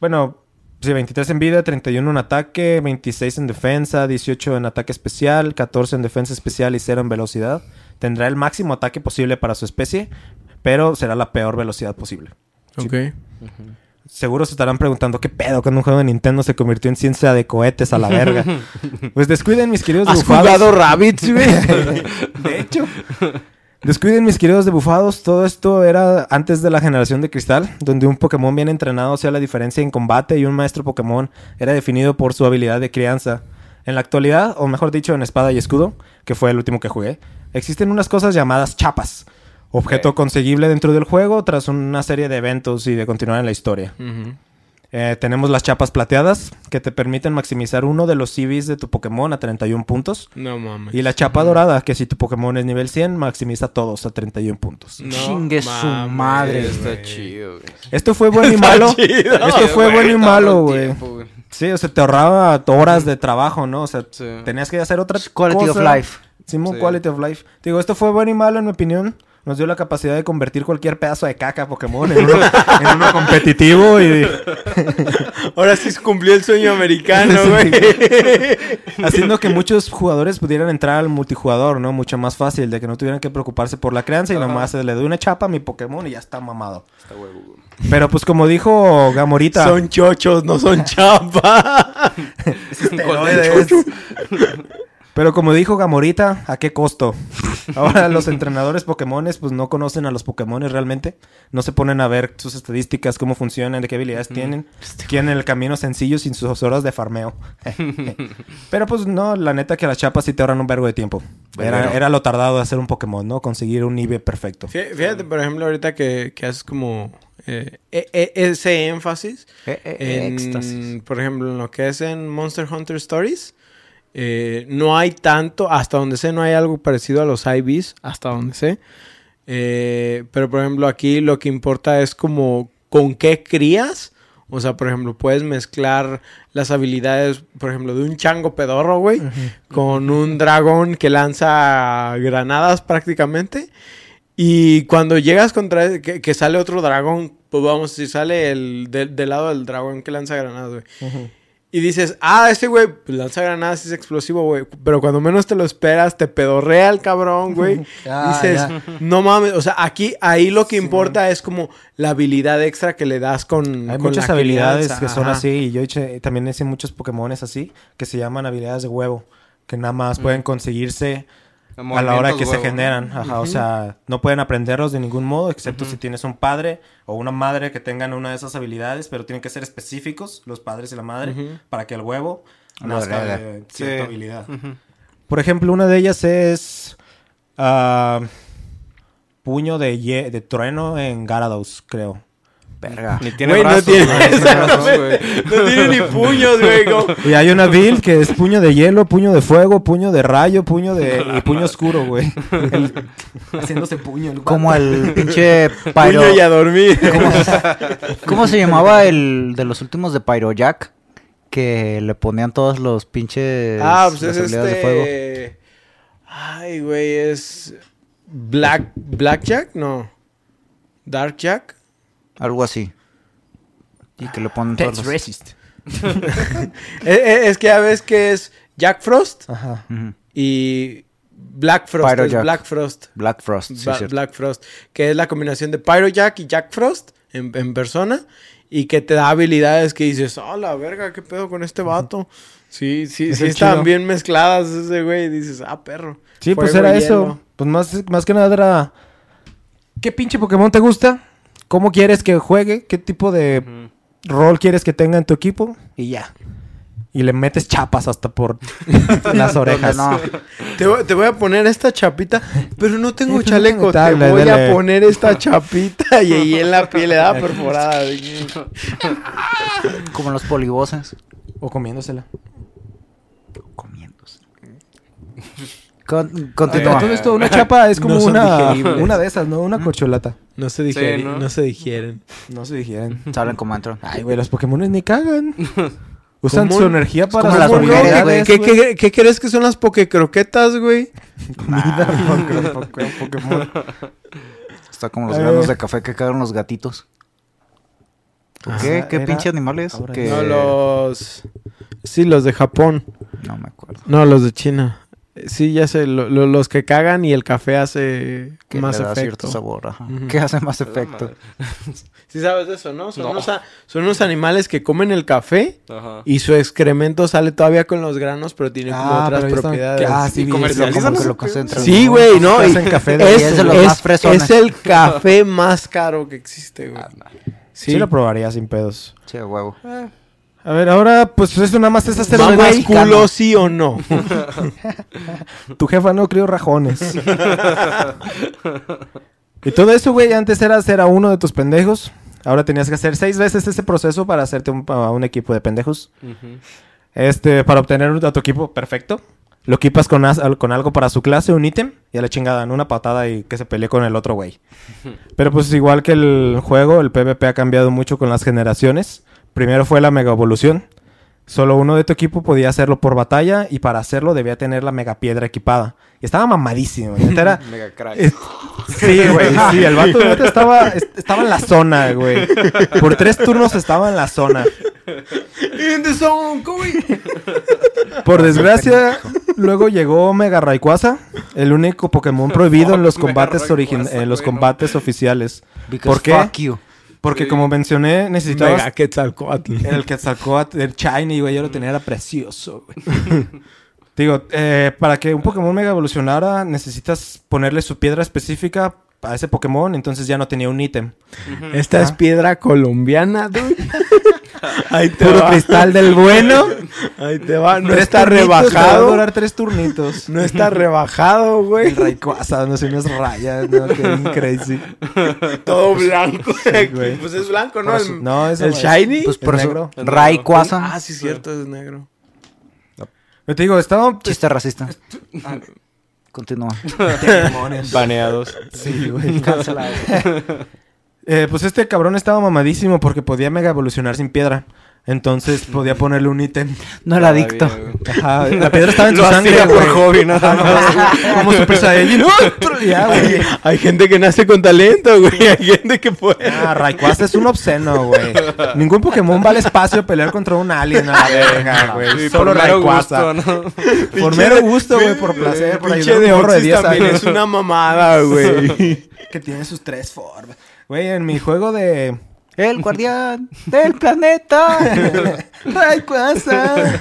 Speaker 1: Bueno, sí, 23 en vida, 31 en ataque, 26 en defensa, 18 en ataque especial, 14 en defensa especial y 0 en velocidad. Tendrá el máximo ataque posible para su especie, pero será la peor velocidad posible.
Speaker 2: Ok.
Speaker 1: Seguro se estarán preguntando qué pedo cuando un juego de Nintendo se convirtió en ciencia de cohetes a la verga. pues descuiden mis queridos
Speaker 2: ¿Has
Speaker 1: bufados.
Speaker 2: jugado Rabbids, güey?
Speaker 1: de hecho. Descuiden mis queridos debufados, todo esto era antes de la generación de cristal, donde un Pokémon bien entrenado hacía la diferencia en combate y un maestro Pokémon era definido por su habilidad de crianza. En la actualidad, o mejor dicho, en Espada y Escudo, que fue el último que jugué, existen unas cosas llamadas chapas. Objeto conseguible dentro del juego tras una serie de eventos y de continuar en la historia. Eh, tenemos las chapas plateadas, que te permiten maximizar uno de los CVs de tu Pokémon a 31 puntos.
Speaker 2: No mames.
Speaker 1: Y la chapa dorada, que si tu Pokémon es nivel 100, maximiza todos a 31 puntos.
Speaker 2: No
Speaker 3: Chingue su madre.
Speaker 4: Está chido, güey.
Speaker 1: Esto fue bueno y malo.
Speaker 2: chido.
Speaker 1: Esto fue bueno y malo, güey. Sí, o sea, te ahorraba horas de trabajo, ¿no? O sea,
Speaker 4: Sí.
Speaker 1: tenías que hacer otra
Speaker 3: Quality
Speaker 1: cosa.
Speaker 3: of life.
Speaker 1: Simón,
Speaker 4: Sí.
Speaker 1: quality of life. Digo, esto fue bueno y malo, en mi opinión. Nos dio la capacidad de convertir cualquier pedazo de caca Pokémon en uno, en uno competitivo y
Speaker 2: Ahora sí se cumplió el sueño americano, güey.
Speaker 1: haciendo que muchos jugadores pudieran entrar al multijugador, ¿no? Mucho más fácil, de que no tuvieran que preocuparse por la crianza y
Speaker 4: Ajá.
Speaker 1: nomás se le doy una chapa a mi Pokémon y ya está mamado.
Speaker 4: Está huevo, güey.
Speaker 1: Pero pues como dijo Gamorita...
Speaker 2: Son chochos, no son chapa.
Speaker 1: Pero como dijo Gamorita, ¿a qué costo? Ahora los entrenadores Pokémones pues no conocen a los Pokémones realmente. No se ponen a ver sus estadísticas, cómo funcionan, de qué habilidades tienen. Quieren el camino sencillo sin sus horas de farmeo. Pero pues no, la neta que las chapas sí te ahorran un vergo de tiempo. Era,
Speaker 3: Verguero.
Speaker 1: era lo tardado de hacer un Pokémon, ¿no? Conseguir un IV perfecto.
Speaker 2: Fí- Fíjate, por ejemplo, ahorita que, que haces como eh, e- e- ese énfasis
Speaker 3: Eh, eh, eh,
Speaker 2: en,
Speaker 3: éxtasis.
Speaker 2: por ejemplo, en lo que es en Monster Hunter Stories, eh, no hay tanto, hasta donde sé, no hay algo parecido a los IVs, hasta donde sé. Eh, pero, por ejemplo, aquí lo que importa es como con qué crías. O sea, por ejemplo, puedes mezclar las habilidades, por ejemplo, de un chango pedorro, güey, con un dragón que lanza granadas prácticamente. Y cuando llegas contra que, que sale otro dragón, pues vamos, si sale el del- del lado del dragón que lanza granadas, güey. Y dices, ah, ese güey pues, lanza granadas, es explosivo, güey. Pero cuando menos te lo esperas, te pedorrea el cabrón, güey.
Speaker 1: Ah,
Speaker 2: dices,
Speaker 1: ya.
Speaker 2: no mames. O sea, aquí, ahí lo que importa es como la habilidad extra que le das con.
Speaker 1: Hay
Speaker 2: con
Speaker 1: muchas
Speaker 2: la
Speaker 1: habilidades que son así y yo hice- también hice muchos Pokémones así que se llaman habilidades de huevo, que nada más pueden conseguirse a la hora que se generan. Ajá, O sea, no pueden aprenderlos de ningún modo, excepto si tienes un padre o una madre que tengan una de esas habilidades, pero tienen que ser específicos, los padres y la madre, para que el huevo nazca de cierta
Speaker 4: Sí.
Speaker 1: habilidad. Por ejemplo, una de ellas es ah, puño de, de trueno en Garados, creo.
Speaker 3: Verga.
Speaker 4: Ni tiene
Speaker 2: Güey, no
Speaker 4: brazos,
Speaker 2: tiene-
Speaker 4: güey, no tiene brazos, güey.
Speaker 2: No tiene ni puños, güey. como-
Speaker 1: Y hay una build que es puño de hielo, puño de fuego, puño de rayo, puño de... y puño oscuro, güey. El- Haciéndose puño. el
Speaker 3: Como el pinche Pyro...
Speaker 2: Puño y a dormir.
Speaker 3: ¿Cómo, cómo se llamaba el de los últimos de Pyro Jack? Que le ponían todos los pinches...
Speaker 2: Ah, pues es
Speaker 3: habilidades de fuego.
Speaker 2: este. Ay, güey, es. Black. Blackjack, no. Dark Jack.
Speaker 3: Algo así. Y que le ponen todos los...
Speaker 1: resist.
Speaker 2: Eh, eh, es que ya ves que es Jack Frost
Speaker 1: Ajá.
Speaker 2: Y Black Frost.
Speaker 3: Pyro
Speaker 2: es
Speaker 3: Jack.
Speaker 2: Black Frost.
Speaker 3: Black Frost, sí,
Speaker 2: Ba-. Black Frost. Que es la combinación de Pyro Jack y Jack Frost en, en persona. Y que te da habilidades que dices, oh, la verga, qué pedo con este vato. Sí, sí,
Speaker 1: Es
Speaker 2: sí están
Speaker 1: chido.
Speaker 2: bien mezcladas ese güey. Y dices, ah, perro.
Speaker 1: Sí, pues era eso. Pues más, más que nada era... ¿Qué pinche Pokémon te gusta? ¿Cómo quieres que juegue? ¿Qué tipo de rol quieres que tenga en tu equipo? Y ya. Y le metes chapas hasta por las orejas.
Speaker 3: No,
Speaker 2: Te voy, te voy a poner esta chapita, pero no tengo
Speaker 1: no
Speaker 2: chaleco. Te voy a poner esta chapita y ahí en la piel le da perforada.
Speaker 3: como los polivoces.
Speaker 1: O comiéndosela.
Speaker 3: Comiéndose. Con-
Speaker 1: esto, una chapa es como
Speaker 2: No
Speaker 1: una, una de esas, ¿no? Una corcholata.
Speaker 2: No se digieren,
Speaker 4: ¿no?
Speaker 2: ¿no? se digieren.
Speaker 1: No se dijeron.
Speaker 3: Saben cómo entran.
Speaker 1: Ay, güey, los Pokémon ni cagan. Usan
Speaker 2: ¿Cómo?
Speaker 1: su energía para
Speaker 3: como las
Speaker 1: habilidades,
Speaker 2: ¿Qué, qué, qué crees que son las pokecroquetas, güey?
Speaker 1: Comida, Poké- Poké- Pokémon.
Speaker 3: Está como los
Speaker 1: Eh.
Speaker 3: granos de café que cagan los gatitos. ¿Por
Speaker 1: Ajá,
Speaker 3: qué? ¿Qué
Speaker 1: era-
Speaker 3: pinche animales?
Speaker 2: No, los... Sí, los de Japón.
Speaker 3: No me acuerdo.
Speaker 2: No, los de China. Eh, Sí, ya sé, lo- lo- los que cagan y el café hace
Speaker 3: Que
Speaker 2: más
Speaker 3: le da
Speaker 2: efecto.
Speaker 3: cierto sabor. Ajá. ¿Qué hace más efecto?
Speaker 2: Sí sabes de eso, ¿no? Son,
Speaker 4: No.
Speaker 2: Unos, a- son unos animales que comen el café
Speaker 4: Ajá.
Speaker 2: y su excremento sale todavía con los granos, pero tiene como
Speaker 1: Ah,
Speaker 2: otras propiedades.
Speaker 1: Ah, sí,
Speaker 4: comercializan
Speaker 3: que
Speaker 1: que
Speaker 3: lo concentran.
Speaker 2: Sí, güey, ¿no? Y
Speaker 1: Hacen café de
Speaker 2: es,
Speaker 3: es de los
Speaker 2: es-
Speaker 3: más fresones.
Speaker 2: es el café más caro que existe, güey.
Speaker 1: Sí. lo probaría sin pedos.
Speaker 3: Sí, a huevo.
Speaker 1: A A ver, ahora, pues eso nada más es hacer
Speaker 2: ¿Más
Speaker 1: un güey.
Speaker 2: culo sí o no?
Speaker 1: Tu jefa no crió rajones. y todo eso, güey, antes era hacer a uno de tus pendejos. Ahora tenías que hacer seis veces ese proceso para hacerte un, a un equipo de pendejos. Este, para obtener a tu equipo perfecto. Lo equipas con, con algo para su clase, un ítem, y a la chingada, en una patada y que se pelee con el otro güey. Pero pues igual que el juego, el PvP ha cambiado mucho con las generaciones. Primero fue la mega evolución. Solo uno de tu equipo podía hacerlo por batalla y para hacerlo debía tener la mega piedra equipada. Y estaba mamadísimo. era-
Speaker 4: Mega crack.
Speaker 1: es- Sí, güey, sí, el vato neta, estaba, es- estaba en la zona, güey. Por tres turnos estaba en la zona.
Speaker 2: In the zone.
Speaker 1: Por desgracia, luego llegó Mega Rayquaza, el único Pokémon prohibido en los combates en los combates oficiales.
Speaker 3: Because
Speaker 1: ¿Por qué?
Speaker 3: fuck you.
Speaker 1: Porque como mencioné, necesitabas
Speaker 2: Mega Quetzalcoatl.
Speaker 1: el Quetzalcóatl, el Shiny, güey, yo lo tenía, era precioso, güey. Digo, eh, para que un Pokémon Mega evolucionara, necesitas ponerle su piedra específica a ese Pokémon, entonces ya no tenía un ítem.
Speaker 2: Esta es piedra colombiana, dude. Ahí te
Speaker 1: Puro
Speaker 2: va.
Speaker 1: cristal del bueno.
Speaker 2: Ahí te va. No
Speaker 1: Tres
Speaker 2: está
Speaker 1: te Va a
Speaker 2: rebajado.
Speaker 1: durar tres turnitos.
Speaker 2: No está rebajado, güey.
Speaker 1: El Rayquaza, no sé, unas rayas, no, qué bien crazy.
Speaker 2: Todo blanco.
Speaker 1: güey.
Speaker 2: Pues es blanco, ¿no? El,
Speaker 1: no, eso
Speaker 2: el
Speaker 1: es-
Speaker 2: shiny.
Speaker 3: Pues
Speaker 1: Es
Speaker 3: por eso.
Speaker 1: negro.
Speaker 3: Rayquaza.
Speaker 2: Ah, sí, cierto, es negro.
Speaker 1: Yo te digo, estaba...
Speaker 3: Chiste racista. Continúa.
Speaker 4: Baneados.
Speaker 1: Sí, güey. Eh, pues este cabrón estaba mamadísimo porque podía mega evolucionar sin piedra. Entonces podía ponerle un ítem.
Speaker 3: No era adicto.
Speaker 1: Ajá, la piedra estaba en su
Speaker 4: Lo
Speaker 1: sangre,
Speaker 4: hacía por
Speaker 1: güey.
Speaker 4: hobby, nada más.
Speaker 1: Como Super Saiyajin. ¡Otro! Ya, güey.
Speaker 2: Hay, hay gente que nace con talento, güey. Hay gente que puede.
Speaker 1: Ah, Rayquaza es un obsceno, güey. Ningún Pokémon va al espacio a pelear contra un alien a la verga, güey.
Speaker 4: Sí,
Speaker 1: Solo Rayquaza. Por mero gusto, güey, por placer, por ayudar a un morro de
Speaker 2: Deoxys
Speaker 1: 10
Speaker 2: también
Speaker 1: años.
Speaker 2: es una mamada, güey.
Speaker 1: Que tiene sus tres formas. Güey, en mi juego de...
Speaker 3: El guardián del planeta.
Speaker 1: Rayquaza.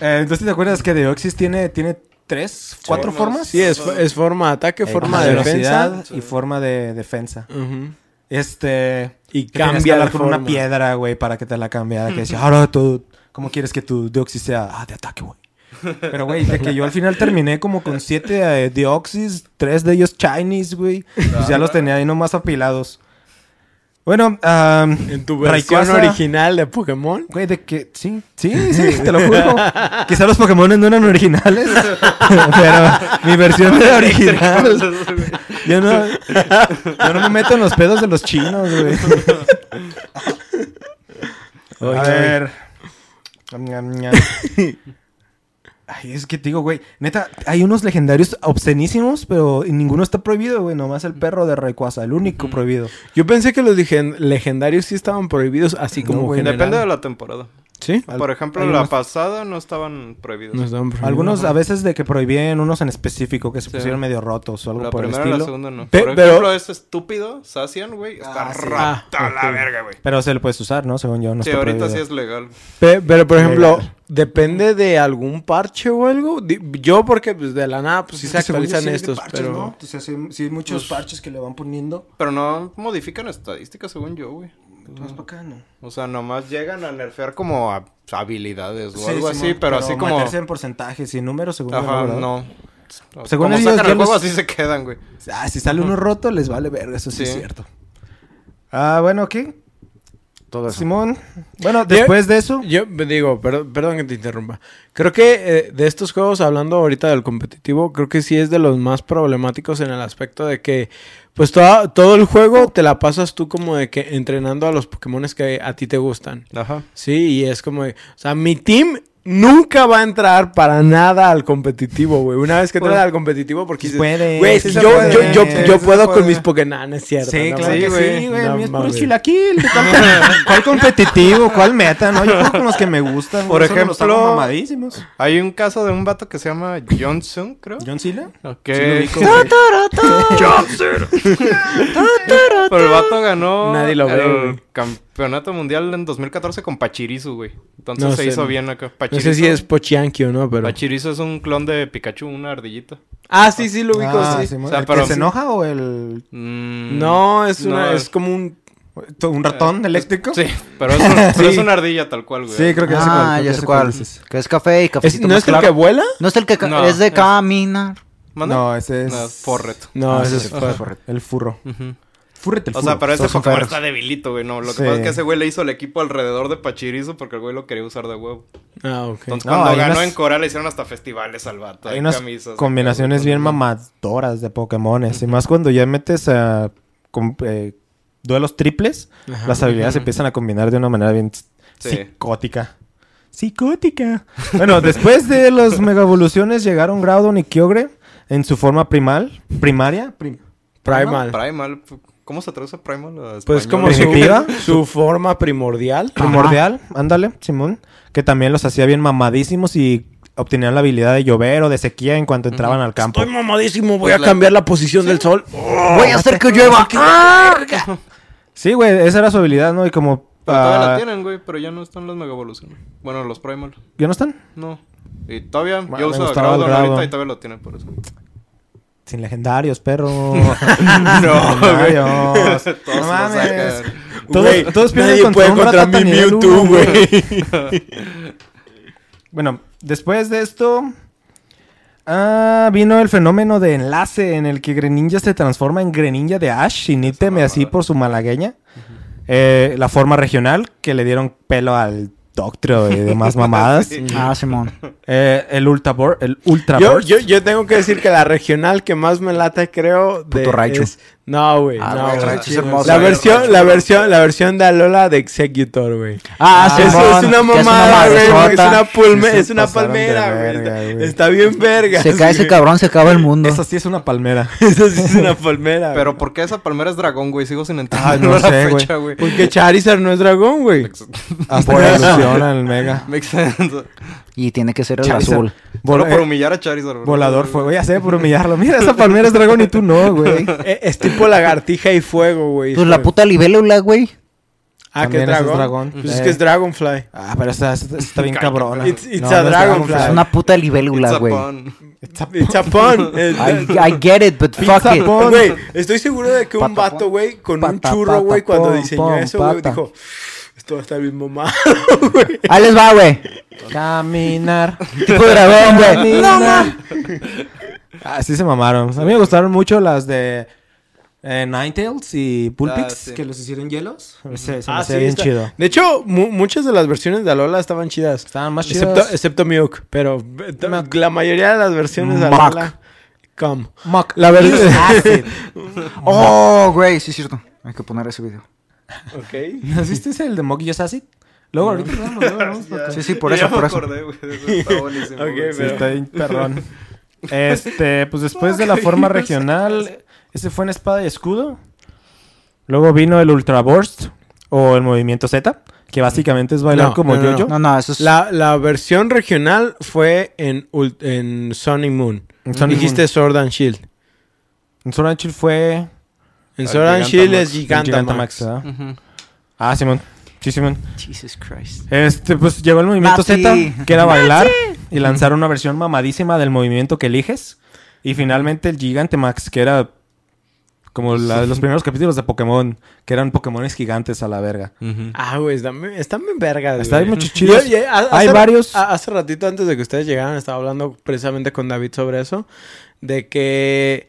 Speaker 1: Eh, entonces, ¿te acuerdas que Deoxys tiene, tiene tres, cuatro formas?
Speaker 2: Sí, es, es forma de ataque,
Speaker 1: Eh,
Speaker 2: forma de
Speaker 1: velocidad
Speaker 2: defensa.
Speaker 1: y forma de defensa.
Speaker 2: Ujú.
Speaker 1: Este...
Speaker 2: Y
Speaker 1: que tenías que
Speaker 2: cambia
Speaker 1: hablar
Speaker 2: la
Speaker 1: con una
Speaker 2: forma.
Speaker 1: piedra, güey, para que te la cambiara. Que decía, ahora tú, ¿cómo quieres que tu Deoxys sea? Ah, de ataque, güey. Pero, güey, de que yo al final terminé como con siete eh, Deoxys, tres de ellos Chinese, güey. Pues ya los tenía ahí nomás apilados. Bueno, am,
Speaker 2: En tu versión
Speaker 1: Rayquaza-
Speaker 2: original de Pokémon.
Speaker 1: Güey, de que sí, sí, sí, te lo juro. Quizá los Pokémon no eran originales, pero mi versión era original. Yo no, yo no me meto en los pedos de los chinos, güey. A ver. Ay, es que te digo, güey, neta, hay unos legendarios obscenísimos, pero ninguno está prohibido, güey, nomás el perro de Rayquaza, el único prohibido.
Speaker 2: Yo pensé que los legendarios sí estaban prohibidos, así
Speaker 1: No,
Speaker 2: como
Speaker 1: güey,
Speaker 2: general.
Speaker 4: Depende de la temporada.
Speaker 2: ¿Sí?
Speaker 4: Por ejemplo,
Speaker 1: hay
Speaker 4: la pasada no estaban prohibidos.
Speaker 2: No estaban prohibidos.
Speaker 1: Algunos a veces de que prohibían unos en específico que se
Speaker 4: Sí.
Speaker 1: pusieron medio rotos o algo
Speaker 4: la
Speaker 1: por el
Speaker 4: primera la
Speaker 1: estilo.
Speaker 4: segunda no.
Speaker 2: Pe-
Speaker 4: Por
Speaker 2: pero-
Speaker 4: ejemplo, ese estúpido, Sacian, güey, está
Speaker 1: Ah, sí.
Speaker 4: rata
Speaker 2: Ah,
Speaker 4: la
Speaker 2: ok.
Speaker 4: verga, güey.
Speaker 1: Pero se lo puedes usar, ¿no? Según yo, no
Speaker 4: sí,
Speaker 1: está
Speaker 4: ahorita sí
Speaker 1: prohibido.
Speaker 4: es legal.
Speaker 2: Pe- pero, por ejemplo,
Speaker 1: Legal.
Speaker 2: depende de algún parche o algo. Yo, porque pues, de la nada, pues sí se
Speaker 1: Es
Speaker 2: actualizan
Speaker 1: sí
Speaker 2: estos,
Speaker 1: parches,
Speaker 2: pero...
Speaker 1: ¿no? O sea, sí, sí hay muchos
Speaker 4: Pues-
Speaker 1: parches que le van poniendo.
Speaker 4: Pero no modifican estadísticas, según yo, güey.
Speaker 1: Más para acá, ¿no?
Speaker 4: O sea, nomás llegan a nerfear como a habilidades o
Speaker 1: Sí,
Speaker 4: algo
Speaker 1: sí,
Speaker 4: así, pero, así como...
Speaker 1: meterse en porcentajes y números, según
Speaker 4: Ajá, no.
Speaker 1: Según
Speaker 4: como
Speaker 1: ellos,
Speaker 4: sacan el juego,
Speaker 1: los-
Speaker 4: así se quedan, güey.
Speaker 1: Ah, si sale uno roto, les vale verga, eso sí, es cierto. Ah, bueno, ¿qué?
Speaker 3: Todo eso.
Speaker 1: Simón. Bueno, después de eso...
Speaker 2: Yo digo, perdón, perdón que te interrumpa. Creo que eh, de estos juegos, hablando ahorita del competitivo, creo que sí es de los más problemáticos en el aspecto de que, pues toda- todo el juego te la pasas tú como de que entrenando a los Pokémones que a ti te gustan.
Speaker 4: Ajá.
Speaker 2: Sí, y es como, de- o sea, mi team nunca va a entrar para nada al competitivo, güey. Una vez que entra al competitivo, porque dices,
Speaker 1: puede,
Speaker 2: güey,
Speaker 1: sí
Speaker 2: yo,
Speaker 1: puede,
Speaker 2: yo, yo, puedo con mis Pokémon, es cierto.
Speaker 1: Sí,
Speaker 2: no
Speaker 1: claro que sí, güey.
Speaker 2: No
Speaker 1: a mí es puro chilaquil. ¿Cuál, competitivo? ¿Cuál meta? No, yo juego con los que me gustan.
Speaker 4: Por
Speaker 1: güey, los
Speaker 4: ejemplo-
Speaker 1: mamadísimos.
Speaker 4: Hay un caso de un vato que se llama Johnson, creo.
Speaker 1: ¿John Cena? Ubico, güey.
Speaker 4: Pero el vato ganó
Speaker 2: Nadie lo ve,
Speaker 4: el
Speaker 2: güey.
Speaker 4: Campeonato mundial en 2014 con Pachirisu, güey. Entonces
Speaker 2: No
Speaker 4: se
Speaker 2: sé,
Speaker 4: hizo
Speaker 2: no.
Speaker 4: bien acá.
Speaker 2: No
Speaker 4: Pachirisu,
Speaker 2: sé si es Pochianqui o no, pero...
Speaker 4: Pachirisu es un clon de Pikachu, una ardillita.
Speaker 2: Ah, sí, sí, lo ubico,
Speaker 1: Ah,
Speaker 2: sí.
Speaker 1: Simón.
Speaker 4: O sea,
Speaker 1: ¿El
Speaker 4: pero-
Speaker 1: que se enoja o el...?
Speaker 4: Mm,
Speaker 2: No, es una,
Speaker 4: no,
Speaker 2: es como un...
Speaker 1: ¿Un ratón eléctrico?
Speaker 4: Sí, pero es, un- pero es una ardilla tal cual, güey.
Speaker 1: Sí, creo que cuál,
Speaker 3: Ah, ya sé
Speaker 1: sé cuál.
Speaker 3: Que es café y
Speaker 2: Es-
Speaker 3: cafecito
Speaker 2: ¿No
Speaker 3: más
Speaker 2: es el que vuela?
Speaker 3: No es el que ca-
Speaker 4: No,
Speaker 3: es de
Speaker 4: es-
Speaker 3: caminar.
Speaker 4: ¿Manda?
Speaker 1: No, ese es...
Speaker 4: No, Forret.
Speaker 2: No,
Speaker 1: Ah,
Speaker 2: ese
Speaker 1: sí,
Speaker 2: es
Speaker 1: sí,
Speaker 2: Fur.
Speaker 1: El furro.
Speaker 4: Ujú.
Speaker 1: Furrete el
Speaker 4: O sea, pero
Speaker 3: son
Speaker 4: Pokémon está debilito, güey. No, lo que
Speaker 1: Sí.
Speaker 4: pasa es que ese güey le hizo el equipo alrededor de Pachirizo porque el güey lo quería usar de huevo.
Speaker 2: Ah, ok.
Speaker 4: Entonces,
Speaker 1: No,
Speaker 4: cuando ganó
Speaker 1: unas-
Speaker 4: en Corea le hicieron hasta festivales al vato.
Speaker 1: Hay unas
Speaker 4: camisas.
Speaker 1: combinaciones bien mamadoras de Pokémones. Y más cuando ya metes a eh, duelos triples,
Speaker 2: Ajá.
Speaker 1: las habilidades se empiezan a combinar de una manera bien
Speaker 4: Sí.
Speaker 1: psicótica. Psicótica. Bueno, después de las mega evoluciones llegaron Groudon y Kyogre en su forma primal, primaria, prim-
Speaker 2: Primal.
Speaker 4: Primal. ¿Cómo se traduce Primal a
Speaker 2: Pues como su, forma primordial.
Speaker 1: primordial, ándale, Simón, que también los hacía bien mamadísimos y obtenían la habilidad de llover o de sequía en cuanto entraban al campo.
Speaker 2: Estoy mamadísimo, voy
Speaker 4: Pues
Speaker 2: a
Speaker 4: la-
Speaker 2: cambiar la posición del sol.
Speaker 3: Voy a hacer que llueva.
Speaker 1: Sí, güey, esa era su habilidad, ¿no? Y como
Speaker 4: Pero todavía
Speaker 1: ah,
Speaker 4: la tienen, güey, pero ya no están las mega evoluciones. Bueno, los Primal.
Speaker 1: ¿Ya no están?
Speaker 4: No. Y todavía,
Speaker 1: Bueno,
Speaker 4: yo uso
Speaker 1: el
Speaker 4: Groudon. ahorita y todavía lo tienen por eso.
Speaker 1: Sin legendarios, perro.
Speaker 4: No,
Speaker 1: legendarios.
Speaker 4: Todos
Speaker 1: no mames. Todos,
Speaker 2: Güey,
Speaker 1: todos pierden
Speaker 2: nadie
Speaker 1: contra
Speaker 2: puede
Speaker 1: un
Speaker 2: contra mi Mewtwo, güey.
Speaker 1: Bueno, después de esto... Ah, vino el fenómeno de enlace en el que Greninja se transforma en Greninja de Ash, sin íteme así por su malagueña. Eh, la forma regional, que le dieron pelo al Doctrio y demás mamadas.
Speaker 4: Sí.
Speaker 3: Ah, Simón.
Speaker 1: Eh, el Ultra Bor- el Ultra
Speaker 2: Yo, yo, yo tengo que decir que la regional que más me lata, creo, de,
Speaker 3: Puto
Speaker 2: es- No, güey,
Speaker 3: Ah,
Speaker 2: no,
Speaker 3: güey, es hermoso.
Speaker 2: La
Speaker 3: güey.
Speaker 2: versión, la versión, la versión de Alola de Executor, güey.
Speaker 3: Ah,
Speaker 2: Eso
Speaker 3: Simón.
Speaker 2: es una mamada, güey. Es una,
Speaker 1: se
Speaker 2: es una palmera, güey.
Speaker 1: verga,
Speaker 2: Está,
Speaker 1: güey.
Speaker 2: está bien verga.
Speaker 3: Se cae ese cabrón, se acaba el mundo.
Speaker 1: Esa sí es una palmera.
Speaker 2: Eso sí es una palmera.
Speaker 4: Pero. ¿por qué esa palmera es dragón, güey? Sigo sin
Speaker 1: Ah,
Speaker 4: entenderlo
Speaker 1: no
Speaker 4: la
Speaker 1: sé, güey.
Speaker 4: fecha, güey.
Speaker 2: Porque Charizard no es dragón, güey.
Speaker 1: Hasta
Speaker 2: Por
Speaker 1: evoluciona el Mega.
Speaker 4: Makes sense.
Speaker 3: Y tiene que ser el
Speaker 1: Charizard.
Speaker 3: azul.
Speaker 4: Solo por
Speaker 1: eh,
Speaker 4: humillar a Charizard. bro.
Speaker 1: volador fue, güey, ya sé, por humillarlo. Mira, esa palmera es dragón y tú no, güey.
Speaker 2: Eh, Es tipo lagartija y fuego, güey.
Speaker 3: Pues la puta libélula, güey.
Speaker 2: Ah, que es
Speaker 1: También ese es
Speaker 2: dragón.
Speaker 1: dragón.
Speaker 2: Pues es que es Dragonfly.
Speaker 1: Ah, pero esta, esta- está bien cabrona.
Speaker 2: It's- it's
Speaker 1: No,
Speaker 2: a
Speaker 1: no
Speaker 2: dragonfly.
Speaker 3: Es una puta
Speaker 4: It's
Speaker 3: libélula,
Speaker 4: a
Speaker 3: güey.
Speaker 4: pun.
Speaker 2: It's a pun.
Speaker 3: I, I get it, but fuck
Speaker 1: Pizza
Speaker 3: it.
Speaker 2: Güey, estoy seguro de que un vato, güey, con un churro, güey, cuando diseñó eso, güey, dijo, a estar bien mamado, güey.
Speaker 3: Ahí les va, güey.
Speaker 1: Caminar.
Speaker 3: Tipo dragón, güey. No,
Speaker 1: Caminar. Ah, sí se mamaron. A mí me gustaron mucho las de eh, Ninetales y Pulpix,
Speaker 4: Ah, sí.
Speaker 1: que los hicieron hielos. Se, se
Speaker 2: Ah, sí,
Speaker 1: bien
Speaker 2: está-
Speaker 1: chido.
Speaker 2: De hecho, mu- muchas de las versiones de Alola estaban chidas.
Speaker 1: Estaban más
Speaker 2: Excepto,
Speaker 1: chidas.
Speaker 2: excepto Mewk, pero la mayoría de las versiones de. Alola... Come.
Speaker 1: Mock.
Speaker 2: La verdad...
Speaker 3: Oh, güey, sí es cierto. Hay que poner ese video.
Speaker 2: Ok.
Speaker 1: ¿No viste ese, el de Mock Acid? Luego ahorita vamos, luego vamos,
Speaker 3: Sí, sí, por eso,
Speaker 4: ya
Speaker 3: por
Speaker 4: me
Speaker 3: eso.
Speaker 4: acordé, güey. Eso está buenísimo.
Speaker 2: Ok,
Speaker 4: güey.
Speaker 1: Sí,
Speaker 2: pero-
Speaker 1: está bien perrón. Este, pues después de la forma regional, ese fue en espada y escudo. Luego vino el Ultra Burst o el movimiento Z, que básicamente es bailar
Speaker 2: No,
Speaker 1: como
Speaker 2: no, no,
Speaker 1: yo-yo.
Speaker 3: No, no, eso es.
Speaker 2: La, la versión regional fue en, ul- en Sun y Moon.
Speaker 1: En Sun y
Speaker 2: Dijiste
Speaker 1: Moon.
Speaker 2: Sword and Shield.
Speaker 1: En Sword and Shield fue
Speaker 4: El
Speaker 2: Sword and Shield es Gigantamax.
Speaker 1: Gigantamax, ¿verdad?
Speaker 4: Ujú.
Speaker 1: Ah, Simón. Sí, Simón.
Speaker 3: Jesus Christ.
Speaker 1: Este, pues llegó el movimiento. Z, que era bailar, y lanzar una versión mamadísima del movimiento que eliges. Y finalmente el Gigantamax, que era como la los primeros capítulos de Pokémon, que eran Pokémones gigantes a la verga.
Speaker 2: Ah, güey, están, bien- están bien vergas.
Speaker 1: Está
Speaker 2: güey.
Speaker 1: bien muchos chidos.
Speaker 2: Yo- yo- ha-
Speaker 1: Hay
Speaker 2: hace-
Speaker 1: varios.
Speaker 2: a- Hace ratito antes de que ustedes llegaran, estaba hablando precisamente con David sobre eso. De que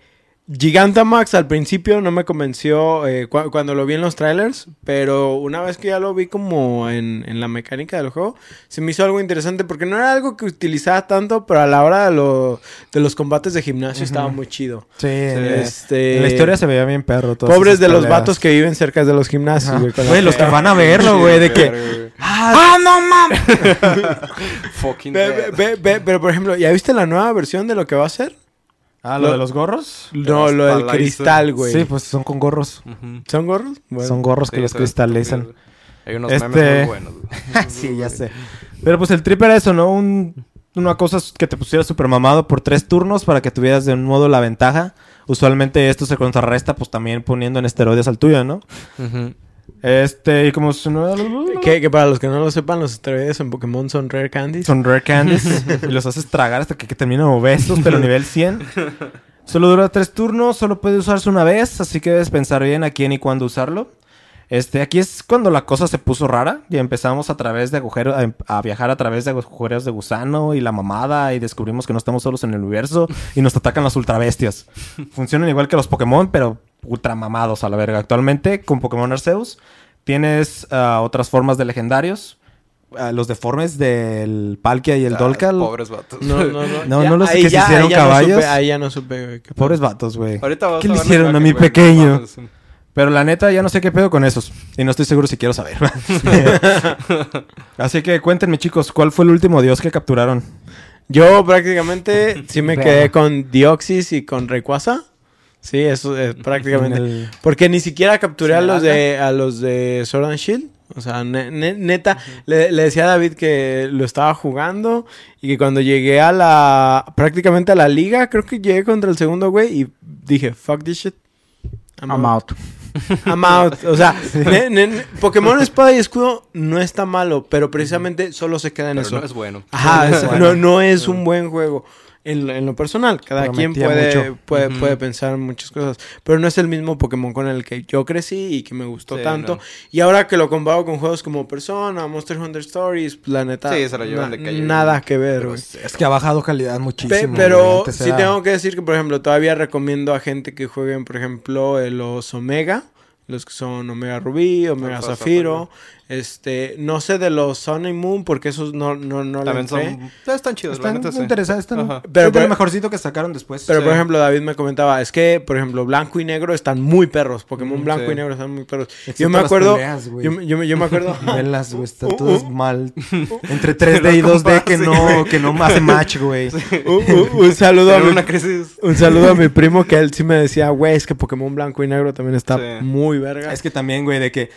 Speaker 2: Gigantamax al principio no me convenció eh, cu- cuando lo vi en los trailers. Pero una vez que ya lo vi como en, en la mecánica del juego, se me hizo algo interesante. Porque no era algo que utilizaba tanto, pero a la hora de, lo- de los combates de gimnasio estaba muy chido.
Speaker 1: Sí, en-
Speaker 2: Este-
Speaker 1: en la historia se veía bien perro.
Speaker 2: Pobres de los vatos que viven cerca de los gimnasios, güey.
Speaker 1: los que van a verlo, güey, de que...
Speaker 4: Güey.
Speaker 1: ¡Ah, no mames!
Speaker 4: Fucking
Speaker 2: Ve-
Speaker 4: dead.
Speaker 2: ve- ve- pero por ejemplo, ¿ya viste la nueva versión de lo que va a ser?
Speaker 1: Ah, ¿lo
Speaker 2: Lo-
Speaker 1: de los gorros?
Speaker 2: No, lo del cristal, güey.
Speaker 1: Sí, pues son con gorros.
Speaker 2: ¿Son gorros? Bueno.
Speaker 1: Son gorros que
Speaker 4: Sí,
Speaker 1: los
Speaker 4: se ve
Speaker 1: cristalizan.
Speaker 4: Hay unos
Speaker 1: Este-
Speaker 4: memes muy buenos. güey.
Speaker 1: sí, ya sé. Pero pues el trip era eso, ¿no? Un- una cosa es que te pusiera super mamado por tres turnos para que tuvieras de un modo la ventaja. Usualmente esto se contrarresta pues también poniendo en esteroides al tuyo, ¿no?
Speaker 4: Ujú.
Speaker 1: Este, y como
Speaker 2: Que, que para los que no lo sepan, los esteroides en Pokémon son rare candies.
Speaker 1: Son rare candies y los haces tragar hasta que, que terminan obesos, pero nivel 100. Solo dura tres turnos, solo puede usarse una vez, así que debes pensar bien a quién y cuándo usarlo. Este, aquí es cuando la cosa se puso rara y empezamos a través de agujeros, a, a viajar a través de agujeros de gusano y la mamada y descubrimos que no estamos solos en el universo y nos atacan las ultrabestias. Funcionan igual que los Pokémon, pero ultra mamados a la verga. Actualmente, con Pokémon Arceus, tienes ah, otras formas de legendarios. Ah, los deformes del Palkia y el
Speaker 4: Ah,
Speaker 1: Dolcal.
Speaker 4: Pobres vatos.
Speaker 2: No, no, no.
Speaker 1: No,
Speaker 2: Ya,
Speaker 1: no los
Speaker 2: ahí
Speaker 1: que se
Speaker 2: ya-
Speaker 1: hicieron
Speaker 2: ahí ya no
Speaker 1: caballos.
Speaker 2: supe- ahí ya no supe, güey. qué
Speaker 1: Pobres vatos, güey. ¿Qué
Speaker 4: a
Speaker 1: le hicieron a mi pequeño? Pero la neta, ya no sé qué pedo con esos. Y no estoy seguro si quiero saber. Así que cuéntenme, chicos, ¿cuál fue el último dios que capturaron?
Speaker 2: Yo prácticamente sí me quedé con Dioxis y con Rayquaza. Sí, eso es prácticamente.
Speaker 1: El-
Speaker 2: Porque ni siquiera capturé a los de a los de Sword and Shield. O sea, ne- ne- neta, le, le decía a David que lo estaba jugando y que cuando llegué a la prácticamente a la liga, creo que llegué contra el segundo güey y dije, fuck this shit. I'm
Speaker 3: I'm
Speaker 2: out.
Speaker 3: out.
Speaker 2: I'm out. O sea, ne- ne- ne- Pokémon Espada y Escudo no está malo, pero precisamente solo se queda en
Speaker 4: Pero
Speaker 2: eso.
Speaker 4: no es bueno.
Speaker 2: Ajá, es-
Speaker 1: Bueno.
Speaker 2: no, no es un buen juego. En, lo- en lo personal, cada quien puede, puede,
Speaker 4: Ujú.
Speaker 2: puede pensar en muchas cosas. Pero no es el mismo Pokémon con el que yo crecí y que me gustó
Speaker 4: Sí,
Speaker 2: tanto.
Speaker 4: no.
Speaker 2: Y ahora que lo comparo con juegos como Persona, Monster Hunter Stories, la neta.
Speaker 4: Sí, se lo llevan de calle.
Speaker 2: Nada que ver, güey.
Speaker 1: Es que ha bajado calidad muchísimo.
Speaker 2: Pe- pero sí tengo que decir que, por ejemplo, todavía recomiendo a gente que jueguen, por ejemplo, los Omega. Los que son Omega Rubí, Omega Zafiro. Este, no sé de los Sun y Moon porque esos no, no, no
Speaker 4: También son...
Speaker 2: entré.
Speaker 4: Están chidos, la
Speaker 1: Están
Speaker 4: sí.
Speaker 1: interesantes. Están... Pero,
Speaker 2: Pero-
Speaker 1: mejorcito que sacaron después.
Speaker 2: Pero,
Speaker 4: Sí.
Speaker 2: por ejemplo, David me comentaba, es que, por ejemplo, blanco y negro están muy perros. Pokémon
Speaker 4: Mm,
Speaker 2: blanco
Speaker 4: sí.
Speaker 2: y negro están muy perros.
Speaker 1: Excepto
Speaker 2: yo me
Speaker 1: las
Speaker 2: acuerdo,
Speaker 1: peleas,
Speaker 2: yo, yo, me- yo me acuerdo,
Speaker 1: Velas, güey, están
Speaker 2: Uh,
Speaker 1: todas
Speaker 2: uh.
Speaker 1: mal. Entre 3D y 2D que no, que no hace match, güey.
Speaker 2: un, un- un saludo a mi,
Speaker 4: una crisis...
Speaker 2: un saludo a mi primo que él sí me decía, güey, es que Pokémon blanco y negro también está
Speaker 4: Sí.
Speaker 2: muy verga.
Speaker 1: Es que también, güey, de que.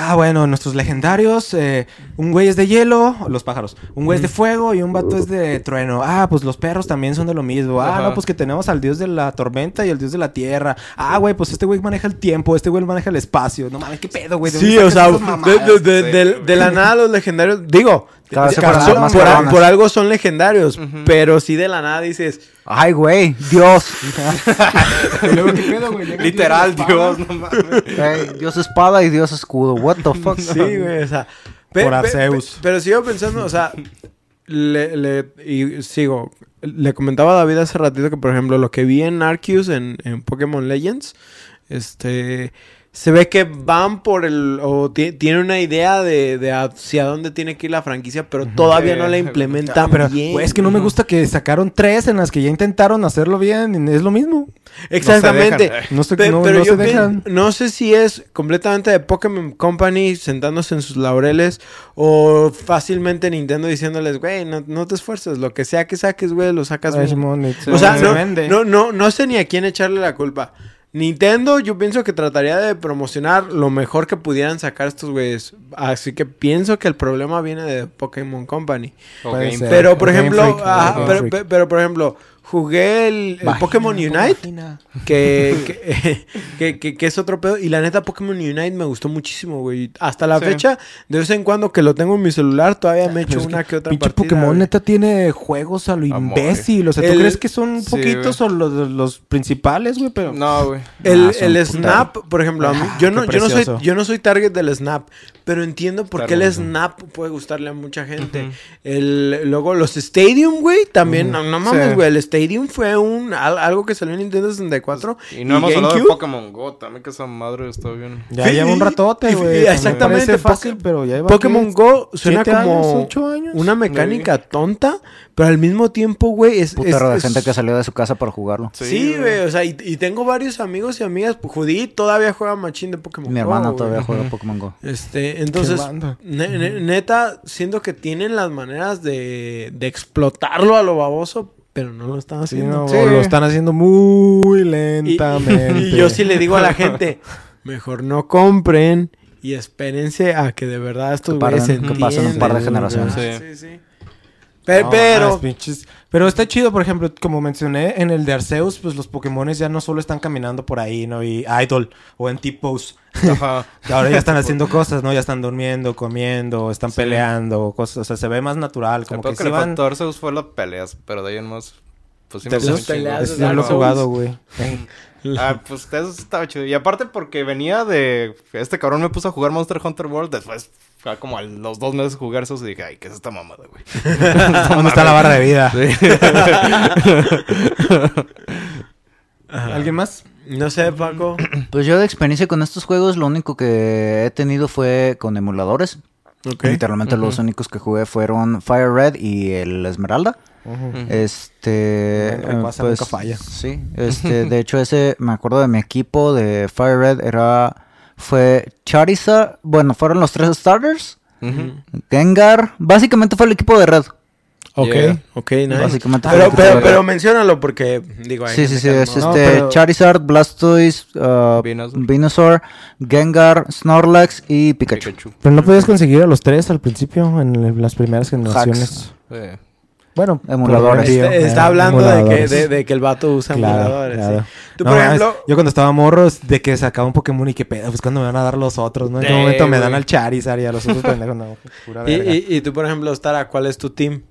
Speaker 1: Ah, bueno, nuestros legendarios. eh, un güey es de hielo, los pájaros. Un güey es de fuego y un vato es de trueno. Ah, pues los perros también son de lo mismo. Ah,
Speaker 4: Ajá.
Speaker 1: no, pues que tenemos al dios de la tormenta y al dios de la tierra. Ah, güey, pues este güey maneja el tiempo, este güey maneja el espacio. No mames, qué pedo, güey. ¿de
Speaker 2: Sí, o sea, de,
Speaker 4: Sí,
Speaker 2: de la nada los legendarios, digo,
Speaker 3: Cada
Speaker 2: por, algo son legendarios, pero sí de la nada dices,
Speaker 3: Ay, güey, Dios.
Speaker 4: Literal,
Speaker 1: dios.
Speaker 4: Dios, no mames.
Speaker 3: Güey, Dios espada y Dios escudo. What the fuck?
Speaker 2: Sí, güey, o sea. pe-
Speaker 1: Por
Speaker 2: pe- pe- pero sigo pensando, o sea, le, le- y sigo. Le comentaba a David hace ratito que, por ejemplo, lo que vi en Arceus en, en Pokémon Legends, este. Se ve que van por el. o ti- tiene una idea de, de hacia dónde tiene que ir la franquicia, pero todavía no la implementan
Speaker 1: Ah, pero,
Speaker 2: bien.
Speaker 1: es que no me gusta que sacaron tres en las que ya intentaron hacerlo bien. y Es lo mismo.
Speaker 2: Exactamente.
Speaker 4: dejan.
Speaker 1: No, se-
Speaker 2: Pe-
Speaker 1: no-
Speaker 2: pero
Speaker 1: no
Speaker 2: yo
Speaker 1: se dejan.
Speaker 2: no sé si es completamente de Pokémon Company sentándose en sus laureles o fácilmente Nintendo diciéndoles, güey, no, no te esfuerces, lo que sea que saques, güey, lo sacas
Speaker 1: Ay,
Speaker 2: bien".
Speaker 1: Simón,
Speaker 2: O sea,
Speaker 1: se
Speaker 2: no, no, no, no sé ni a quién echarle la culpa. Nintendo, yo pienso que trataría de promocionar lo mejor que pudieran sacar estos güeyes. Así que pienso que el problema viene de Pokémon Company. Pero, por ejemplo,
Speaker 1: Freak,
Speaker 2: ajá,
Speaker 1: Game
Speaker 2: pero,
Speaker 1: Freak.
Speaker 2: pe- pero, por ejemplo, jugué el, el
Speaker 1: Vagina,
Speaker 2: Pokémon Unite que, que, que, que- que es otro pedo. Y la neta, Pokémon Unite me gustó muchísimo, güey. Hasta la
Speaker 4: Sí.
Speaker 2: fecha, de vez en cuando que lo tengo en mi celular, todavía me echo
Speaker 1: Pero es
Speaker 2: una que otra
Speaker 1: Pinche
Speaker 2: partida,
Speaker 1: Pokémon
Speaker 2: güey.
Speaker 1: neta tiene juegos a lo
Speaker 4: Amor.
Speaker 1: imbécil. O sea, ¿tú
Speaker 2: El-
Speaker 1: crees que son
Speaker 4: Sí,
Speaker 1: poquitos o los, los principales, güey? Pero...
Speaker 4: No, güey.
Speaker 2: El,
Speaker 1: Ah,
Speaker 2: el Snap, por ejemplo, a mí-
Speaker 1: Ah,
Speaker 2: yo, no, yo, no soy, yo no soy target del Snap, pero entiendo por
Speaker 4: Está
Speaker 2: qué el. Snap puede gustarle a mucha gente. El, luego los Stadium, güey, también, no, no mames,
Speaker 4: Sí.
Speaker 2: güey, el Stadium fue un, al- algo que salió en Nintendo 64.
Speaker 4: Y no hemos hablado de. Pokémon Go, también que esa madre está bien.
Speaker 1: Ya
Speaker 2: Sí,
Speaker 1: lleva un ratote, güey.
Speaker 2: exactamente,
Speaker 1: fácil, pero ya lleva...
Speaker 2: Pokémon. Go suena
Speaker 1: ¿Siete
Speaker 2: como
Speaker 1: años? ¿Ocho años?
Speaker 2: una mecánica tonta, pero al mismo tiempo, güey, es...
Speaker 3: Putero
Speaker 2: es-
Speaker 3: de
Speaker 2: es-
Speaker 3: gente que salió de su casa para jugarlo.
Speaker 2: Sí, güey, o sea, y, y tengo varios amigos y amigas. pues, Judy todavía juega machín de Pokémon
Speaker 3: Mi
Speaker 2: Go,
Speaker 3: hermana
Speaker 2: güey.
Speaker 3: todavía juega Pokémon Go.
Speaker 2: Este, entonces,
Speaker 1: banda.
Speaker 2: ne- ne- neta, siento que tienen las maneras de, de explotarlo a lo baboso, pero no lo están
Speaker 1: Sí,
Speaker 2: haciendo.
Speaker 1: no,
Speaker 3: Sí.
Speaker 1: lo están haciendo muy
Speaker 2: Y-
Speaker 1: lentamente.
Speaker 2: Y, yo sí le digo a la gente, mejor no compren y espérense a que de verdad estos
Speaker 3: Que pasen- que pasen un par de generaciones.
Speaker 2: Sí, sí.
Speaker 1: No,
Speaker 2: pero,
Speaker 1: más Pero está chido, por ejemplo, como mencioné, en el de Arceus, pues los Pokémones ya no solo están caminando por ahí, ¿no? Y Idol o en T-Pose.
Speaker 4: Ajá.
Speaker 1: Ahora ya están haciendo cosas, ¿no? Ya están durmiendo, comiendo, están
Speaker 4: Sí.
Speaker 1: peleando, cosas. O sea, se ve más natural. Como que
Speaker 4: que
Speaker 1: van...
Speaker 4: Arceus fue las peleas, pero de ahí en más... Pues sí
Speaker 1: Te
Speaker 4: me
Speaker 2: peleas
Speaker 1: no lo jugado, güey.
Speaker 4: Ah, pues eso estaba chido. Y aparte porque venía de... Este cabrón me puso a jugar Monster Hunter World. Después, fue como a los dos meses jugar esos y dije, ay, ¿qué es esta mamada, güey?
Speaker 1: ¿Dónde está la barra de vida? ¿Alguien más?
Speaker 2: No sé, Paco.
Speaker 3: Pues yo de experiencia con estos juegos, lo único que he tenido fue con emuladores. Literalmente los únicos que jugué fueron Fire Red y el Esmeralda. Este.
Speaker 1: Buen recuasa,
Speaker 3: pues,
Speaker 1: nunca falla.
Speaker 3: Sí, este, de hecho, ese me acuerdo de mi equipo de Fire Red era. Fue Charizard. Bueno, fueron los tres starters. Gengar. Básicamente fue el equipo de Red.
Speaker 2: Ok,
Speaker 4: Yeah.
Speaker 2: ok, nice.
Speaker 3: Básicamente fue
Speaker 2: Pero,
Speaker 3: el equipo
Speaker 2: pero,
Speaker 3: de
Speaker 2: pero
Speaker 3: Red.
Speaker 2: menciónalo porque, digo, hay
Speaker 3: Sí, sí, sí, es
Speaker 2: no-
Speaker 3: este
Speaker 1: pero-
Speaker 3: Charizard, Blastoise, uh,
Speaker 4: Venusaur.
Speaker 3: Venusaur, Gengar, Snorlax y Pikachu.
Speaker 4: Pikachu.
Speaker 1: Pero no podías conseguir a los tres al principio, en las primeras generaciones.
Speaker 4: Eh,
Speaker 1: Bueno,
Speaker 3: Emuladores.
Speaker 2: Este-
Speaker 1: eh,
Speaker 2: está hablando de que,
Speaker 1: emuladores.
Speaker 2: de, de que el vato usa
Speaker 1: Claro,
Speaker 2: emuladores.
Speaker 1: claro.
Speaker 2: sí. Tú,
Speaker 1: No,
Speaker 2: por
Speaker 1: mames,
Speaker 2: ejemplo,
Speaker 1: yo cuando estaba morro, es de que sacaba un Pokémon y qué pedo, pues cuando me van a dar los otros, ¿no? En qué momento me dan al Charizard y a los otros pendejos, no, pura
Speaker 2: y,
Speaker 1: verga.
Speaker 2: y, y tú, por ejemplo, Stara, ¿cuál es tu team?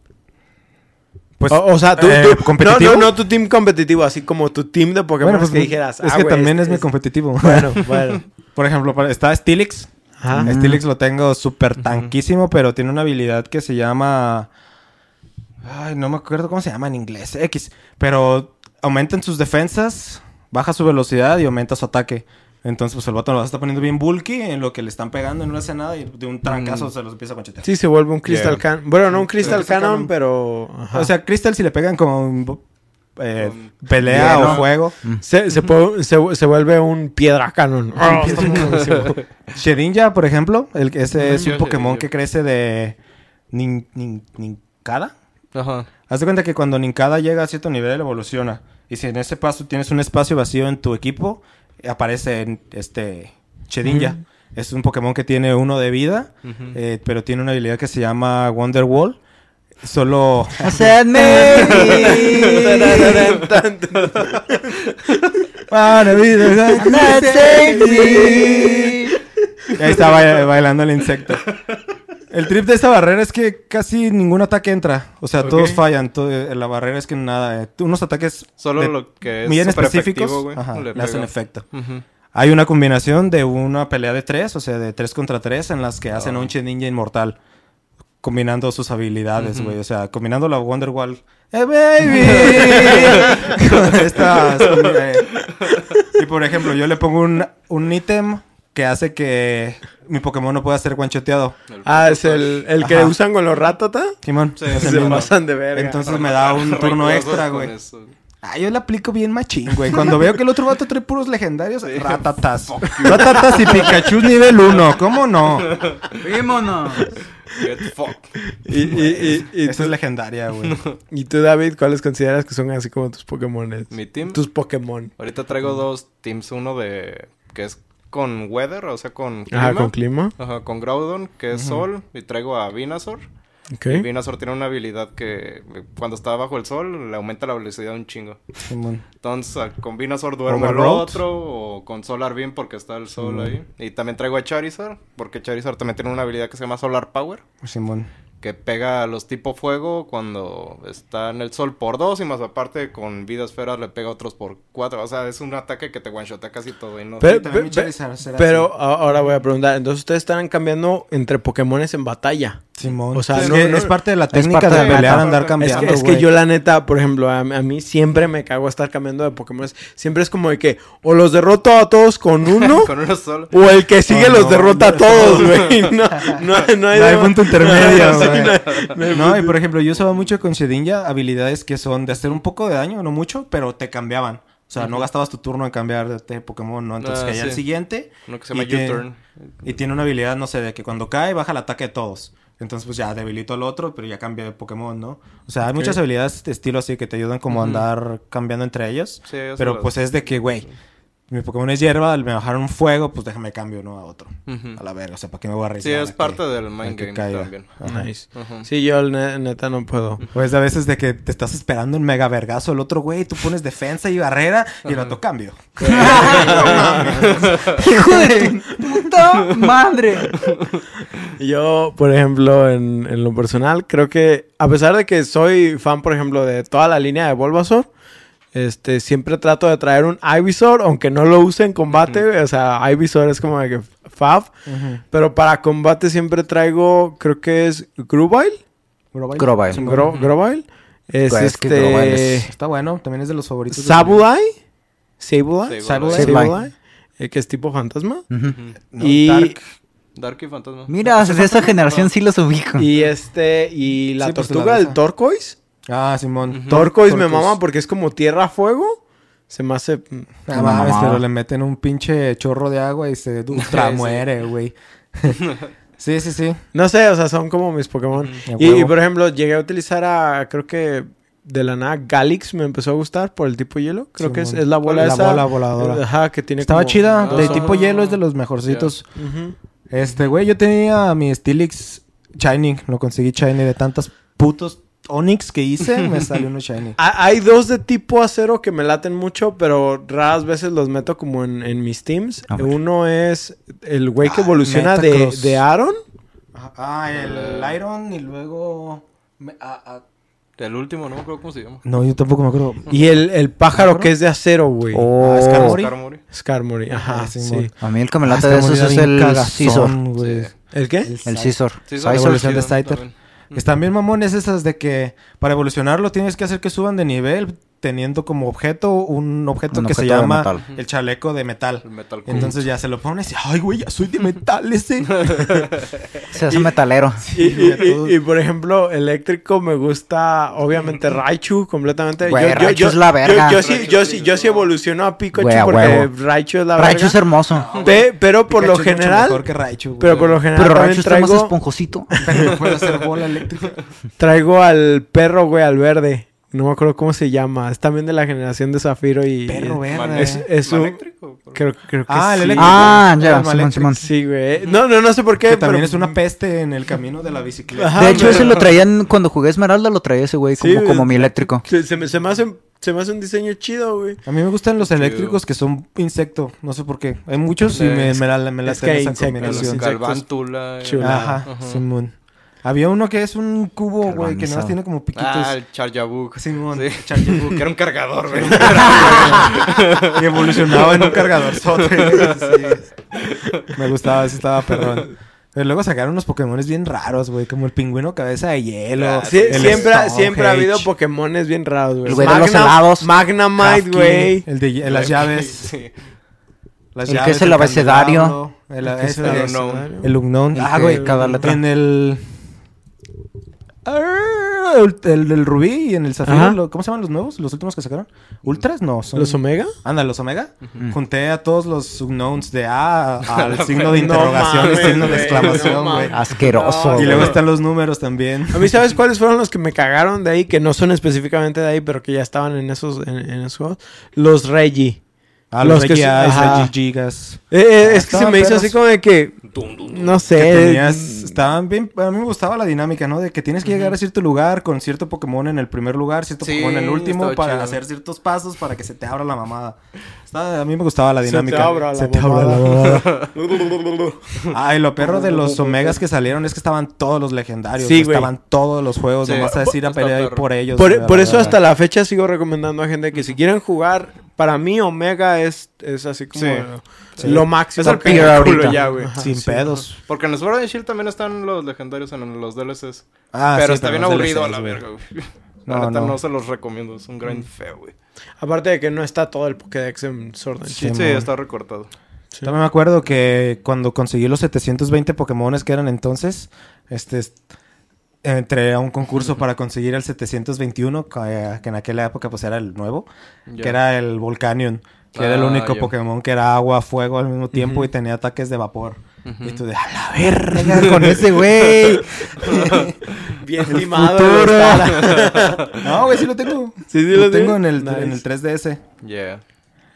Speaker 1: Pues,
Speaker 2: o, o sea, tú,
Speaker 1: eh,
Speaker 2: tú-
Speaker 1: ¿competitivo?
Speaker 2: No, no, no tu team competitivo, así como tu team de Pokémon
Speaker 1: bueno, pues
Speaker 2: que dijeras.
Speaker 1: es
Speaker 2: ah,
Speaker 1: que
Speaker 2: güey,
Speaker 1: también es, mi
Speaker 2: es-
Speaker 1: competitivo.
Speaker 2: Bueno, bueno.
Speaker 1: Por ejemplo, para- está Steelix.
Speaker 2: Ajá.
Speaker 1: Steelix lo tengo súper tanquísimo, pero tiene una habilidad que se llama... Ay, no me acuerdo cómo se llama en inglés. X. Pero aumenta en sus defensas, baja su velocidad y aumenta su ataque. Entonces, pues el vato lo está poniendo bien bulky en lo que le están pegando y no le hace nada y de un trancazo se los empieza a conchetear.
Speaker 2: Sí, se vuelve un Crystal
Speaker 4: Yeah.
Speaker 2: Cannon. Bueno, no un Crystal
Speaker 1: Crystal
Speaker 2: Cannon,
Speaker 1: Cannon.
Speaker 2: pero... ajá.
Speaker 1: O sea, Crystal si le pegan con eh,
Speaker 4: Con
Speaker 1: pelea o fuego.
Speaker 2: se, se, puede- se, se vuelve un Piedra Cannon. Está buenísimo.
Speaker 1: Shedinja, por ejemplo, el, que- ese es un Pokémon que crece de nin, nin- Nincada.
Speaker 4: Ajá.
Speaker 1: Haz de cuenta que cuando Nincada llega a cierto nivel evoluciona. Y si en ese paso tienes un espacio vacío en tu equipo, aparece en este Shedinja. Es un Pokémon que tiene uno de vida, eh, pero tiene una habilidad que se llama Wonder Wall. Solo... Ahí está ba- bailando el insecto. El trip de esta barrera es que casi ningún ataque entra. O sea, todos fallan. todo- eh, la barrera es que nada. eh, unos ataques
Speaker 4: Solo
Speaker 1: de-
Speaker 4: lo que es
Speaker 1: bien específicos ajá,
Speaker 4: le
Speaker 1: le, hacen efecto. Hay una combinación de una pelea de tres, o sea, de tres contra tres, en las que hacen
Speaker 4: Ah.
Speaker 1: un ninja inmortal. Combinando sus habilidades, güey. O sea, combinando la Wonder Wall. ¡Eh, baby! Con estas, eh, y por ejemplo, yo le pongo un, un ítem que hace que mi Pokémon no pueda ser guanchoteado.
Speaker 2: Ah, es el, el que
Speaker 1: Ajá.
Speaker 2: usan con los ratata.
Speaker 1: Simón.
Speaker 4: Sí,
Speaker 1: es el
Speaker 2: Se
Speaker 1: mismo.
Speaker 2: pasan de verga.
Speaker 1: Entonces me da un turno extra, güey. Ah, yo le aplico bien machín, güey. Cuando veo que el otro vato trae puros legendarios, ratatas. Ratatas y Pikachu nivel 1, ¿cómo no?
Speaker 3: Vámonos.
Speaker 4: Get fucked.
Speaker 2: y, y, y, y,
Speaker 1: Esa es legendaria, güey.
Speaker 2: y tú, David, ¿cuáles consideras que son así como tus Pokémones?
Speaker 4: Mi team.
Speaker 2: Tus Pokémon.
Speaker 4: Ahorita traigo dos teams. Uno de... Que es con weather, o sea, con clima.
Speaker 2: Ajá, con clima.
Speaker 4: Ajá, con Groudon, que es sol. Y traigo a Venusaur.
Speaker 2: Ok.
Speaker 4: Y Venusaur tiene una habilidad que cuando está bajo el sol le aumenta la velocidad un chingo.
Speaker 1: Simón.
Speaker 4: Entonces, ah, con Venusaur duermo al otro o con Solar Beam porque está el sol ahí. Y también traigo a Charizard porque Charizard también tiene una habilidad que se llama Solar Power.
Speaker 1: Simón.
Speaker 4: Que pega a los tipo fuego cuando está en el sol por dos y más aparte con vida esferas le pega a otros por cuatro. O sea, es un ataque que te one-shotea casi todo y no...
Speaker 2: Pero,
Speaker 1: también mi
Speaker 2: pe-
Speaker 1: Charizard será
Speaker 2: pero a- ahora voy a preguntar, entonces ustedes están cambiando entre Pokémones en batalla.
Speaker 1: Simón.
Speaker 2: O sea,
Speaker 1: es,
Speaker 2: no-
Speaker 1: que
Speaker 2: no-
Speaker 1: es parte de la técnica de pelear, andar
Speaker 2: Es
Speaker 1: cambiando,
Speaker 2: que, es que yo la neta, por ejemplo, a, a mí siempre me cago estar cambiando de Pokémon. Siempre es como de que o los derroto a todos con uno
Speaker 4: con uno solo.
Speaker 2: o el que sigue
Speaker 1: Oh,
Speaker 2: los
Speaker 1: no,
Speaker 2: derrota a todos, güey. No, no, no hay,
Speaker 1: No hay
Speaker 2: de-
Speaker 1: punto intermedio,
Speaker 2: Sí,
Speaker 1: güey.
Speaker 2: no
Speaker 1: y por ejemplo, yo usaba mucho con Shedinja habilidades que son de hacer un poco de daño, no mucho, pero te cambiaban. O sea, no gastabas tu turno en cambiar de Pokémon, ¿no? Entonces
Speaker 4: Ah,
Speaker 1: caía el siguiente.
Speaker 4: Uno que se
Speaker 1: y
Speaker 4: llama
Speaker 1: tiene-
Speaker 4: U-Turn.
Speaker 1: Y tiene una habilidad, no sé, de que cuando cae baja el ataque de todos. Entonces, pues ya debilito al otro, pero ya cambia de Pokémon, ¿no? O sea, hay muchas habilidades de estilo así que te ayudan como a andar cambiando entre ellos.
Speaker 4: Sí,
Speaker 1: pero pues es de que, güey, mi Pokémon es hierba, me bajaron un fuego, pues déjame cambio, ¿no? A otro. A la verga, o sea, ¿para qué me voy a
Speaker 4: Sí,
Speaker 1: arriesgar?
Speaker 4: es
Speaker 1: a que-
Speaker 4: parte del mind game también.
Speaker 1: Ajá.
Speaker 2: Nice. Sí, yo ne- neta no puedo.
Speaker 1: Pues a veces de que te estás esperando un mega vergazo el otro güey, tú pones defensa y barrera y el otro cambio.
Speaker 3: Hijo de puta madre.
Speaker 2: Yo, por ejemplo, en, en lo personal, creo que a pesar de que soy fan, por ejemplo, de toda la línea de Bulbasaur, Este, siempre trato de traer un Ivysaur, aunque no lo use en combate, O sea, Ivysaur es como de que fab. Pero para combate siempre traigo, creo que es Grubile.
Speaker 1: Grovyle. Sí,
Speaker 2: Gro. Es
Speaker 3: Pues es que Grovyle
Speaker 2: este.
Speaker 3: es-
Speaker 1: Está bueno, también es de los favoritos.
Speaker 2: Sableye. Sableye. eh, que es tipo fantasma.
Speaker 1: No,
Speaker 2: y,
Speaker 1: Dark.
Speaker 4: Dark y Fantasma.
Speaker 3: Mira, de esa generación sí los ubico.
Speaker 2: y este. Y la
Speaker 1: Sí, pues,
Speaker 2: tortuga
Speaker 1: la
Speaker 2: del. Torcoise.
Speaker 1: Ah, Simón.
Speaker 4: Ujú.
Speaker 2: Torcoise me
Speaker 1: Torcoise.
Speaker 2: mama porque es como tierra-fuego. Se me hace. mm,
Speaker 1: Ah, mames, pero le meten un pinche chorro de agua y se ultra muere, güey. sí, sí, sí.
Speaker 2: No sé, o sea, son como mis Pokémon.
Speaker 1: A
Speaker 2: Y, por ejemplo, llegué a utilizar a. Creo que de la nada Galix me empezó a gustar por el tipo hielo. Creo que es, es la bola
Speaker 1: La
Speaker 2: esa.
Speaker 1: bola voladora.
Speaker 2: Ajá, que tiene
Speaker 1: Estaba
Speaker 2: como
Speaker 1: chida. De tipo hielo es de los mejorcitos. Este, güey, yo tenía mi Steelix Shiny. Lo conseguí Shiny de tantos putos Onix que hice. me salió uno Shiny.
Speaker 2: Ha- Hay dos de tipo acero que me laten mucho, pero raras veces los meto como en, en mis teams.
Speaker 3: A ver.
Speaker 2: Uno es el güey que
Speaker 1: Ah,
Speaker 2: evoluciona de, de Aaron.
Speaker 1: Ah, el Iron y luego... me- ah, ah.
Speaker 4: El último, no me acuerdo cómo se llama.
Speaker 1: No, yo tampoco me acuerdo.
Speaker 2: Y el, el pájaro que es de acero, güey.
Speaker 3: Oh,
Speaker 1: Ah. Skarmory.
Speaker 4: Skarmory,
Speaker 2: ajá,
Speaker 1: Ah,
Speaker 2: sí.
Speaker 1: Simón.
Speaker 3: A mí el que me
Speaker 1: Ah,
Speaker 3: late de
Speaker 1: Skarmory
Speaker 3: esos es el
Speaker 1: güey.
Speaker 4: Sí.
Speaker 2: ¿El qué?
Speaker 3: El.
Speaker 4: Sí,
Speaker 3: Scizor.
Speaker 1: La evolución de Scyther. Están bien mamones esas de que para evolucionarlo tienes que hacer que suban de nivel teniendo como objeto un objeto
Speaker 3: Un
Speaker 1: que se
Speaker 3: objeto
Speaker 1: llama
Speaker 3: metal.
Speaker 1: el chaleco de metal.
Speaker 4: Metal
Speaker 1: Entonces ya se lo pones y, ay, güey, ya soy de metal ese.
Speaker 3: Se hace metalero.
Speaker 2: Y, y- y- y, por ejemplo, eléctrico me gusta, obviamente, Raichu completamente.
Speaker 3: Güey, Raichu es la verga.
Speaker 2: Yo, yo sí, yo, sí, yo sí evoluciono a Pikachu
Speaker 3: Güey,
Speaker 2: porque. Raichu es la
Speaker 3: Raichu es
Speaker 2: verga.
Speaker 3: hermoso.
Speaker 2: Pe- pero por lo
Speaker 1: es
Speaker 2: general,
Speaker 1: mejor que Raichu,
Speaker 2: pero por lo general
Speaker 3: Pero Raichu está más
Speaker 2: traigo,
Speaker 3: esponjosito.
Speaker 1: Pero puede hacer bola eléctrica.
Speaker 2: traigo al perro, güey, al verde. No me acuerdo cómo se llama. Es también de la generación de Zafiro y...
Speaker 1: Perro verde.
Speaker 2: Es, es un...
Speaker 4: eléctrico?
Speaker 2: Creo, creo que
Speaker 1: Ah, el eléctrico.
Speaker 3: Ah, ya, Simón. Simón.
Speaker 2: Sí, güey. No, no, no sé por qué.
Speaker 1: Que también
Speaker 2: pero-
Speaker 1: es una peste en el camino de la bicicleta.
Speaker 2: Ajá,
Speaker 3: De hecho,
Speaker 2: pero-
Speaker 3: ese lo traían cuando jugué Esmeralda, lo traía ese güey
Speaker 2: Sí,
Speaker 3: como, como mi eléctrico.
Speaker 2: Se, se me, se me hace, se me hace un diseño chido, güey.
Speaker 1: A mí me gustan los eléctricos que son insecto. No sé por qué. Hay muchos y me, me la, me la
Speaker 2: Es que hay
Speaker 1: esa combinación.
Speaker 4: eh,
Speaker 2: Chula.
Speaker 1: Ajá,
Speaker 4: Ajá.
Speaker 1: Simón. Había uno que es un cubo, güey, que nada más tiene como piquitos.
Speaker 4: Ah, el Charjabug.
Speaker 1: Simón.
Speaker 4: Sí.
Speaker 1: Charjabug.
Speaker 4: Que era un cargador, güey.
Speaker 1: y evolucionaba en un cargador Me gustaba, ese estaba perrón. Pero luego sacaron unos Pokémon bien raros, güey, como el pingüino cabeza de hielo.
Speaker 4: Ah,
Speaker 2: Sí,
Speaker 1: el
Speaker 2: siempre, siempre ha habido Pokémones bien raros, güey.
Speaker 3: El güey de los helados.
Speaker 2: Magnamite, güey.
Speaker 1: El de las llaves.
Speaker 4: Sí.
Speaker 1: Las
Speaker 3: El que es el abecedario.
Speaker 1: El,
Speaker 2: ¿Qué es
Speaker 1: ese
Speaker 2: el
Speaker 4: abecedario?
Speaker 1: el Unknown.
Speaker 3: El
Speaker 1: Ah, güey.
Speaker 3: cada letra.
Speaker 1: En el... Ah, El, el del Rubí y en el Zafiro. Lo- ¿Cómo se llaman los nuevos? ¿Los últimos que sacaron? ¿Ultras? No, son...
Speaker 2: ¿Los Omega?
Speaker 1: Anda, los Omega.
Speaker 3: Mm.
Speaker 1: Junté a todos los unknowns de A al signo de
Speaker 2: No
Speaker 1: interrogación
Speaker 2: mames,
Speaker 1: signo de exclamación,
Speaker 2: no
Speaker 1: güey.
Speaker 3: Asqueroso.
Speaker 2: No,
Speaker 1: y luego están los números también.
Speaker 2: A mí, ¿sabes cuáles fueron los que me cagaron de ahí? Que no son específicamente de ahí, pero que ya estaban en esos, en, en esos juegos. Los Reggie.
Speaker 1: Ah,
Speaker 2: Los
Speaker 1: los
Speaker 2: que
Speaker 1: Reggie
Speaker 2: se-.
Speaker 1: Reggie Gigas.
Speaker 2: Eh, eh,
Speaker 1: Ah,
Speaker 2: es que se
Speaker 1: estaban
Speaker 2: me hizo
Speaker 1: perros.
Speaker 2: así como de que... No
Speaker 1: Que
Speaker 2: sé.
Speaker 1: tenías, estaban bien, a mí me gustaba la dinámica, ¿no? De que tienes que llegar a cierto lugar con cierto Pokémon en el primer lugar, cierto
Speaker 4: Sí,
Speaker 1: Pokémon en el último para
Speaker 4: chido.
Speaker 1: hacer ciertos pasos para que se te abra la mamada. Estaba- a mí me gustaba la
Speaker 2: Se te
Speaker 1: dinámica.
Speaker 2: abra la
Speaker 1: Se te abra la mamada. Ay, lo perro de los Omegas que salieron es que estaban todos los legendarios.
Speaker 2: Sí.
Speaker 1: Estaban todos los juegos,
Speaker 4: Sí.
Speaker 1: nomás a decir a pelear por ellos.
Speaker 2: Por, eso hasta la fecha sigo recomendando a gente que si quieren jugar, para mí Omega es, es así como
Speaker 1: Sí.
Speaker 2: lo máximo.
Speaker 4: Es el
Speaker 2: película
Speaker 3: ahorita.
Speaker 2: ya, güey. Ajá,
Speaker 1: Sin
Speaker 2: sí.
Speaker 1: pedos.
Speaker 4: Porque en Sword and Shield también están los legendarios en los DLCs.
Speaker 1: Ah,
Speaker 4: pero
Speaker 1: sí,
Speaker 4: está bien
Speaker 1: los
Speaker 4: aburrido a la verga, güey. La
Speaker 1: No,
Speaker 4: neta
Speaker 1: no.
Speaker 4: no. se los recomiendo. Es un grind feo, güey.
Speaker 2: Aparte de que no está todo el Pokédex en Sword and
Speaker 1: Sí,
Speaker 2: Shield.
Speaker 4: Sí,
Speaker 1: mon.
Speaker 4: está recortado.
Speaker 2: Sí.
Speaker 1: También me acuerdo que cuando conseguí los 720 Pokémones que eran entonces, este, est- entré a un concurso para conseguir el 721, que, que en aquella época pues era el nuevo, que era el Volcanion, que era el
Speaker 4: Ah,
Speaker 1: único. Pokémon que era agua, fuego al mismo tiempo y tenía ataques de vapor. Y tú de, a la verga con ese güey.
Speaker 2: Bien está-
Speaker 1: no, güey, sí lo tengo.
Speaker 2: Sí, sí
Speaker 1: lo,
Speaker 2: lo
Speaker 1: tengo en el,
Speaker 2: Nice.
Speaker 1: en el 3DS.
Speaker 4: Yeah.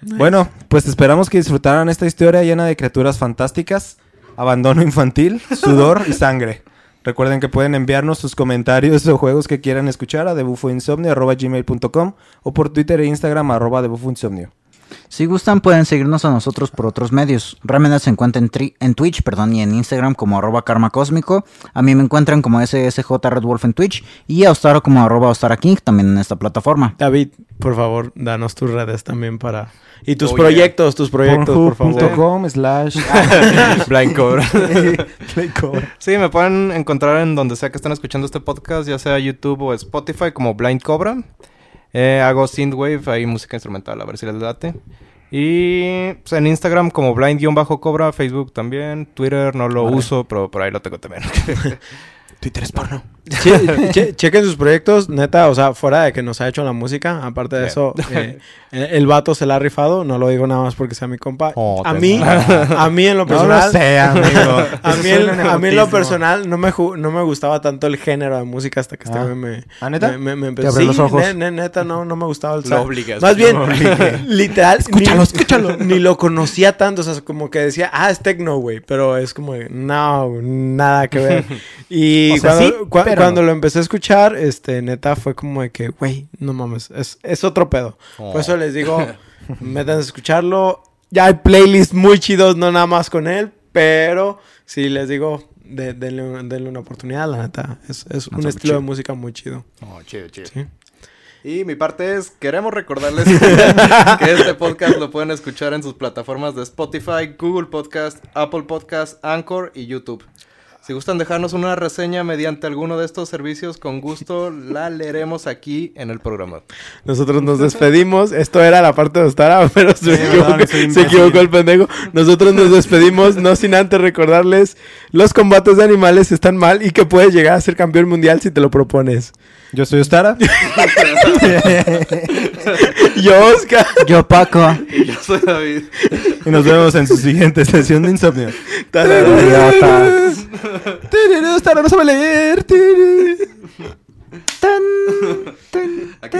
Speaker 1: Bueno, pues esperamos que disfrutaran esta historia llena de criaturas fantásticas, abandono infantil, sudor y sangre. Recuerden que pueden enviarnos sus comentarios o juegos que quieran escuchar a debufoinsomnio.gmail.com o por Twitter e Instagram arroba debufoinsomnio.
Speaker 3: Si gustan, pueden seguirnos a nosotros por otros medios. Remeda se encuentra en, tri- en Twitch perdón, y en Instagram como arroba karma cósmico. A mí me encuentran como SSJ Red Wolf en Twitch y a Ostara como arroba Ostara King también en esta plataforma.
Speaker 2: David, por favor, danos tus redes también para... Y tus
Speaker 4: Oh,
Speaker 2: proyectos, tus proyectos, por favor.
Speaker 1: Pornhub.com slash.
Speaker 4: Sí, me pueden encontrar en donde sea que estén escuchando este podcast, ya sea YouTube o Spotify, como Blind Cobra. Eh, hago synthwave, hay música instrumental, a ver si les late. Y pues, en Instagram como blind-cobra, Facebook también, Twitter no lo
Speaker 1: Vale.
Speaker 4: uso, pero por ahí lo tengo también.
Speaker 1: Twitter es porno.
Speaker 2: Che- che- chequen sus proyectos, neta, o sea, fuera de que nos ha hecho la música, aparte de
Speaker 4: Sí.
Speaker 2: eso, eh, el, vato se la ha rifado, no lo digo nada más porque sea mi compa.
Speaker 4: Oh,
Speaker 2: a mí, a mí en lo
Speaker 1: No
Speaker 2: personal,
Speaker 1: lo sé, amigo.
Speaker 2: a mí, a mí en lo personal no me, no me gustaba tanto el género de música hasta que este
Speaker 1: Ah.
Speaker 2: me,
Speaker 1: ¿Ah, neta?
Speaker 2: me, me- empezó.
Speaker 1: abrió los
Speaker 2: Sí,
Speaker 1: ojos.
Speaker 2: ne- ne- neta, no, no me gustaba el
Speaker 4: Lo obligas.
Speaker 2: Más bien, literal,
Speaker 1: Escúchalo,
Speaker 2: ni,
Speaker 1: escúchalo.
Speaker 2: Ni lo conocía tanto, o sea, como que decía, ah, es techno, güey, pero es como, no, nada que ver. Y
Speaker 1: O sea,
Speaker 2: cuando,
Speaker 1: sí,
Speaker 2: cua-
Speaker 1: pero
Speaker 2: cuando lo empecé a escuchar, este, neta, fue como de que, güey, no mames, es, es otro pedo.
Speaker 4: Oh.
Speaker 2: Por eso les digo, métanse a escucharlo. Ya hay playlists muy chidos, no nada más con él, pero sí les digo, de- denle, denle una oportunidad, la neta. Es, es un estilo
Speaker 3: chido.
Speaker 2: de música muy chido.
Speaker 4: Oh, chido, chido.
Speaker 2: Sí.
Speaker 4: Y mi parte es, queremos recordarles que este podcast lo pueden escuchar en sus plataformas de Spotify, Google Podcast, Apple Podcast, Anchor y YouTube. Si gustan dejarnos una reseña mediante alguno de estos servicios, con gusto la leeremos aquí en el programa.
Speaker 2: Nosotros nos despedimos. Esto era la parte de Ostara, pero se,
Speaker 1: Sí,
Speaker 2: equivocó,
Speaker 1: perdón,
Speaker 2: se equivocó el pendejo. Nosotros nos despedimos, no sin antes recordarles: los combates de animales están mal y que puedes llegar a ser campeón mundial si te lo propones.
Speaker 1: Yo soy Ostara.
Speaker 2: Yo, Oscar.
Speaker 3: Yo, Paco.
Speaker 4: Y yo soy David.
Speaker 1: y nos vemos en su siguiente sesión de insomnio. Ostara no sabe leer.
Speaker 4: Aquí.